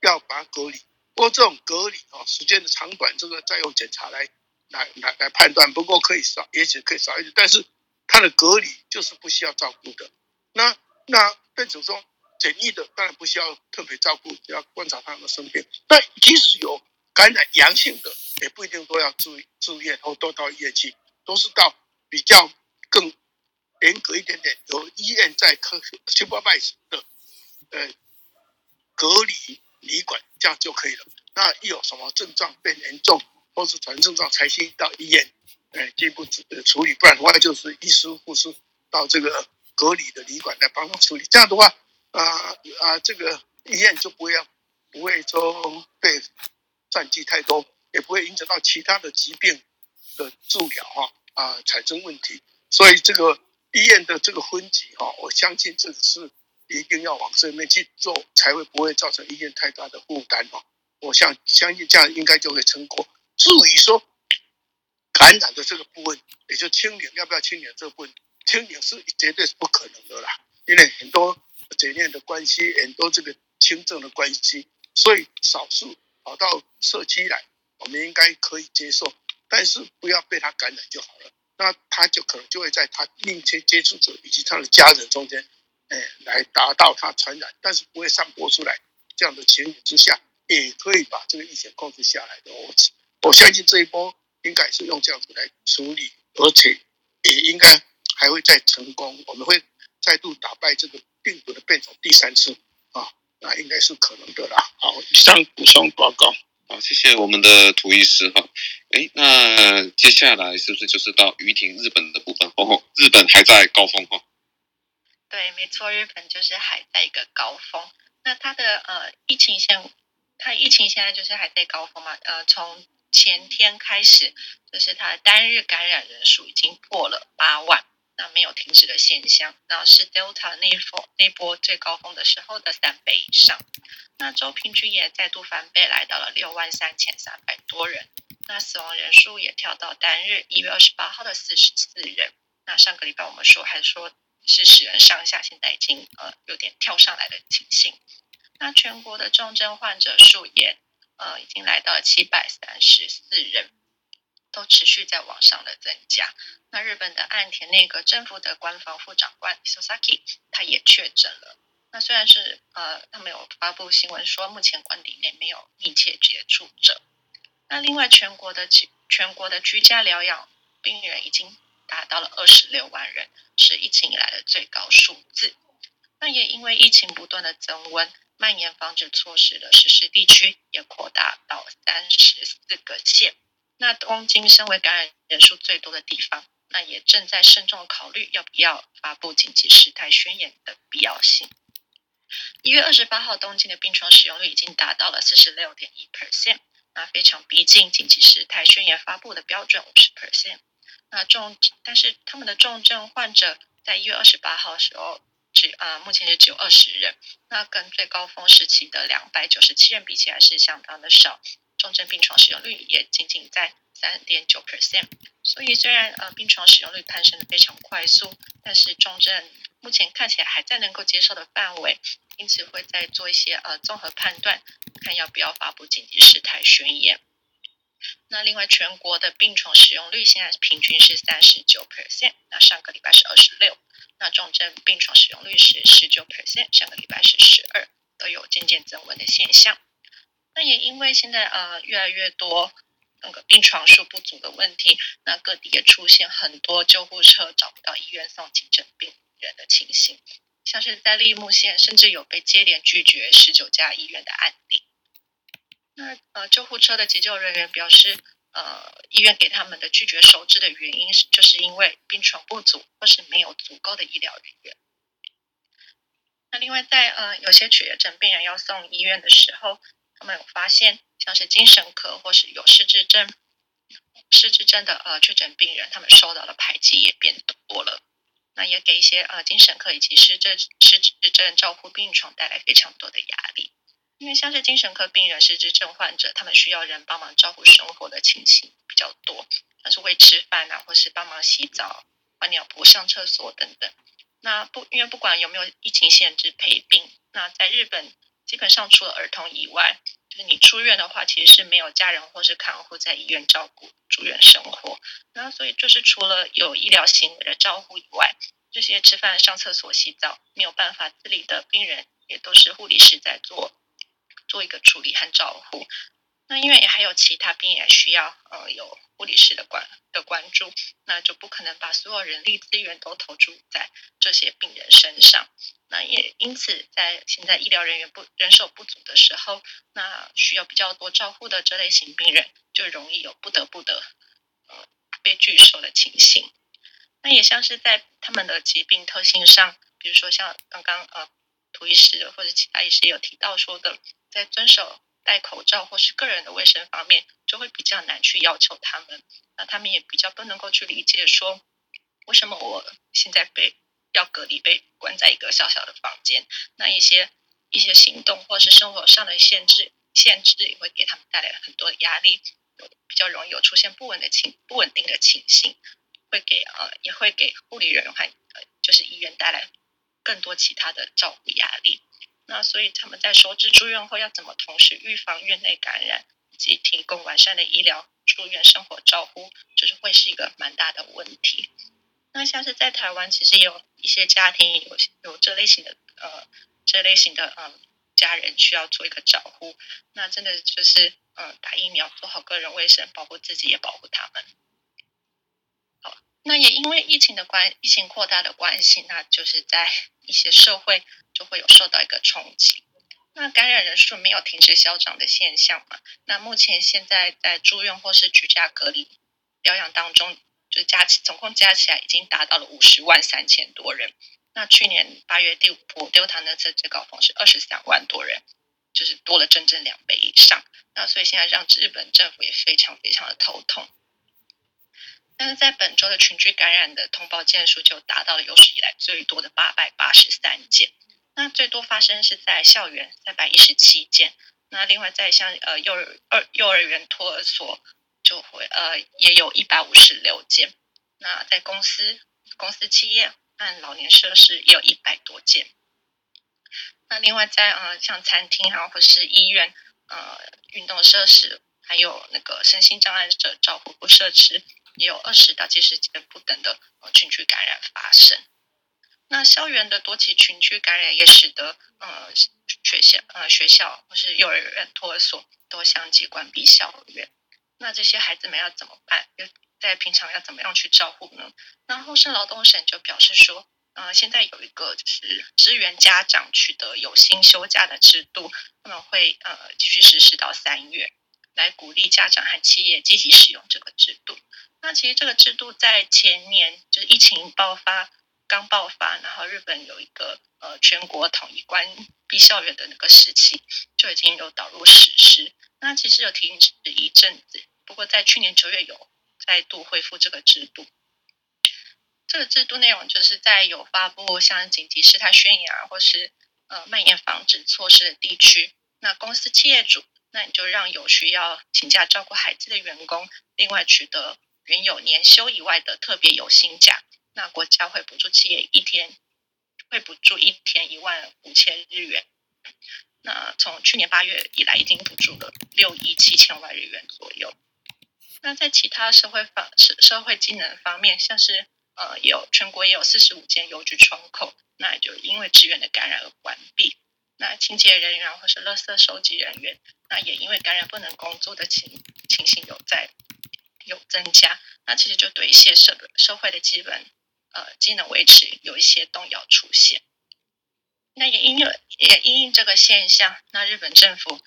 要把它隔离。不过这种隔离啊，时间的长短，这个再用检查来来来来判断。不过可以少，也许可以少一点，但是它的隔离就是不需要照顾的。那那变成说。检疫的当然不需要特别照顾，只要观察他们的生病。但即使有感染阳性的，也不一定都要住住院或都到医院去，都是到比较更严格一点点，有医院在科 supervise 的呃隔离旅馆，这样就可以了。那一有什么症状变严重，或是传症状，才先到医院，呃进一步处理。不然的话，就是医师护士到这个隔离的旅馆来帮他处理。这样的话。啊啊，这个医院就不会要，不会说被占据太多，也不会影响到其他的疾病的治疗哈啊产生问题。所以这个医院的这个分级哈，我相信这个是一定要往这面去做，才会不会造成医院太大的负担哦。我想相信这样应该就会成功。至于说感染的这个部分，也就清零要不要清零这部分，清零是绝对是不可能的啦，因为很多。检验的关系，很多这个轻症的关系，所以少数跑到社区来，我们应该可以接受，但是不要被他感染就好了。那他就可能就会在他密切接触者以及他的家人中间，哎，来达到它传染，但是不会散播出来。这样的情形之下，也可以把这个疫情控制下来的。我我相信这一波应该是用这样子来处理，而且也应该还会再成功。我们会再度打败这个。病毒的变种第三次啊，那应该是可能的啦。好，以上补充报告。好，谢谢我们的涂医师哈。哎，那接下来是不是就是到于婷日本的部分？哦，日本还在高峰哈。对，没错，日本就是还在一个高峰。那它的呃疫情现，它疫情现在就是还在高峰嘛？呃，从前天开始，就是它的单日感染人数已经破了八万。那没有停止的现象，那是 Delta 那波那波最高峰的时候的三倍以上。那周平均也再度翻倍，来到了六万三千三百多人。那死亡人数也跳到单日一月二十八号的四十四人。那上个礼拜我们说还说是使人上下，现在已经呃有点跳上来的情形。那全国的重症患者数也呃已经来到七百三十四人。都持续在往上的增加。那日本的岸田内阁政府的官方副长官 Sasaki 他也确诊了。那虽然是呃，他没有发布新闻说目前官邸内没有密切接触者。那另外全国的全国的居家疗养病人已经达到了二十六万人，是疫情以来的最高数字。那也因为疫情不断的增温，蔓延防止措施的实施地区也扩大到三十四个县。那东京身为感染人数最多的地方，那也正在慎重考虑要不要发布紧急事态宣言的必要性。一月二十八号，东京的病床使用率已经达到了四十六点一 percent，那非常逼近紧急事态宣言发布的标准五十 percent。那重，但是他们的重症患者在一月二十八号时候，只啊目前是只有二十人，那跟最高峰时期的两百九十七人比起来是相当的少，重症病床使用率也仅仅在三点九 percent。所以虽然呃病床使用率攀升的非常快速，但是重症。目前看起来还在能够接受的范围，因此会再做一些呃综合判断，看要不要发布紧急事态宣言。那另外，全国的病床使用率现在平均是三十九 percent，那上个礼拜是二十六，那重症病床使用率是十九 percent，上个礼拜是十二，都有渐渐增温的现象。那也因为现在呃越来越多那个病床数不足的问题，那各地也出现很多救护车找不到医院送急诊病人的情形，像是在立木县，甚至有被接连拒绝十九家医院的案例。那呃，救护车的急救人员表示，呃，医院给他们的拒绝收治的原因是，就是因为病床不足，或是没有足够的医疗人员。那另外在，呃有些确诊病人要送医院的时候，他们有发现，像是精神科或是有失智症、失智症的呃确诊病人，他们受到的排挤也变多了。那也给一些呃精神科以及失智失智症照护病床带来非常多的压力，因为像是精神科病人、失智症患者，他们需要人帮忙照顾生活的情形比较多，像是喂吃饭啊，或是帮忙洗澡、换尿布、上厕所等等。那不因为不管有没有疫情限制陪病，那在日本基本上除了儿童以外，就是你出院的话，其实是没有家人或是看护在医院照顾住院生活。那所以就是除了有医疗行为的照顾以外，这些吃饭、上厕所、洗澡没有办法自理的病人，也都是护理师在做做一个处理和照护。那因为也还有其他病人需要呃有护理师的关的关注，那就不可能把所有人力资源都投注在这些病人身上。那也因此，在现在医疗人员不人手不足的时候，那需要比较多照护的这类型病人，就容易有不得不的呃被拒收的情形。那也像是在他们的疾病特性上，比如说像刚刚呃涂医师或者其他医师有提到说的，在遵守戴口罩或是个人的卫生方面，就会比较难去要求他们。那他们也比较不能够去理解说，为什么我现在被要隔离，被关在一个小小的房间，那一些一些行动或是生活上的限制，限制也会给他们带来很多的压力，比较容易有出现不稳的情不稳定的情形。会给呃，也会给护理人员和呃，就是医院带来更多其他的照顾压力。那所以他们在收治住院后，要怎么同时预防院内感染，以及提供完善的医疗住院生活照护，就是会是一个蛮大的问题。那像是在台湾，其实有一些家庭有有这类型的呃，这类型的嗯、呃、家人需要做一个照护。那真的就是、呃，打疫苗，做好个人卫生，保护自己，也保护他们。那也因为疫情的关，疫情扩大的关系，那就是在 [laughs] 一些社会就会有受到一个冲击。那感染人数没有停止消长的现象嘛？那目前现在在住院或是居家隔离疗养当中，就加起总共加起来已经达到了五十万三千多人。那去年八月第五波丢他那次最高峰是二十三万多人，就是多了整整两倍以上。那所以现在让日本政府也非常非常的头痛。但是在本周的群聚感染的通报件数就达到了有史以来最多的八百八十三件，那最多发生是在校园三百一十七件，那另外在像呃幼儿二幼儿园托儿所就会呃也有一百五十六件，那在公司公司企业和老年设施也有一百多件，那另外在呃像餐厅啊或是医院呃运动设施还有那个身心障碍者照护不设施。也有二十到七十件不等的群聚感染发生。那校园的多起群聚感染也使得呃学校呃学校或是幼儿园托儿所都相继关闭校园。那这些孩子们要怎么办？在平常要怎么样去照顾呢？那厚生劳动省就表示说，呃，现在有一个就是支援家长取得有薪休假的制度，他们会呃继续实施到三月，来鼓励家长和企业积极使用这个制度。那其实这个制度在前年就是疫情爆发刚爆发，然后日本有一个呃全国统一关闭校园的那个时期，就已经有导入实施。那其实有停止一阵子，不过在去年九月有再度恢复这个制度。这个制度内容就是在有发布像紧急事态宣言啊，或是呃蔓延防止措施的地区，那公司企业主，那你就让有需要请假照顾孩子的员工，另外取得。原有年休以外的特别有薪假，那国家会补助企业一天，会补助一天一万五千日元。那从去年八月以来，已经补助了六亿七千万日元左右。那在其他社会方社社会机能方面，像是呃有全国也有四十五间邮局窗口，那也就因为职员的感染而关闭。那清洁人员或是垃圾收集人员，那也因为感染不能工作的情情形有在。有增加，那其实就对一些社社会的基本呃机能维持有一些动摇出现。那也因为也因应这个现象，那日本政府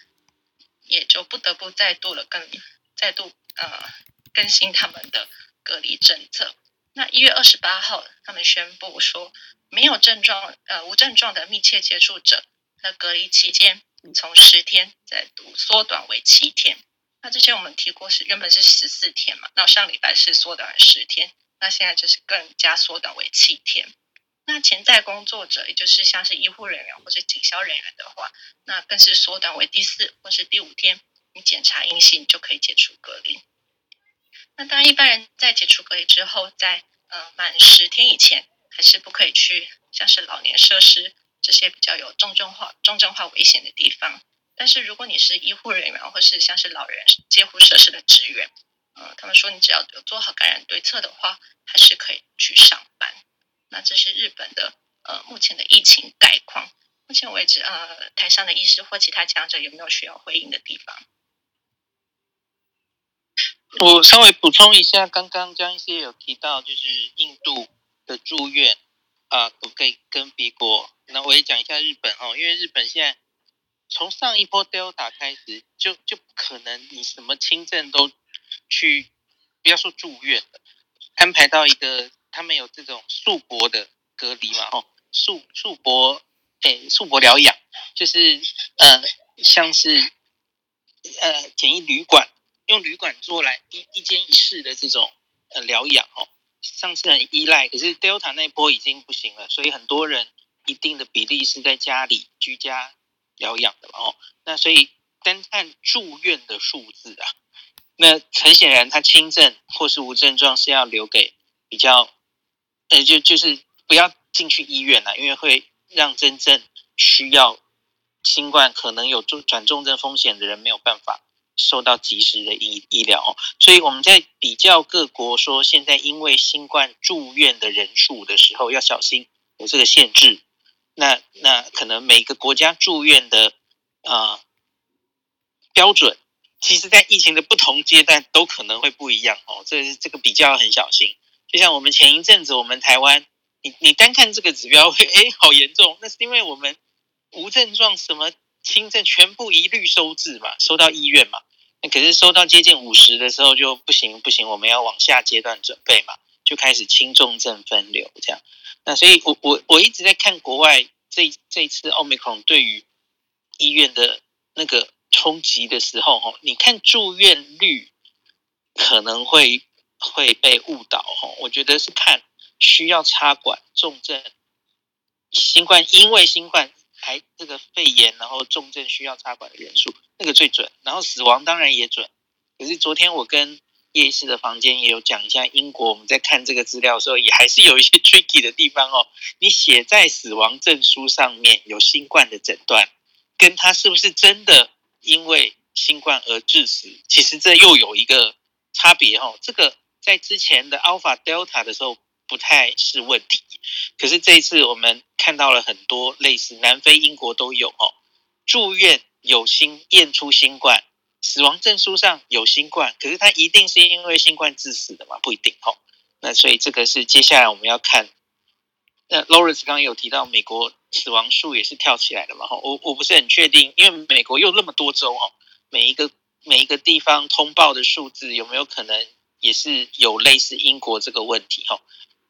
也就不得不再度了更再度呃更新他们的隔离政策。那一月二十八号，他们宣布说，没有症状呃无症状的密切接触者，那隔离期间从十天再度缩短为七天。那之前我们提过是原本是十四天嘛，那上礼拜是缩短了十天，那现在就是更加缩短为七天。那潜在工作者，也就是像是医护人员或者警消人员的话，那更是缩短为第四或是第五天，你检查阴性就可以解除隔离。那当然，一般人在解除隔离之后，在呃满十天以前，还是不可以去像是老年设施这些比较有重症化、重症化危险的地方。但是如果你是医护人员，或是像是老人介护设施的职员，呃，他们说你只要有做好感染对策的话，还是可以去上班。那这是日本的呃目前的疫情概况。目前为止，呃，台上的医师或其他讲者有没有需要回应的地方？我稍微补充一下，刚刚江医师有提到，就是印度的住院啊，不可以跟别国。那我也讲一下日本哦，因为日本现在。从上一波 Delta 开始，就就不可能你什么轻症都去，不要说住院了，安排到一个他们有这种宿泊的隔离嘛，哦，宿宿泊，诶，宿泊疗养，就是呃，像是呃简易旅馆，用旅馆做来一一间一室的这种呃疗养哦，上次很依赖，可是 Delta 那一波已经不行了，所以很多人一定的比例是在家里居家。疗养的哦，那所以单看住院的数字啊，那很显然他轻症或是无症状是要留给比较，呃，就就是不要进去医院了，因为会让真正需要新冠可能有重转重症风险的人没有办法受到及时的医医疗。所以我们在比较各国说现在因为新冠住院的人数的时候，要小心有这个限制。那那可能每个国家住院的啊、标准，其实在疫情的不同阶段都可能会不一样哦。这这个比较很小心。就像我们前一阵子，我们台湾，你你单看这个指标会，哎，好严重。那是因为我们无症状、什么轻症全部一律收治嘛，收到医院嘛。那可是收到接近五十的时候就不行不行，我们要往下阶段准备嘛，就开始轻重症分流这样。那所以我，我我一直在看国外这这次奥密克戎对于医院的那个冲击的时候，哈，你看住院率可能会会被误导，哈，我觉得是看需要插管重症新冠，因为新冠还这个肺炎，然后重症需要插管的人数，那个最准，然后死亡当然也准。可是昨天我跟叶医师的房间也有讲一下英国，我们在看这个资料的时候，也还是有一些 tricky 的地方哦。你写在死亡证书上面有新冠的诊断，跟他是不是真的因为新冠而致死，其实这又有一个差别哦。这个在之前的 Alpha Delta 的时候不太是问题，可是这一次我们看到了很多类似南非、英国都有哦，住院有新验出新冠。死亡证书上有新冠，可是他一定是因为新冠致死的嘛？不一定哦。那所以这个是接下来我们要看。那 Lawrence 刚刚有提到美国死亡数也是跳起来了嘛？哈，我我不是很确定，因为美国有那么多州哦，每一个每一个地方通报的数字有没有可能也是有类似英国这个问题？哈，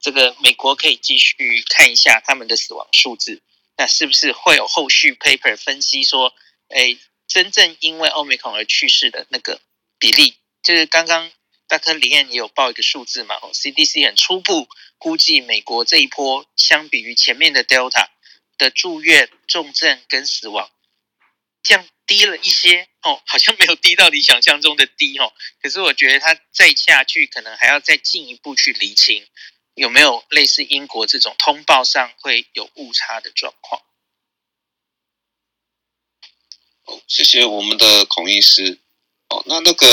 这个美国可以继续看一下他们的死亡数字，那是不是会有后续 paper 分析说，哎，真正因为 Omicron 而去世的那个比例，就是刚刚。大科里燕也有报一个数字嘛哦？CDC 很初步估计，美国这一波相比于前面的 Delta 的住院、重症跟死亡降低了一些哦，好像没有低到你想象中的低哦。可是我觉得它再下去，可能还要再进一步去厘清有没有类似英国这种通报上会有误差的状况。哦，谢谢我们的孔医师。哦，那那个，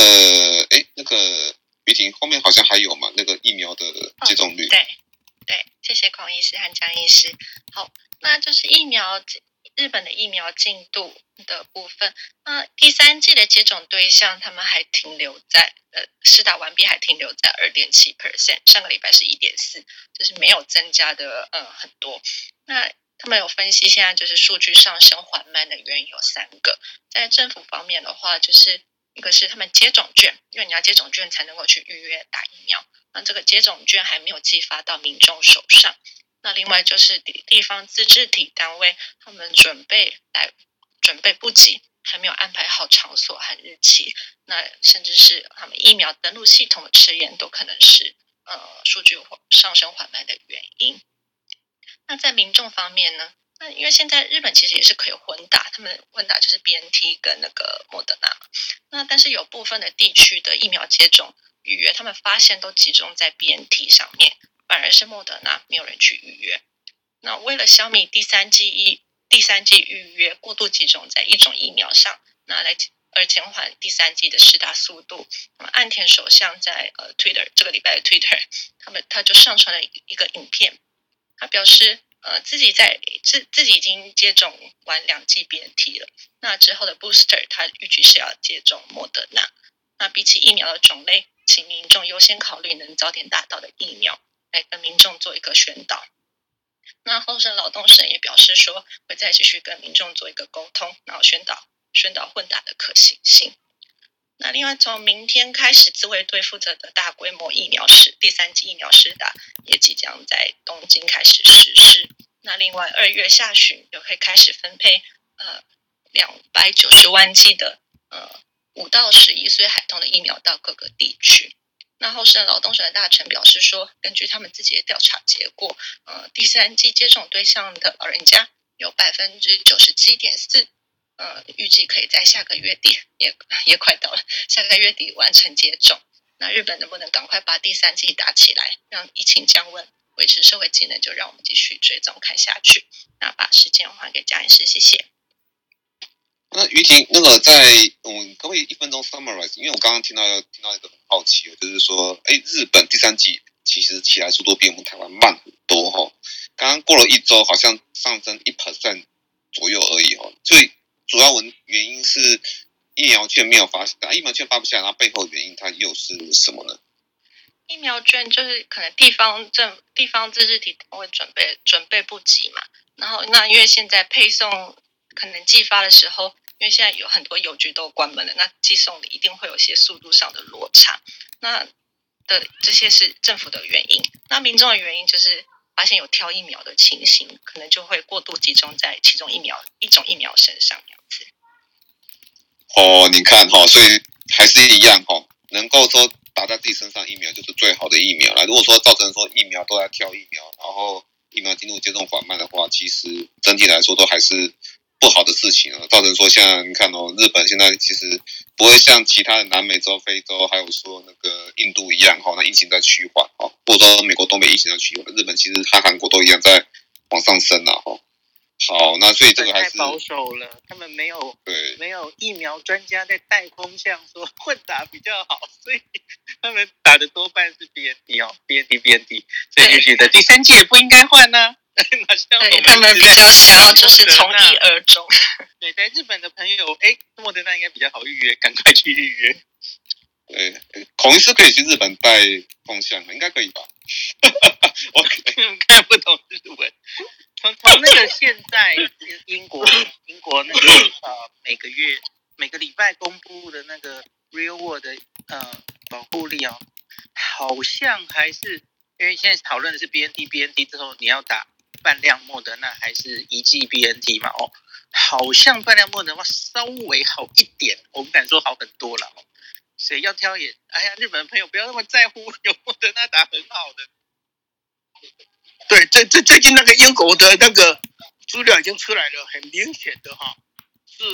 哎，那个。雨婷，后面好像还有嘛？那个疫苗的接种率。哦、对对，谢谢孔医师和江医师。好，那就是疫苗日本的疫苗进度的部分。那第三季的接种对象，他们还停留在呃，施打完毕还停留在二点七 percent，上个礼拜是一点四，就是没有增加的呃很多。那他们有分析，现在就是数据上升缓慢的原因有三个。在政府方面的话，就是。一个是他们接种券，因为你要接种券才能够去预约打疫苗，那这个接种券还没有寄发到民众手上。那另外就是地地方自治体单位，他们准备来准备不及，还没有安排好场所和日期。那甚至是他们疫苗登录系统的迟延，都可能是呃数据上升缓慢的原因。那在民众方面呢？那因为现在日本其实也是可以混打，他们混打就是 BNT 跟那个莫德纳。那但是有部分的地区的疫苗接种预约，他们发现都集中在 BNT 上面，反而是莫德纳没有人去预约。那为了消弭第三季一第三季预约过度集中在一种疫苗上，那来而减缓第三季的施打速度，那么岸田首相在呃 Twitter 这个礼拜的 Twitter，他们他就上传了一个影片，他表示。呃，自己在自自己已经接种完两剂 BNT 了，那之后的 booster 他预计是要接种莫德纳。那比起疫苗的种类，请民众优先考虑能早点打到的疫苗，来跟民众做一个宣导。那厚生劳动省也表示说，会再继续跟民众做一个沟通，然后宣导宣导混打的可行性。那另外，从明天开始，自卫队负责的大规模疫苗施第三剂疫苗施打也即将在东京开始实施。那另外，二月下旬又可以开始分配呃两百九十万剂的呃五到十一岁孩童的疫苗到各个地区。那厚生劳动省的大臣表示说，根据他们自己的调查结果，呃，第三剂接种对象的老人家有百分之九十七点四。呃，预计可以在下个月底，也也快到了，下个月底完成接种。那日本能不能赶快把第三剂打起来，让疫情降温，维持社会机能，就让我们继续追踪看下去。那把时间还给江医师，谢谢。那于婷，那个在嗯，可不可以一分钟 summarize？因为我刚刚听到听到一个很好奇，就是说，哎，日本第三季其实起来速度比我们台湾慢很多哈、哦。刚刚过了一周，好像上升一 percent 左右而已哦，所以。主要原原因是疫苗券没有发，疫苗券发不下，然后背后原因它又是什么呢？疫苗券就是可能地方政地方自治体会准备准备不及嘛，然后那因为现在配送可能寄发的时候，因为现在有很多邮局都关门了，那寄送的一定会有些速度上的落差，那的这些是政府的原因，那民众的原因就是。发现有挑疫苗的情形，可能就会过度集中在其中疫苗一种疫苗身上，这样子。哦，你看哈、哦，所以还是一样哈、哦，能够说打在自己身上疫苗就是最好的疫苗了。如果说造成说疫苗都在挑疫苗，然后疫苗进入接种缓慢的话，其实整体来说都还是。不好的事情啊，造成说像你看哦，日本现在其实不会像其他的南美洲、非洲，还有说那个印度一样哈，那疫情在趋缓哦，或者说美国东北疫情在趋缓，日本其实和韩国都一样在往上升了哈。好，那所以这个还是太保守了，他们没有对没有疫苗专家在带风向说混打比较好，所以他们打的多半是 BNT 哦 BNT，所以就觉得第三剂也不应该换呢、啊。[laughs] 对他们比较想要就是从一而终。[laughs] 对，在日本的朋友，哎，莫德纳应该比较好预约，赶快去预约。对，孔医师可以去日本带风向，应该可以吧？[laughs] 我看不懂日文。从从那个现在英国英国那个呃每个月每个礼拜公布的那个 Real World 的呃保护力哦，好像还是因为现在讨论的是 BNT BNT 之后你要打半量莫德纳还是一剂 BNT 嘛？哦，好像半量莫德纳稍微好一点，我不敢说好很多了哦。谁要挑也，哎呀，日本朋友不要那么在乎，有莫德纳打很好的。对，最最最近那个英国的那个资料已经出来了，很明显的哈，是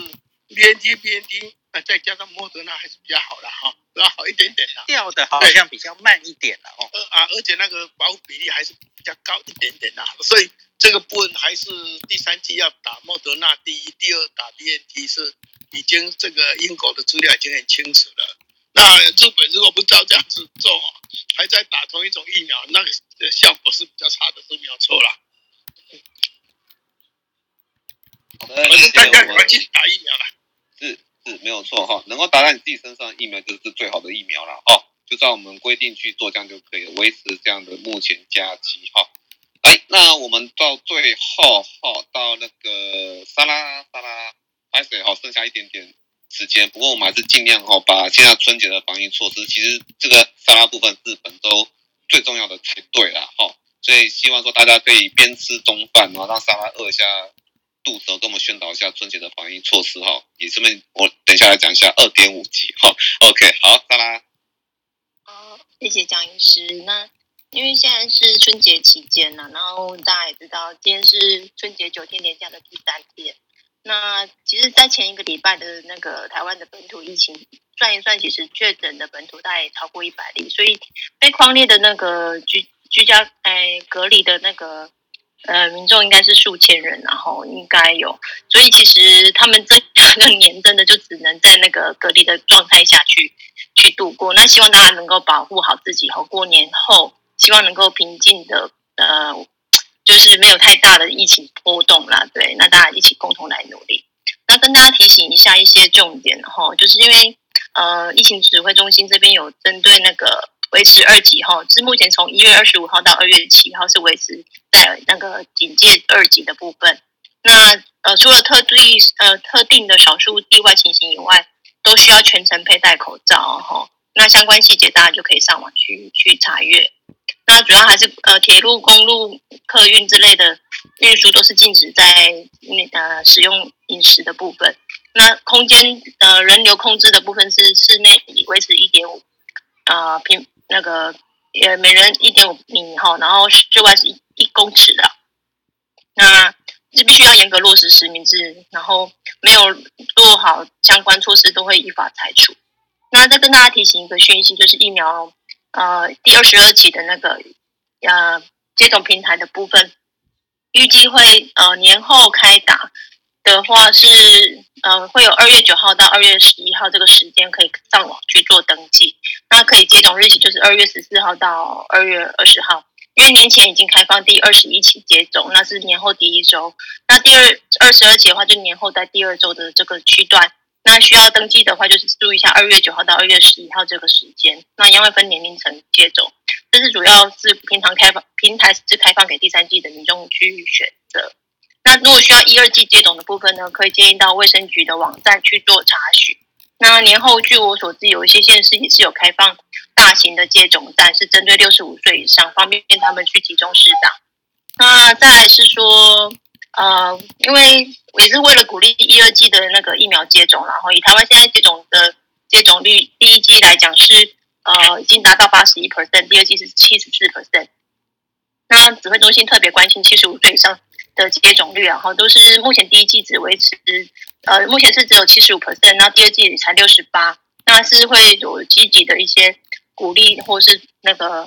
BNT BNT 啊，再加上莫德纳还是比较好的哈，比较好一点点的。掉的好像比较慢一点了哦。啊，而且那个保护比例还是比较高一点点的，所以这个部分还是第三季要打莫德纳第一，第二打 BNT 是已经这个英国的资料已经很清楚了。那日本如果不照这样子做，还在打同一种疫苗，那个效果是比较差的，是没有错啦。好的，谢谢大家赶快去打疫苗了。是是，没有错哈，能够打在你自己身上的疫苗就是最好的疫苗了哦。就照我们规定去做，这样就可以维持这样的目前佳绩哈。哎，那我们到最后哈，到那个沙拉沙拉，开水哈，剩下一点点。时间，不过我们还是尽量哈，把现在春节的防疫措施，其实这个沙拉部分日本都最重要的才对啦哈，所以希望说大家可以边吃中饭，然后让沙拉饿一下肚子，跟我们宣导一下春节的防疫措施哈，也顺便我等一下来讲一下二点五级哈，OK，好，沙拉。好，谢谢江医师。那因为现在是春节期间呢，然后大家也知道，今天是春节九天连假的第三天。那其实，在前一个礼拜的那个台湾的本土疫情算一算，其实确诊的本土大概也超过一百例，所以被匡列的那个居居家哎隔离的那个呃民众应该是数千人，然后应该有，所以其实他们这两个年真的就只能在那个隔离的状态下去去度过。那希望大家能够保护好自己，和过年后希望能够平静的呃。就是没有太大的疫情波动啦，对，那大家一起共同来努力。那跟大家提醒一下一些重点哈，就是因为呃，疫情指挥中心这边有针对那个维持二级哈，是目前从一月二十五号到二月七号是维持在那个警戒二级的部分。那呃，除了特地呃特定的少数例外情形以外，都需要全程佩戴口罩哈。那相关细节大家就可以上网去去查阅。那主要还是呃铁路、公路、客运之类的运输都是禁止在那呃使用饮食的部分。那空间呃人流控制的部分是室内维持一点五啊平那个呃每人一点五米哈，然后室外是一一公尺的。那是必须要严格落实实名制，然后没有做好相关措施都会依法裁除。那再跟大家提醒一个讯息，就是疫苗。呃，第二十二期的那个呃接种平台的部分，预计会呃年后开打的话是呃会有二月九号到二月十一号这个时间可以上网去做登记，那可以接种日期就是二月十四号到二月二十号，因为年前已经开放第二十一期接种，那是年后第一周，那第二二十二期的话就年后在第二周的这个区段。那需要登记的话，就是注意一下二月九号到二月十一号这个时间。那因为分年龄层接种，这是主要是平常开放平台是开放给第三季的民众去选择。一二季接种的部分呢，可以建议到卫生局的网站去做查询。那年后据我所知，有一些县市也是有开放大型的接种站，是针对六十五岁以上，方便他们去集中施打。那再来是说。呃，因为也是为了鼓励一二季的那个疫苗接种，然后以台湾现在接种的接种率，第一季来讲是呃已经达到八十一 percent，第二季是七十四 percent。那指挥中心特别关心七十五岁以上的接种率，然后都是目前第一剂只维持呃目前是只有七十五 percent，然后第二季才六十八，那是会有积极的一些鼓励或是那个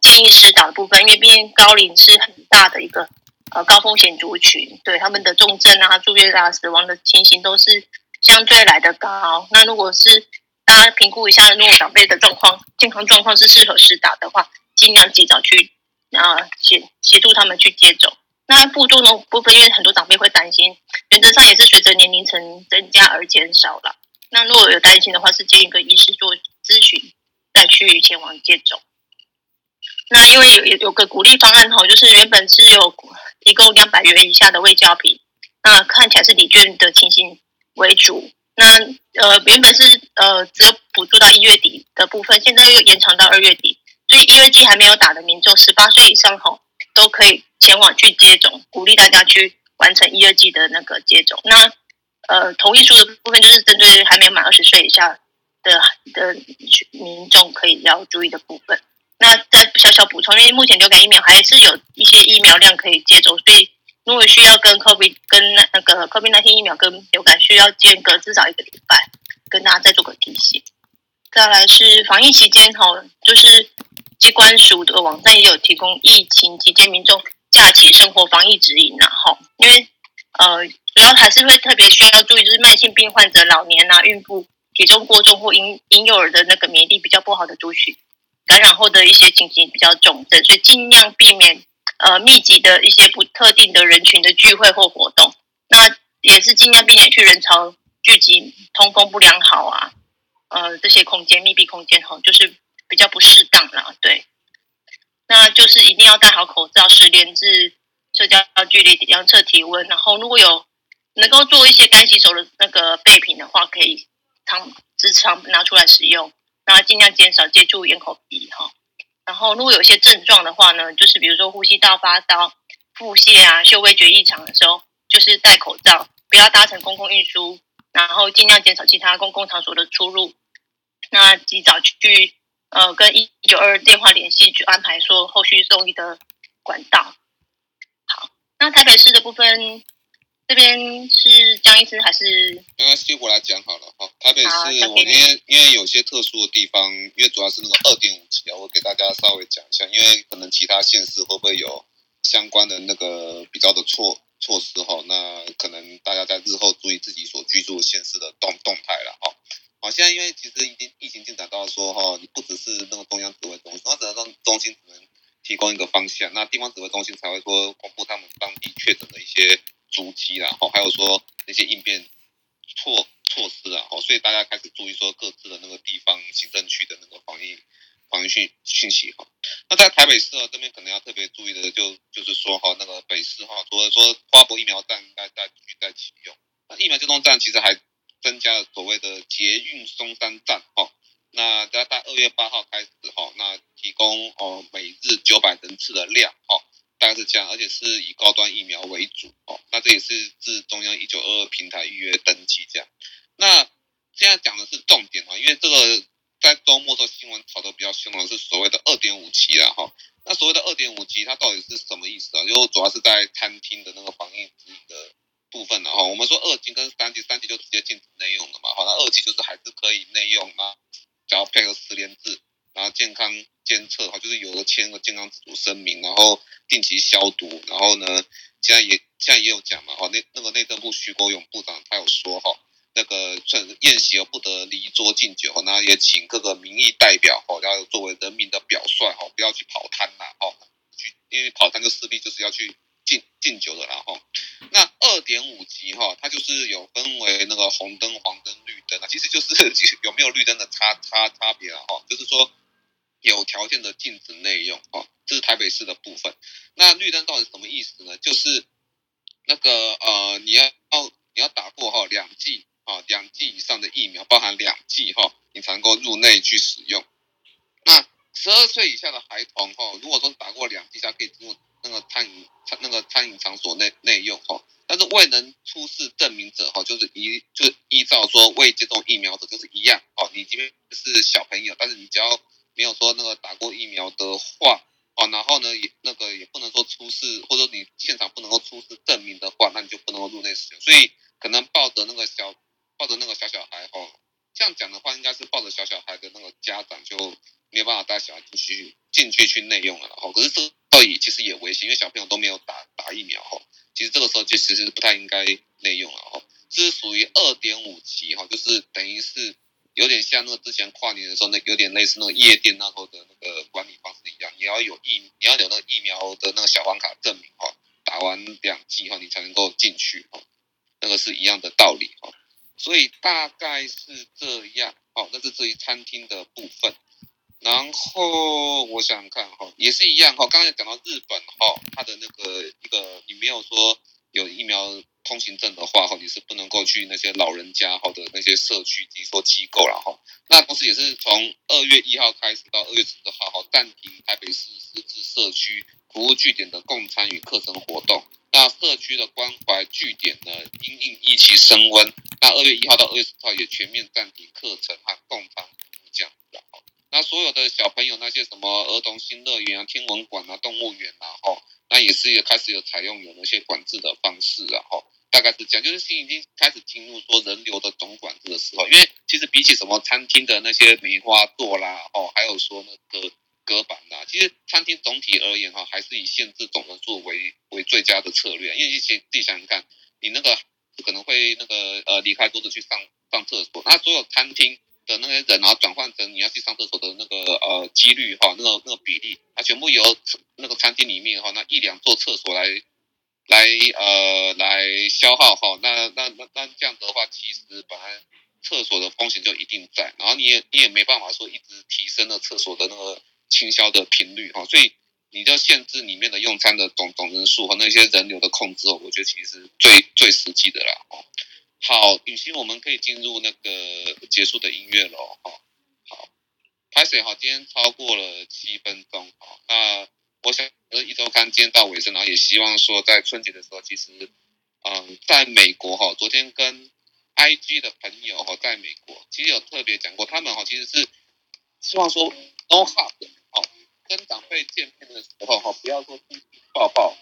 建议施打的部分，因为毕竟高龄是很大的一个。呃，高风险族群，对他们的重症啊、住院啊、死亡的情形都是相对来的高。那如果是大家评估一下，如果长辈的状况、健康状况是适合施打的话，尽量及早去啊协协助他们去接种。那副作用部分，因为很多长辈会担心，原则上也是随着年龄层增加而减少了。那如果有担心的话，是建议跟医师做咨询，再去前往接种。那因为有有有个鼓励方案哈，就是原本是有提供两百元以下的未交品，那看起来是礼券的情形为主。那呃原本是呃只有补助到一月底的部分，现在又延长到二月底，所以一月季还没有打的民众，十八岁以上吼都可以前往去接种，鼓励大家去完成一二季的那个接种。那呃同意书的部分就是针对还没有满二十岁以下的的民众可以要注意的部分。那再小小补充，因为目前流感疫苗还是有一些疫苗量可以接种，所以如果需要跟 COVID 跟那那个 COVID-19 疫苗跟流感需要间隔至少一个礼拜，跟大家再做个提醒。再来是防疫期间哈，就是机关署的网站也有提供疫情期间民众假期生活防疫指引呐哈，因为呃主要还是会特别需要注意，就是慢性病患者、老年呐、孕妇、体重过重或婴婴幼儿的那个免疫力比较不好的族群。感染后的一些情形比较重症，所以尽量避免呃密集的一些不特定的人群的聚会或活动。那也是尽量避免去人潮聚集、通风不良好啊，呃这些空间密闭空间哈，就是比较不适当啦。对，那就是一定要戴好口罩，十连至社交距离、量测体温。然后如果有能够做一些干洗手的那个备品的话，可以常时常拿出来使用。那尽量减少接触眼口鼻哈，然后如果有些症状的话呢，就是比如说呼吸道发烧、腹泻啊、嗅味觉异常的时候，就是戴口罩，不要搭乘公共运输，然后尽量减少其他公共场所的出入。那及早去呃跟一九二电话联系，去安排说后续送医的管道。好，那台北市的部分。这边是江医师还是？没关系，我来讲好了哈。台北市，我因为因为有些特殊的地方，因为主要是那个二点五级啊，我给大家稍微讲一下，因为可能其他县市会不会有相关的那个比较的措措施哈？那可能大家在日后注意自己所居住的县市的动动态了哈。好，现在因为其实已经疫情进展到说哈，你不只是那个中央指挥中心，那只能让中心只能提供一个方向，那地方指挥中心才会说公布他们当地确诊的一些。足迹啦，哈，还有说那些应变措措施啊，哈，所以大家开始注意说各自的那个地方行政区的那个防疫防疫讯讯息哈。那在台北市这边可能要特别注意的就就是说哈，那个北市哈，除了说花博疫苗站应该再继续再启用，那疫苗接种站其实还增加了所谓的捷运松山站哈。那在在二月八号开始哈，那提供哦每日九百人次的量哈。大概是这样，而且是以高端疫苗为主哦。那这也是自中央一九二二平台预约登记这样。那现在讲的是重点啊，因为这个在周末的时候新闻炒得比较凶的是所谓的二点五级了哈。那所谓的二点五级，它到底是什么意思啊？就主要是在餐厅的那个防疫指引的部分了哈。我们说二级跟三级，三级就直接禁止内用了嘛。好，那二级就是还是可以内用啊，只要配合实联制。然后健康监测哈，就是有了签个健康自主声明，然后定期消毒，然后呢，现在也现在也有讲嘛哈，那那个内政部徐国勇部长他有说哈，那个趁宴席而不得离桌敬酒，然后也请各个民意代表哈，要作为人民的表率哦，不要去跑摊呐哦，去因为跑摊就势必就是要去敬敬酒的啦哈。那二点五级哈，它就是有分为那个红灯、黄灯、绿灯啊，其实就是 [laughs] 有没有绿灯的差差差别了哈，就是说。有条件的禁止内用，哦，这是台北市的部分。那绿灯到底什么意思呢？就是那个呃，你要你要打过哈两季啊两剂以上的疫苗，包含两剂哈，你才能够入内去使用。那十二岁以下的孩童哈，如果说打过两剂，才可以进入那个餐饮餐那个餐饮场所内内用哈。但是未能出示证明者哈，就是依就是依照说未接种疫苗者就是一样哦。你即便是小朋友，但是你只要没有说那个打过疫苗的话，哦，然后呢，也那个也不能说出示，或者你现场不能够出示证明的话，那你就不能够入内使用。所以可能抱着那个小抱着那个小小孩，哦，这样讲的话，应该是抱着小小孩的那个家长就没有办法带小孩进去进去去内用了，哈。可是这个也其实也危险，因为小朋友都没有打打疫苗，哈。其实这个时候就其实不太应该内用了，哈。这是属于二点五级，哈，就是等于是。有点像那个之前跨年的时候，那有点类似那个夜店那时候的那个管理方式一样，你要有疫，你要有那个疫苗的那个小黄卡证明哈，打完两剂哈，你才能够进去哦，那个是一样的道理哦。所以大概是这样哦，那是至于餐厅的部分。然后我想想看哈，也是一样哈，刚才讲到日本哈，它的那个一个你没有说有疫苗通行证的话哈，你是不能够去那些老人家或者那些社区及说机构了哈。那同时也是从二月一号开始到二月十号哈，暂停台北市私自社区服务据点的共参与课程活动。那社区的关怀据点呢，因应疫情升温，那二月一号到二月十号也全面暂停课程和共参服务这样子哈。那所有的小朋友那些什么儿童新乐园啊、天文馆啊、动物园啊，哈，那也是也开始有采用有那些管制的方式啊，哈，大概是这样，就是新已经开始进入说人流的总管制的时候，因为其实比起什么餐厅的那些梅花座啦，哦，还有说那个隔板呐，其实餐厅总体而言哈，还是以限制总人数为为最佳的策略，因为一些自己想想看，你那个可能会那个呃离开桌子去上上厕所，那所有餐厅。的那些人，然后转换成你要去上厕所的那个呃几率哈，那个那个比例，它全部由那个餐厅里面哈那一两座厕所来来呃来消耗哈，那那那那这样子的话，其实本来厕所的风险就一定在，然后你也你也没办法说一直提升了厕所的那个清消的频率哈，所以你就限制里面的用餐的总总人数和那些人流的控制哦，我觉得其实是最最实际的啦哦。好，雨欣，我们可以进入那个结束的音乐了哈。好，拍摄好，今天超过了七分钟哈。那我想，呃，一周刊今天到尾声，然后也希望说，在春节的时候，其实，嗯，在美国哈，昨天跟 IG 的朋友哈，在美国其实有特别讲过，他们哈其实是希望说 no hug 哦，跟长辈见面的时候哈，不要说亲亲抱抱。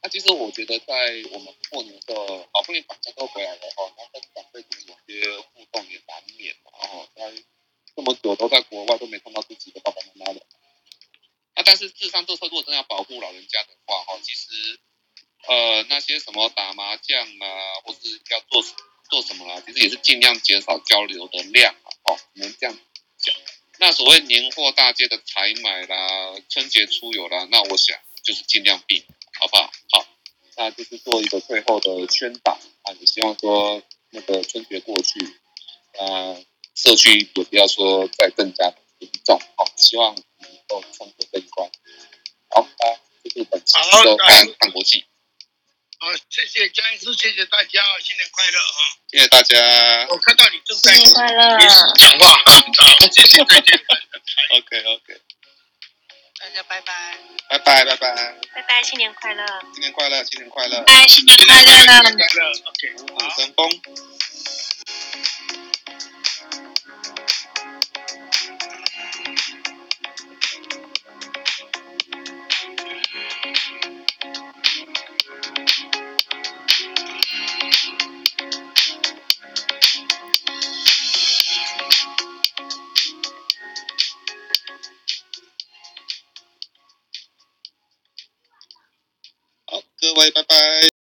那其实我觉得，在我们过年的，好不容易大家都回来了哈，那跟长辈有些互动也难免嘛，哈，在这么久都在国外都没看到自己的爸爸妈妈了。那但是，智商，这时候如果真要保护老人家的话，哈，其实，呃，那些什么打麻将啊，或是要做做什么啊，其实也是尽量减少交流的量啊，哦，能这样讲。那所谓年货大街的采买啦，春节出游啦，那我想就是尽量避免。好不好？好，那就是做一个最后的宣导啊！也希望说那个春节过去，啊，社区也不要说再更加严重，好，希望能够冲过这一关。好，啊，这是本期的看看国际。好，谢谢江医师，谢谢大家，新年快乐哈！谢谢大家。我看到你正在新年快乐，讲话，[laughs] 好，谢谢，再见。[laughs] OK OK。大家拜拜，拜拜拜拜，拜拜，新年快乐，新年快乐，新年快乐，拜，新年快乐，新年快乐，OK，虎虎生风。拜拜。